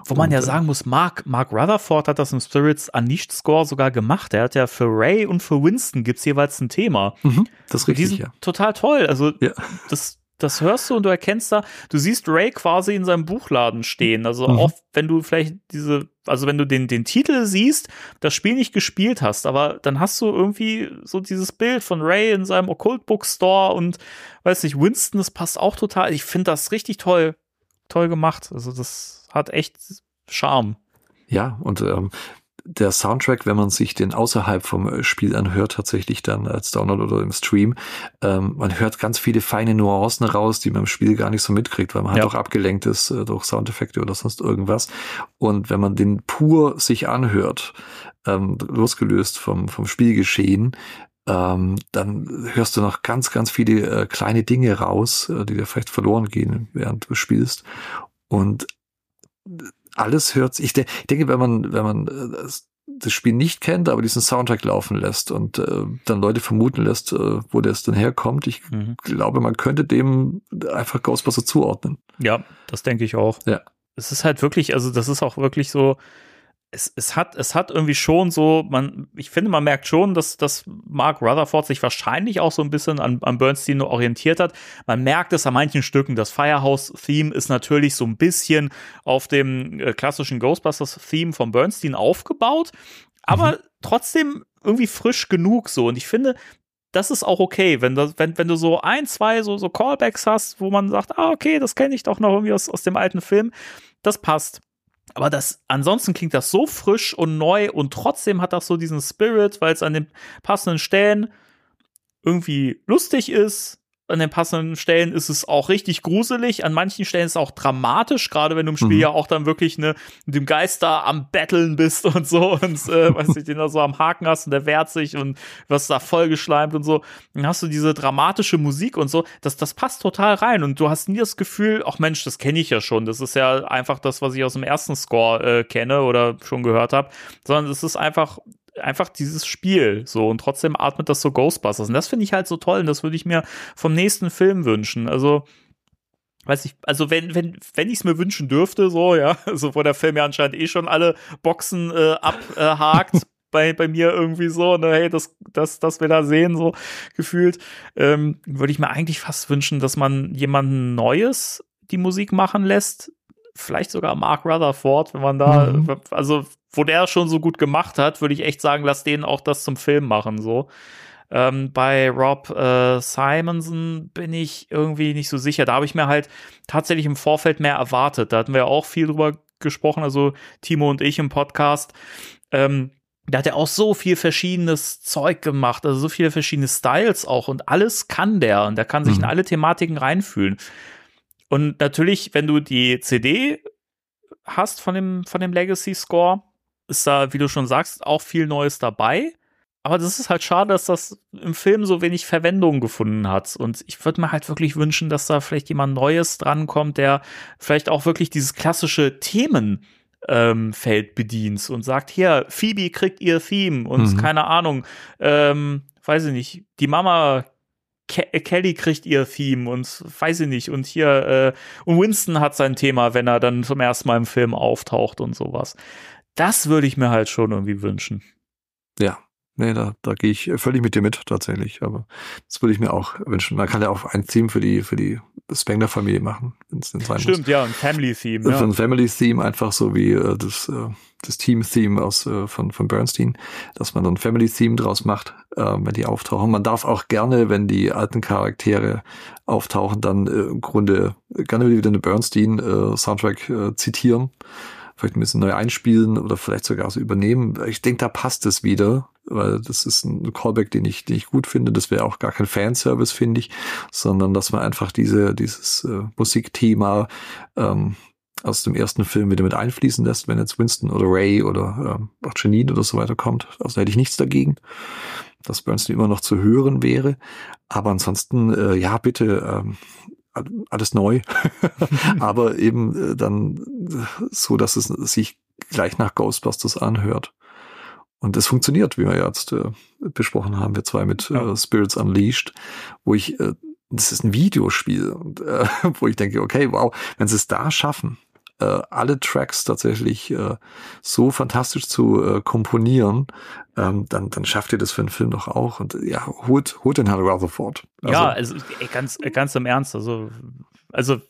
wo man Und, ja äh, sagen muss, Mark, Mark Rutherford hat das im Spirits Unleashed Score sogar gemacht. Er hat ja für Ray und für Winston gibt's jeweils ein Thema. Mhm, das ist Und die richtig, sind ja. total toll. Also Ja. das, das hörst du und du erkennst da, du siehst Ray quasi in seinem Buchladen stehen. Also Mhm. oft, wenn du vielleicht diese, also wenn du den, den Titel siehst, das Spiel nicht gespielt hast, aber dann hast du irgendwie so dieses Bild von Ray in seinem Occult Book Store und weiß nicht, Winston, das passt auch total. Ich finde das richtig toll. toll gemacht. Also das hat echt Charme. Ja, und ähm, der Soundtrack, wenn man sich den außerhalb vom äh, Spiel anhört, tatsächlich dann als Download oder im Stream, ähm, man hört ganz viele feine Nuancen raus, die man im Spiel gar nicht so mitkriegt, weil man halt Ja. auch abgelenkt ist äh, durch Soundeffekte oder sonst irgendwas. Und wenn man den pur sich anhört, ähm, losgelöst vom, vom Spielgeschehen, ähm, dann hörst du noch ganz, ganz viele äh, kleine Dinge raus, äh, die dir vielleicht verloren gehen, während du spielst. Und alles hört sich, ich, de ich denke, wenn man, wenn man äh, das, Spiel nicht kennt, aber diesen Soundtrack laufen lässt und äh, dann Leute vermuten lässt, äh, wo das denn herkommt, ich Mhm. glaube, man könnte dem einfach Ghostbuster zuordnen. Ja, das denke ich auch. Ja. Es ist halt wirklich, also das ist auch wirklich so, es, es hat, es hat irgendwie schon so, man, ich finde, man merkt schon, dass, dass Mark Rutherford sich wahrscheinlich auch so ein bisschen an, an Bernstein orientiert hat. Man merkt es an manchen Stücken. Das Firehouse-Theme ist natürlich so ein bisschen auf dem äh, klassischen Ghostbusters-Theme von Bernstein aufgebaut, aber trotzdem irgendwie frisch genug so. Und ich finde, das ist auch okay, wenn, das, wenn, wenn du so ein, zwei so, so Callbacks hast, wo man sagt, ah, okay, das kenne ich doch noch irgendwie aus, aus dem alten Film, das passt. Aber das, ansonsten klingt das so frisch und neu und trotzdem hat das so diesen Spirit, weil es an den passenden Stellen irgendwie lustig ist. An den passenden Stellen ist es auch richtig gruselig. An manchen Stellen ist es auch dramatisch, gerade wenn du im Spiel Mhm. ja auch dann wirklich ne, mit dem Geist da am Betteln bist und so und äh, weiß ich, den da so am Haken hast und der wehrt sich und was da vollgeschleimt und so. Dann hast du diese dramatische Musik und so. Das, das passt total rein und du hast nie das Gefühl, ach Mensch, das kenne ich ja schon. Das ist ja einfach das, was ich aus dem ersten Score äh, kenne oder schon gehört habe, sondern es ist einfach einfach dieses Spiel so und trotzdem atmet das so Ghostbusters und das finde ich halt so toll und das würde ich mir vom nächsten Film wünschen. Also weiß ich, also wenn wenn wenn ich es mir wünschen dürfte, so ja, also wo der Film ja anscheinend eh schon alle Boxen äh, abhakt. Bei, bei mir irgendwie so, ne, hey, das, das, das wir da sehen, so gefühlt, ähm, würde ich mir eigentlich fast wünschen, dass man jemanden Neues die Musik machen lässt. Vielleicht sogar Mark Rutherford, wenn man da, Mhm. also wo der schon so gut gemacht hat, würde ich echt sagen, lass den auch das zum Film machen, so. Ähm, bei Rob äh, Simonson bin ich irgendwie nicht so sicher. Da habe ich mir halt tatsächlich im Vorfeld mehr erwartet. Da hatten wir auch viel drüber gesprochen, also Timo und ich im Podcast. Ähm, da hat er auch so viel verschiedenes Zeug gemacht, also so viele verschiedene Styles auch und alles kann der und der kann sich Mhm. in alle Thematiken reinfühlen. Und natürlich, wenn du die CD hast von dem, von dem Legacy Score, ist da, wie du schon sagst, auch viel Neues dabei. Aber das ist halt schade, dass das im Film so wenig Verwendung gefunden hat. Und ich würde mir halt wirklich wünschen, dass da vielleicht jemand Neues drankommt, der vielleicht auch wirklich dieses klassische Themen ähm, Feld bedient und sagt, hier, Phoebe kriegt ihr Theme und Mhm. keine Ahnung, ähm, weiß ich nicht, die Mama Ke äh, Kelly kriegt ihr Theme und weiß ich nicht und hier äh, und Winston hat sein Thema, wenn er dann zum ersten Mal im Film auftaucht und sowas. Das würde ich mir halt schon irgendwie wünschen. Ja, nee, da, da gehe ich völlig mit dir mit tatsächlich. Aber das würde ich mir auch wünschen. Man kann ja auch ein Theme für die für die Spengler-Familie machen, wenn es denn sein muss. Stimmt, ja, ein Family Theme. Für Ja. ein Family-Theme einfach so wie äh, das, äh, das Team-Theme aus äh, von, von Bernstein, dass man dann ein Family-Theme draus macht, äh, wenn die auftauchen. Man darf auch gerne, wenn die alten Charaktere auftauchen, dann äh, im Grunde gerne wieder eine Bernstein-Soundtrack äh, zitieren. Vielleicht ein bisschen neu einspielen oder vielleicht sogar so übernehmen. Ich denke, da passt es wieder, weil das ist ein Callback, den ich, den ich gut finde. Das wäre auch gar kein Fanservice, finde ich, sondern dass man einfach diese, dieses äh, Musikthema ähm, aus dem ersten Film wieder mit einfließen lässt, wenn jetzt Winston oder Ray oder ähm, auch Janine oder so weiter kommt. Also hätte ich nichts dagegen, dass Bernstein immer noch zu hören wäre. Aber ansonsten, äh, ja, bitte, ähm, alles neu, aber eben äh, dann äh, so, dass es sich gleich nach Ghostbusters anhört. Und es funktioniert, wie wir jetzt äh, besprochen haben, wir zwei mit Ja. äh, Spirits Unleashed, wo ich, äh, das ist ein Videospiel, und, äh, wo ich denke, okay, wow, wenn sie es da schaffen, äh, alle Tracks tatsächlich äh, so fantastisch zu äh, komponieren, ähm, dann, dann schafft ihr das für einen Film doch auch. Und äh, ja, holt, holt den Herrn Rutherford. ja, also ey, ganz, ganz im Ernst. Also, also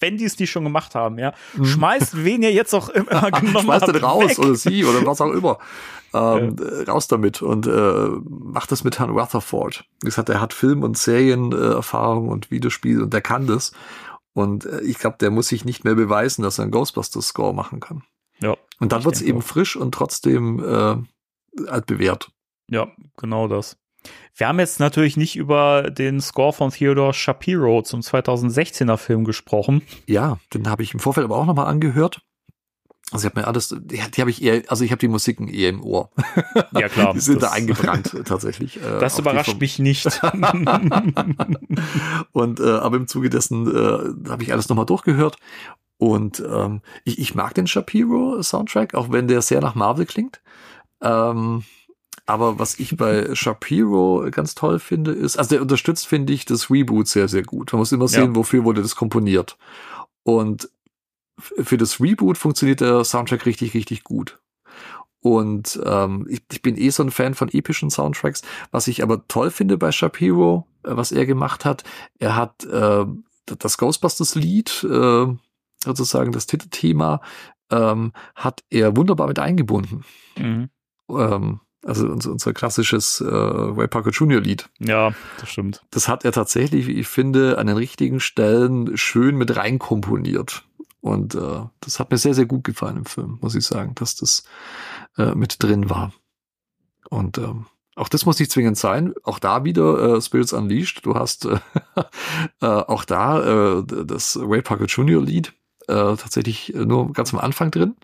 wenn die es nicht schon gemacht haben, ja, schmeißt wen ihr jetzt auch immer genommen Schmeißt den raus weg. oder sie oder was auch immer. Ähm, äh, Raus damit und äh, macht das mit Herrn Rutherford. Wie gesagt, er hat Film- und Serienerfahrung und Videospiel und der kann das. Und äh, ich glaube, der muss sich nicht mehr beweisen, dass er einen Ghostbusters-Score machen kann. Ja. Und dann wird's denke eben auch. frisch und trotzdem äh, halt bewährt. Ja, genau das. Wir haben jetzt natürlich nicht über den Score von Theodore Shapiro zum 2016er Film gesprochen. Ja, den habe ich im Vorfeld aber auch nochmal angehört. Also ich habe mir alles, die, die habe ich eher, also ich habe die Musiken eher im Ohr. Ja, klar. die sind da eingebrannt tatsächlich. Äh, Das überrascht mich nicht. Und äh, aber im Zuge dessen äh, habe ich alles nochmal durchgehört. Und ähm, ich, ich mag den Shapiro-Soundtrack, auch wenn der sehr nach Marvel klingt. Ähm, aber was ich bei Shapiro ganz toll finde, ist, also der unterstützt, finde ich, das Reboot sehr, sehr gut. Man muss immer sehen, Ja. wofür wurde das komponiert. Und für das Reboot funktioniert der Soundtrack richtig, richtig gut. Und ähm, ich, ich bin eh so ein Fan von epischen Soundtracks. Was ich aber toll finde bei Shapiro, äh, was er gemacht hat, er hat äh, das Ghostbusters-Lied, äh, sozusagen das Titelthema, ähm, hat er wunderbar mit eingebunden. Mhm. Ähm, also unser, unser klassisches äh, Ray Parker Jr. Lied. Ja, das stimmt. Das hat er tatsächlich, wie ich finde, an den richtigen Stellen schön mit reinkomponiert. Und äh, das hat mir sehr, sehr gut gefallen im Film, muss ich sagen, dass das äh, mit drin war. Und ähm, auch das muss nicht zwingend sein. Auch da wieder äh, Spirits Unleashed. Du hast äh, äh, auch da äh, das Ray Parker Jr. Lied äh, tatsächlich nur ganz am Anfang drin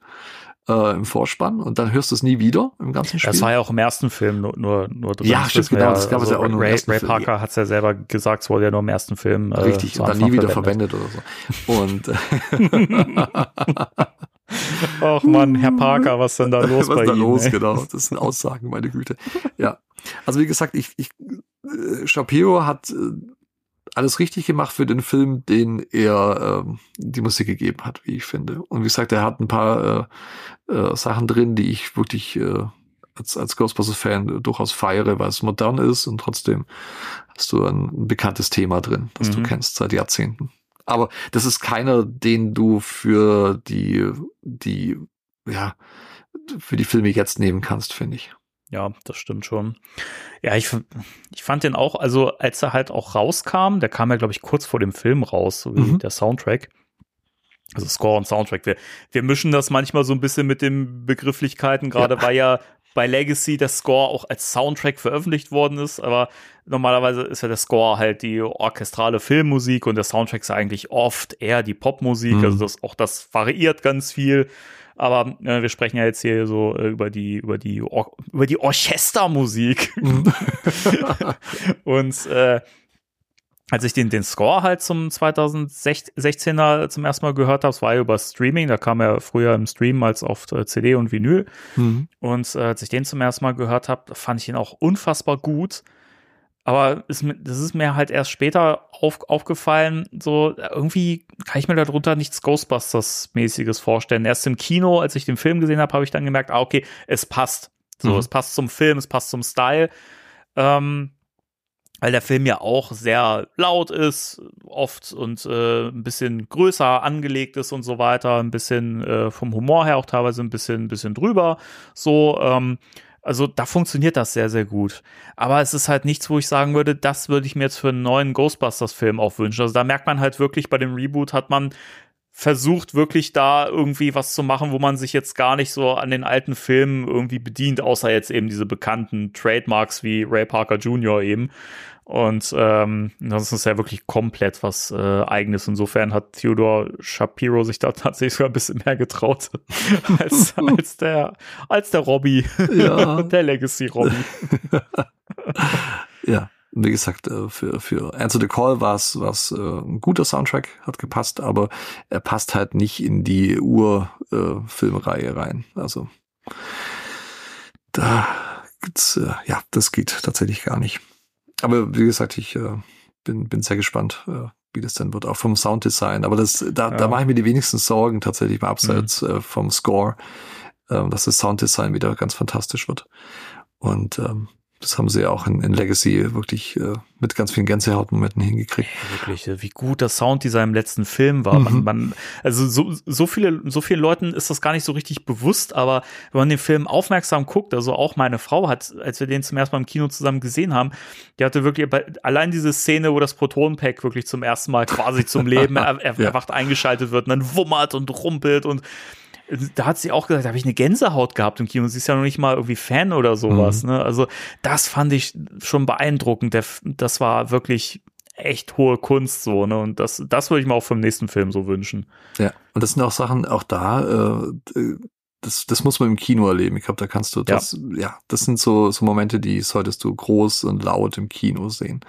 äh, im Vorspann und dann hörst du es nie wieder im ganzen Spiel. Das war ja auch im ersten Film nur, nur, nur drin. Ja, Das stimmt, genau, das gab es ja auch nur im Ray, ersten Ray. Parker hat es ja selber gesagt, es wurde ja nur im ersten Film. äh, Richtig, und dann nie wieder verwendet oder so. Und Ach Mann, Herr Parker, was denn da los was bei ist da Ihnen? los, ey? genau. Das sind Aussagen, meine Güte. Ja. Also wie gesagt, ich, ich äh, Shapiro hat äh, alles richtig gemacht für den Film, den er ähm, die Musik gegeben hat, wie ich finde. Und wie gesagt, er hat ein paar äh, äh, Sachen drin, die ich wirklich äh, als, als Ghostbusters-Fan durchaus feiere, weil es modern ist und trotzdem hast du ein, ein bekanntes Thema drin, das du Mhm. kennst seit Jahrzehnten. Aber das ist keiner, den du für die, die, ja, für die Filme jetzt nehmen kannst, finde ich. Ja, das stimmt schon. Ja, ich, ich fand den auch, also als er halt auch rauskam, der kam ja, glaube ich, kurz vor dem Film raus, so wie Mhm. der Soundtrack. Also Score und Soundtrack. Wir, wir mischen das manchmal so ein bisschen mit den Begrifflichkeiten, gerade Ja. weil ja bei Legacy der Score auch als Soundtrack veröffentlicht worden ist, aber normalerweise ist ja der Score halt die orchestrale Filmmusik und der Soundtrack ist eigentlich oft eher die Popmusik, Mhm. also das, auch das variiert ganz viel. Aber äh, wir sprechen ja jetzt hier so äh, über die über die Or über die Orchestermusik und äh, als ich den den Score halt zum 2016er zum ersten Mal gehört habe, es war ja über Streaming, da kam er früher im Stream als auf äh, CD und Vinyl Mhm. und äh, als ich den zum ersten Mal gehört habe, fand ich ihn auch unfassbar gut. Aber ist, das ist mir halt erst später auf, aufgefallen, so irgendwie kann ich mir darunter nichts Ghostbusters-mäßiges vorstellen. Erst im Kino, als ich den Film gesehen habe, habe ich dann gemerkt, ah, okay, es passt. So, Mhm. es passt zum Film, es passt zum Style. Ähm, weil der Film ja auch sehr laut ist, oft und äh, ein bisschen größer angelegt ist und so weiter, ein bisschen äh, vom Humor her auch teilweise ein bisschen, bisschen drüber. So, ähm, also da funktioniert das sehr, sehr gut. Aber es ist halt nichts, wo ich sagen würde, das würde ich mir jetzt für einen neuen Ghostbusters-Film auch wünschen. Also da merkt man halt wirklich, bei dem Reboot hat man versucht wirklich da irgendwie was zu machen, wo man sich jetzt gar nicht so an den alten Filmen irgendwie bedient, außer jetzt eben diese bekannten Trademarks wie Ray Parker Jr. eben. Und ähm, das ist ja wirklich komplett was äh, eigenes. Insofern hat Theodore Shapiro sich da tatsächlich sogar ein bisschen mehr getraut als, als der als der Robbie, Ja. der Legacy Robbie. Ja, wie gesagt, äh, für, für Answer the Call war es was, äh, ein guter Soundtrack, hat gepasst, aber er passt halt nicht in die Ur-Filmreihe rein. Also da gibt's, äh, ja, das geht tatsächlich gar nicht. Aber wie gesagt, ich äh, bin, bin sehr gespannt, äh, wie das dann wird, auch vom Sounddesign. Aber das, da, da Ja. mache ich mir die wenigsten Sorgen tatsächlich mal abseits äh, vom Score, äh, dass das Sounddesign wieder ganz fantastisch wird. Und ähm, das haben sie ja auch in, in Legacy wirklich äh, mit ganz vielen Gänsehautmomenten hingekriegt. Wirklich, wie gut das Sounddesign im letzten Film war. Mhm. Man, man, also so, so viele, so vielen Leuten ist das gar nicht so richtig bewusst, aber wenn man den Film aufmerksam guckt, also auch meine Frau hat, als wir den zum ersten Mal im Kino zusammen gesehen haben, die hatte wirklich allein diese Szene, wo das Protonenpack wirklich zum ersten Mal quasi zum Leben er, er, ja. erwacht eingeschaltet wird und dann wummert und rumpelt und da hat sie auch gesagt, da habe ich eine Gänsehaut gehabt im Kino. Sie ist ja noch nicht mal irgendwie Fan oder sowas. Mhm. Ne? Also das fand ich schon beeindruckend. Der, das war wirklich echt hohe Kunst so. Ne? Und das, das würde ich mir auch vom nächsten Film so wünschen. Ja, und das sind auch Sachen, auch da, äh, das, das muss man im Kino erleben. Ich glaube, da kannst du das, ja. ja, das sind so, so Momente, die solltest du groß und laut im Kino sehen.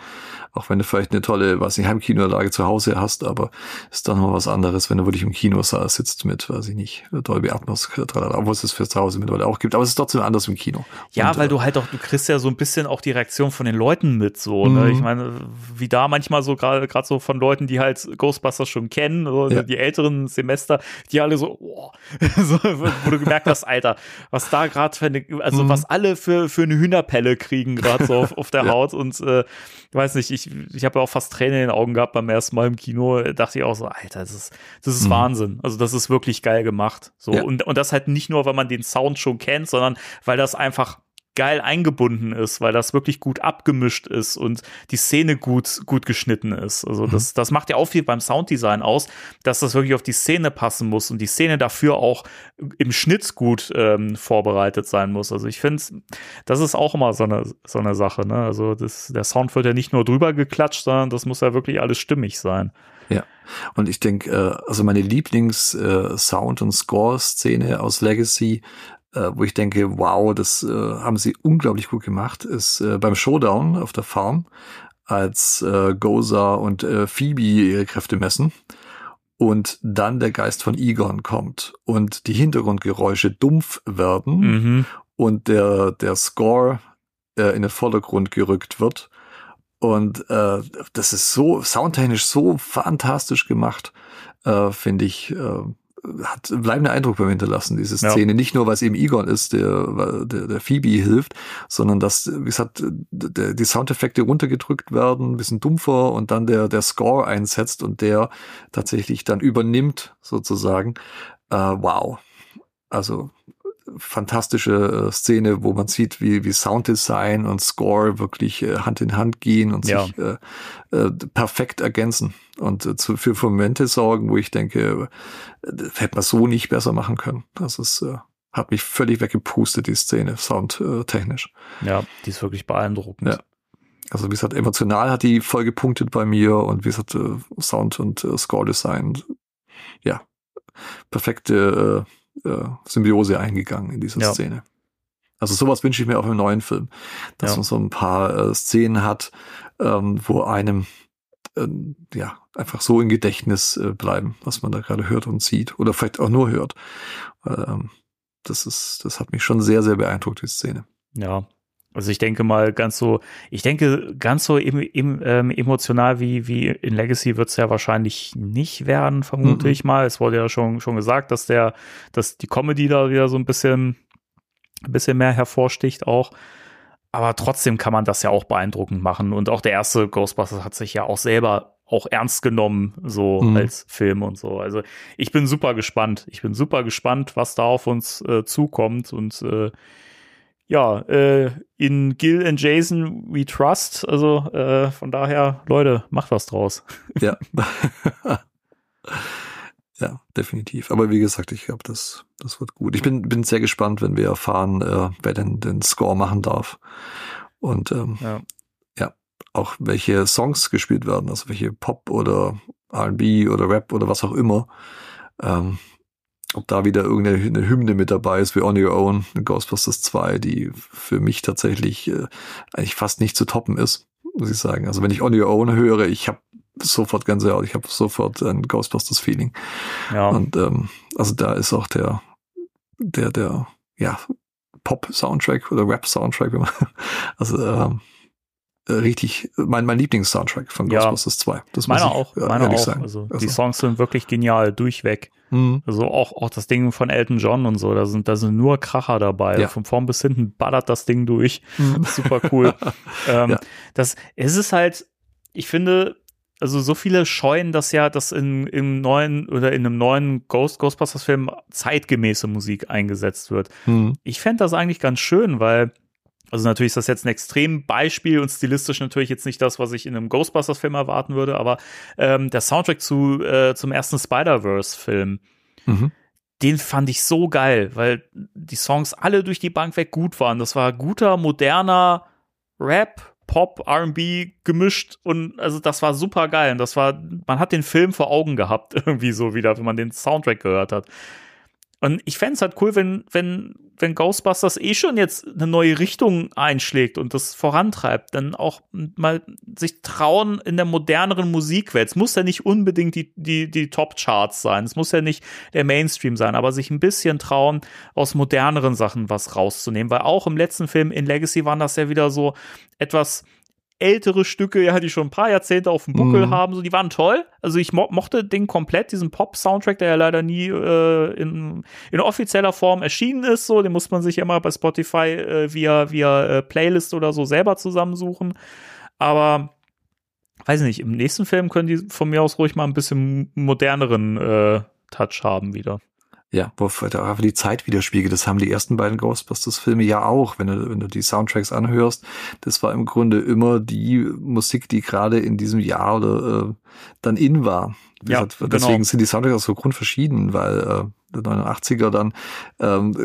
Auch wenn du vielleicht eine tolle, was ich Heimkinoanlage zu Hause hast, aber ist dann noch was anderes, wenn du wirklich im Kino sitzt mit, weiß ich nicht, Dolby Atmos, obwohl es es für zu Hause mittlerweile auch gibt, aber es ist trotzdem anders im Kino. Ja, und, weil äh, du halt auch, du kriegst ja so ein bisschen auch die Reaktion von den Leuten mit, so, ne? Mhm. Ich meine, wie da manchmal so gerade, gerade so von Leuten, die halt Ghostbusters schon kennen, so, ja. die älteren Semester, die alle so, oh, so, wo du gemerkt hast, Alter, was da gerade für eine, also mhm. was alle für, für eine Hühnerpelle kriegen, gerade so auf, auf der ja. Haut und äh, ich weiß nicht, ich, ich habe ja auch fast Tränen in den Augen gehabt beim ersten Mal im Kino, dachte ich auch so, Alter, das ist, das ist mhm. Wahnsinn. Also das ist wirklich geil gemacht. So, ja. und, und das halt nicht nur, weil man den Sound schon kennt, sondern weil das einfach geil eingebunden ist, weil das wirklich gut abgemischt ist und die Szene gut, gut geschnitten ist. Also mhm. das, das macht ja auch viel beim Sounddesign aus, dass das wirklich auf die Szene passen muss und die Szene dafür auch im Schnitt gut ähm, vorbereitet sein muss. Also ich finde, das ist auch immer so eine, so eine Sache. Ne? Also das, der Sound wird ja nicht nur drüber geklatscht, sondern das muss ja wirklich alles stimmig sein. Ja, und ich denke, äh, also meine Lieblings-Sound- äh, und Score-Szene aus Legacy äh, wo ich denke, wow, das äh, haben sie unglaublich gut gemacht, ist äh, beim Showdown auf der Farm, als äh, Goza und äh, Phoebe ihre Kräfte messen und dann der Geist von Egon kommt und die Hintergrundgeräusche dumpf werden mhm. und der, der Score äh, in den Vordergrund gerückt wird. Und äh, das ist so soundtechnisch so fantastisch gemacht, äh, finde ich. Äh, hat bleibenden Eindruck beim Hinterlassen, diese Szene. Ja. Nicht nur, weil es eben Egon ist, der, der, der Phoebe hilft, sondern dass, wie gesagt, der, die Soundeffekte runtergedrückt werden, ein bisschen dumpfer und dann der, der Score einsetzt und der tatsächlich dann übernimmt, sozusagen. Äh, wow. Also fantastische äh, Szene, wo man sieht, wie, wie Sounddesign und Score wirklich äh, Hand in Hand gehen und ja. sich äh, äh, perfekt ergänzen und äh, zu, für Momente sorgen, wo ich denke, äh, hätte man so nicht besser machen können. Das ist, äh, hat mich völlig weggepustet, die Szene, soundtechnisch. Ja, die ist wirklich beeindruckend. Ja. Also wie gesagt, emotional hat die voll gepunktet bei mir und wie gesagt, äh, Sound und äh, Score-Design, ja, perfekte äh, Symbiose eingegangen in diese ja. Szene. Also sowas wünsche ich mir auch im neuen Film, dass ja. man so ein paar äh, Szenen hat, ähm, wo einem äh, ja einfach so im Gedächtnis äh, bleiben, was man da gerade hört und sieht oder vielleicht auch nur hört. Ähm, das ist, das hat mich schon sehr, sehr beeindruckt, die Szene. Ja, also ich denke mal ganz so, ich denke ganz so em, em, ähm, emotional wie, wie in Legacy wird es ja wahrscheinlich nicht werden, vermute mhm. ich mal. Es wurde ja schon, schon gesagt, dass der, dass die Comedy da wieder so ein bisschen, ein bisschen mehr hervorsticht auch. Aber trotzdem kann man das ja auch beeindruckend machen. Und auch der erste Ghostbusters hat sich ja auch selber auch ernst genommen, so mhm. als Film und so. Also ich bin super gespannt. Ich bin super gespannt, was da auf uns äh, zukommt und äh, ja, äh, in Gil and Jason we trust. Also äh, von daher, Leute, macht was draus. Ja. ja, definitiv. Aber wie gesagt, ich glaube, das, das wird gut. Ich bin, bin sehr gespannt, wenn wir erfahren, äh, wer denn den Score machen darf. Und ähm, ja. ja, auch welche Songs gespielt werden, also welche Pop oder RB oder Rap oder was auch immer. Ähm, ob da wieder irgendeine Hymne mit dabei ist wie On Your Own, Ghostbusters 2, die für mich tatsächlich äh, eigentlich fast nicht zu toppen ist, muss ich sagen. Also wenn ich On Your Own höre, ich habe sofort Gänsehaut, ich habe sofort ein Ghostbusters-Feeling. Ja. Und ähm, also da ist auch der, der, der, ja, Pop-Soundtrack oder Rap-Soundtrack, also ähm, äh, richtig mein, mein Lieblings-Soundtrack von Ja. Ghostbusters 2. Das Meiner muss ich, auch, äh, meiner auch. sagen. Also, Also, die Songs sind wirklich genial, durchweg. hm, Also auch, auch das Ding von Elton John und so, da sind, da sind nur Kracher dabei. Ja. Von vorn bis hinten ballert das Ding durch. Super cool. ähm, Ja. das, es ist halt, ich finde, also so viele scheuen das ja, dass in, im neuen oder in einem neuen Ghost, Ghostbusters-Film zeitgemäße Musik eingesetzt wird. hm, Ich fände das eigentlich ganz schön, weil, also natürlich ist das jetzt ein extrem Beispiel und stilistisch natürlich jetzt nicht das, was ich in einem Ghostbusters-Film erwarten würde, aber ähm, der Soundtrack zu, äh, zum ersten Spider-Verse-Film, mhm. den fand ich so geil, weil die Songs alle durch die Bank weg gut waren. Das war guter, moderner Rap, Pop, R&B gemischt und also das war super geil. Und das war, man hat den Film vor Augen gehabt, irgendwie so wieder, wenn man den Soundtrack gehört hat. Und ich fände es halt cool, wenn, wenn, wenn Ghostbusters eh schon jetzt eine neue Richtung einschlägt und das vorantreibt, dann auch mal sich trauen in der moderneren Musikwelt. Es muss ja nicht unbedingt die, die, die Top-Charts sein. Es muss ja nicht der Mainstream sein, aber sich ein bisschen trauen, aus moderneren Sachen was rauszunehmen. Weil auch im letzten Film in Legacy waren das ja wieder so etwas ältere Stücke, ja, die schon ein paar Jahrzehnte auf dem Buckel Mhm. haben, so, die waren toll. Also ich mo mochte den komplett, diesen Pop-Soundtrack, der ja leider nie äh, in, in offizieller Form erschienen ist, so, den muss man sich immer bei Spotify äh, via, via äh, Playlist oder so selber zusammensuchen. Aber weiß nicht, im nächsten Film können die von mir aus ruhig mal ein bisschen moderneren äh, Touch haben wieder. Ja, wo einfach die Zeit widerspiegelt. Das haben die ersten beiden Ghostbusters-Filme ja auch, wenn du, wenn du die Soundtracks anhörst. Das war im Grunde immer die Musik, die gerade in diesem Jahr oder äh, dann in war. Ja, deswegen genau. sind die Soundtracks auch so grundverschieden, weil äh, der 89er dann ähm,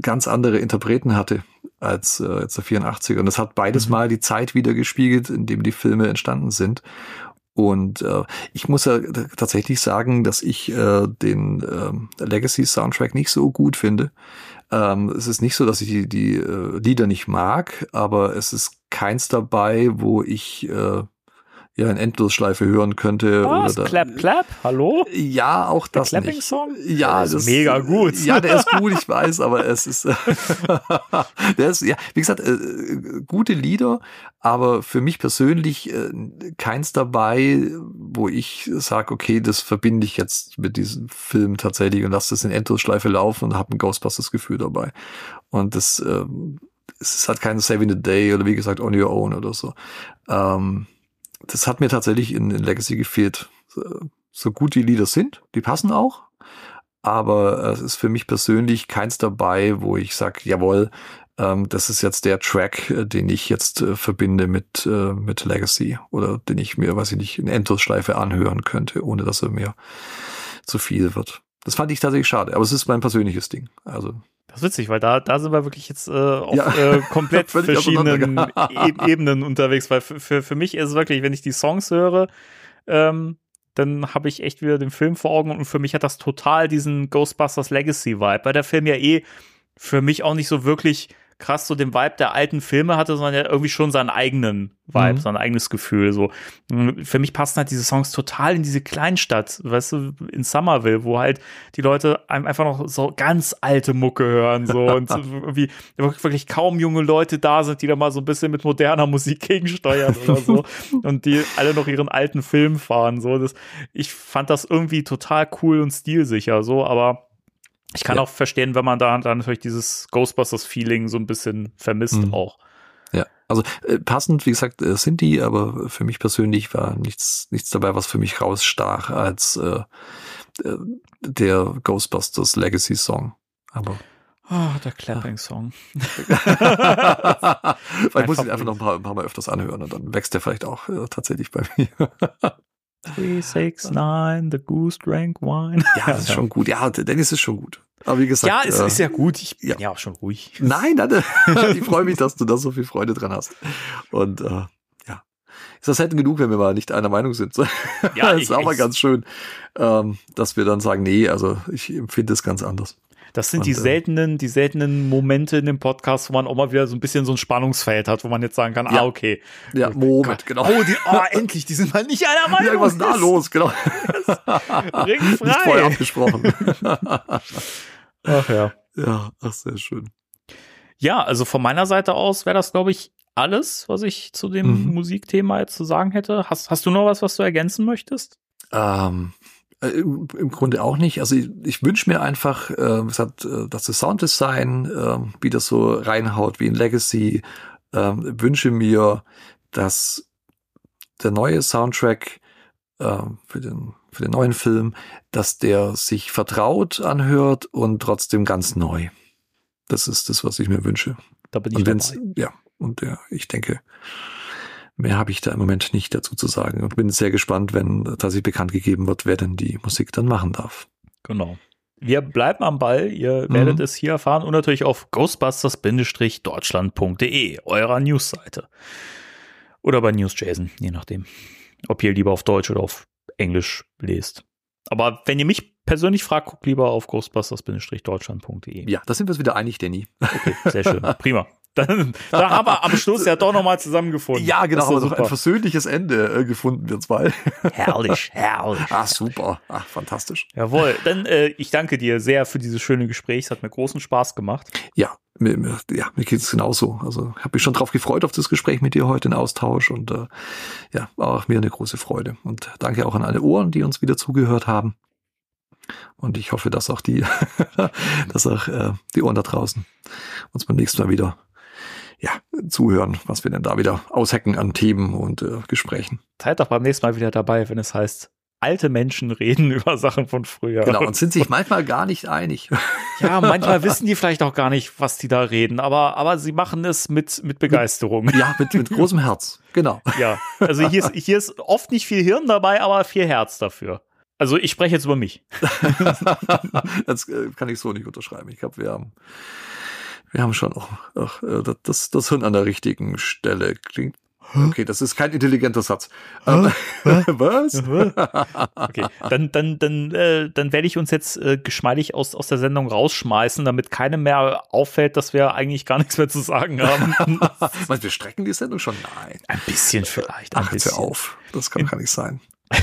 ganz andere Interpreten hatte als äh, als der 84er. Und das hat beides Mhm. mal die Zeit wiedergespiegelt, in dem die Filme entstanden sind. Und äh, ich muss ja tatsächlich sagen, dass ich äh, den ähm, Legacy Soundtrack nicht so gut finde. Ähm, es ist nicht so, dass ich die, die äh, Lieder nicht mag, aber es ist keins dabei, wo ich äh, ja in Endlosschleife hören könnte. Was? oder da- Clap, clap? Hallo? Ja, auch Der das nicht. Clapping-Song? Ja, Der ist mega gut. Ja, der ist gut, ich weiß, aber es ist, der ist, ja, wie gesagt, äh, gute Lieder, aber für mich persönlich äh, keins dabei, wo ich sage, okay, das verbinde ich jetzt mit diesem Film tatsächlich und lasse das in Endlosschleife laufen und habe ein Ghostbusters-Gefühl dabei. Und das, ähm, es ist halt kein Saving the Day oder wie gesagt On Your Own oder so. Ähm, das hat mir tatsächlich in, in Legacy gefehlt. So- gut die Lieder sind, die passen auch, aber es ist für mich persönlich keins dabei, wo ich sage, jawohl, ähm, das ist jetzt der Track, äh, den ich jetzt äh, verbinde mit, äh, mit Legacy oder den ich mir, weiß ich nicht, in Endlosschleife anhören könnte, ohne dass er mir zu viel wird. Das fand ich tatsächlich schade, aber es ist mein persönliches Ding. Also Das ist witzig, weil da, da sind wir wirklich jetzt äh, auf Ja. äh, komplett verschiedenen e Ebenen unterwegs, weil für, für, für mich ist es wirklich, wenn ich die Songs höre, ähm, dann habe ich echt wieder den Film vor Augen und für mich hat das total diesen Ghostbusters Legacy Vibe, weil der Film ja eh für mich auch nicht so wirklich krass so den Vibe der alten Filme hatte, sondern ja irgendwie schon seinen eigenen Vibe, Mhm. sein eigenes Gefühl. So für mich passen halt diese Songs total in diese Kleinstadt, weißt du, in Somerville, wo halt die Leute ein- einfach noch so ganz alte Mucke hören so und irgendwie wirklich wirklich kaum junge Leute da sind, die da mal so ein bisschen mit moderner Musik gegensteuern oder so und die alle noch ihren alten Film fahren. So, das, ich fand das irgendwie total cool und stilsicher, so, aber ich kann Ja. auch verstehen, wenn man da, da natürlich dieses Ghostbusters-Feeling so ein bisschen vermisst Mhm. auch. Ja, also äh, passend, wie gesagt, äh, sind die, aber für mich persönlich war nichts, nichts dabei, was für mich rausstach als äh, äh, der Ghostbusters Legacy Song. Aber Ah, der Clapping-Song. vielleicht muss ich einfach noch ein paar, ein paar Mal öfters anhören und dann wächst der vielleicht auch äh, tatsächlich bei mir. 369, the Goose drank wine. ja, das ist schon gut. Ja, Dennis ist schon gut. Aber wie gesagt, Ja, es äh, ist ja gut. Ich bin ja. ja. auch schon ruhig. Nein, nein, ich freue mich, dass du da so viel Freude dran hast. Und äh, ja, ist das selten genug, wenn wir mal nicht einer Meinung sind. Ja, das ist auch mal ganz schön, ähm, dass wir dann sagen, nee, also ich empfinde es ganz anders. Das sind Und, die äh, seltenen, die seltenen Momente in dem Podcast, wo man auch mal wieder so ein bisschen so ein Spannungsfeld hat, wo man jetzt sagen kann, Ja. ah, okay. Ja, Moment, genau. Oh, die, oh, endlich, die sind mal nicht einer Meinung. Ja, was ist da los? Genau. Ring Nicht vorher frei. abgesprochen. Ach ja. ja, ach, sehr schön. Ja, also von meiner Seite aus wäre das, glaube ich, alles, was ich zu dem Mhm. Musikthema jetzt zu sagen hätte. Hast, hast du noch was, was du ergänzen möchtest? Ähm, äh, im im Grunde auch nicht. Also ich, ich wünsche mir einfach, äh, gesagt, äh, dass das Sounddesign äh, wieder so reinhaut wie in Legacy. Ähm, wünsche mir, dass der neue Soundtrack äh, für den für den neuen Film, dass der sich vertraut anhört und trotzdem ganz neu. Das ist das, was ich mir wünsche. Da bin ich Und dabei. ja, und ja, ich denke, mehr habe ich da im Moment nicht dazu zu sagen und bin sehr gespannt, wenn tatsächlich bekannt gegeben wird, wer denn die Musik dann machen darf. Genau. Wir bleiben am Ball. Ihr Mhm. werdet es hier erfahren und natürlich auf ghostbusters-deutschland.de, eurer Newsseite. Oder bei Newsjason, je nachdem. Ob ihr lieber auf Deutsch oder auf Englisch lest. Aber wenn ihr mich persönlich fragt, guckt lieber auf ghostbusters-deutschland.de. Ja, da sind wir uns wieder einig, Danny. Okay, sehr schön. Prima. Dann, da haben wir am Schluss ja doch nochmal zusammengefunden. Ja, genau, doch noch ein versöhnliches Ende äh, gefunden, wir zwei. Herrlich, herrlich. Ah, super. Ah, fantastisch. Jawohl, dann äh, ich danke dir sehr für dieses schöne Gespräch. Es hat mir großen Spaß gemacht. Ja, mir, mir, ja, mir geht es genauso. Also habe mich schon drauf gefreut auf das Gespräch mit dir heute, den Austausch und äh, ja, war auch mir eine große Freude. Und danke auch an alle Ohren, die uns wieder zugehört haben. Und ich hoffe, dass auch die, dass auch äh, die Ohren da draußen uns beim nächsten Mal wieder ja, zuhören, was wir denn da wieder aushacken an Themen und äh, Gesprächen. Seid doch beim nächsten Mal wieder dabei, wenn es heißt, alte Menschen reden über Sachen von früher. Genau, und sind sich manchmal gar nicht einig. ja, manchmal wissen die vielleicht auch gar nicht, was die da reden, aber, aber sie machen es mit, mit Begeisterung. Ja, mit, mit großem Herz. Genau. Ja, also hier ist, hier ist oft nicht viel Hirn dabei, aber viel Herz dafür. Also ich spreche jetzt über mich. das äh, kann ich so nicht unterschreiben. Ich glaube, wir haben, wir haben schon auch, auch äh, das, das Hirn an der richtigen Stelle. Klingt. Okay, das ist kein intelligenter Satz. Ähm, Was? Okay, dann, dann, dann, äh, dann werde ich uns jetzt äh, geschmeidig aus, aus der Sendung rausschmeißen, damit keinem mehr auffällt, dass wir eigentlich gar nichts mehr zu sagen haben. Meinst du, wir strecken die Sendung schon? Nein. Ein bisschen vielleicht, ein Ach, bisschen. auf. Das kann gar nicht sein.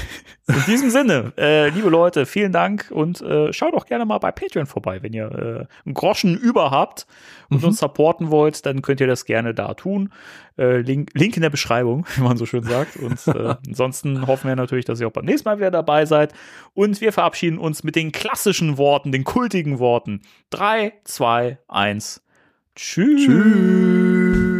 In diesem Sinne, äh, liebe Leute, vielen Dank und äh, schaut auch gerne mal bei Patreon vorbei. Wenn ihr äh, einen Groschen über habt und Mhm. uns supporten wollt, dann könnt ihr das gerne da tun. Äh, Link, Link in der Beschreibung, wie man so schön sagt. Und äh, ansonsten hoffen wir natürlich, dass ihr auch beim nächsten Mal wieder dabei seid. Und wir verabschieden uns mit den klassischen Worten, den kultigen Worten. Drei, zwei, eins. Tschüss. Tschüss.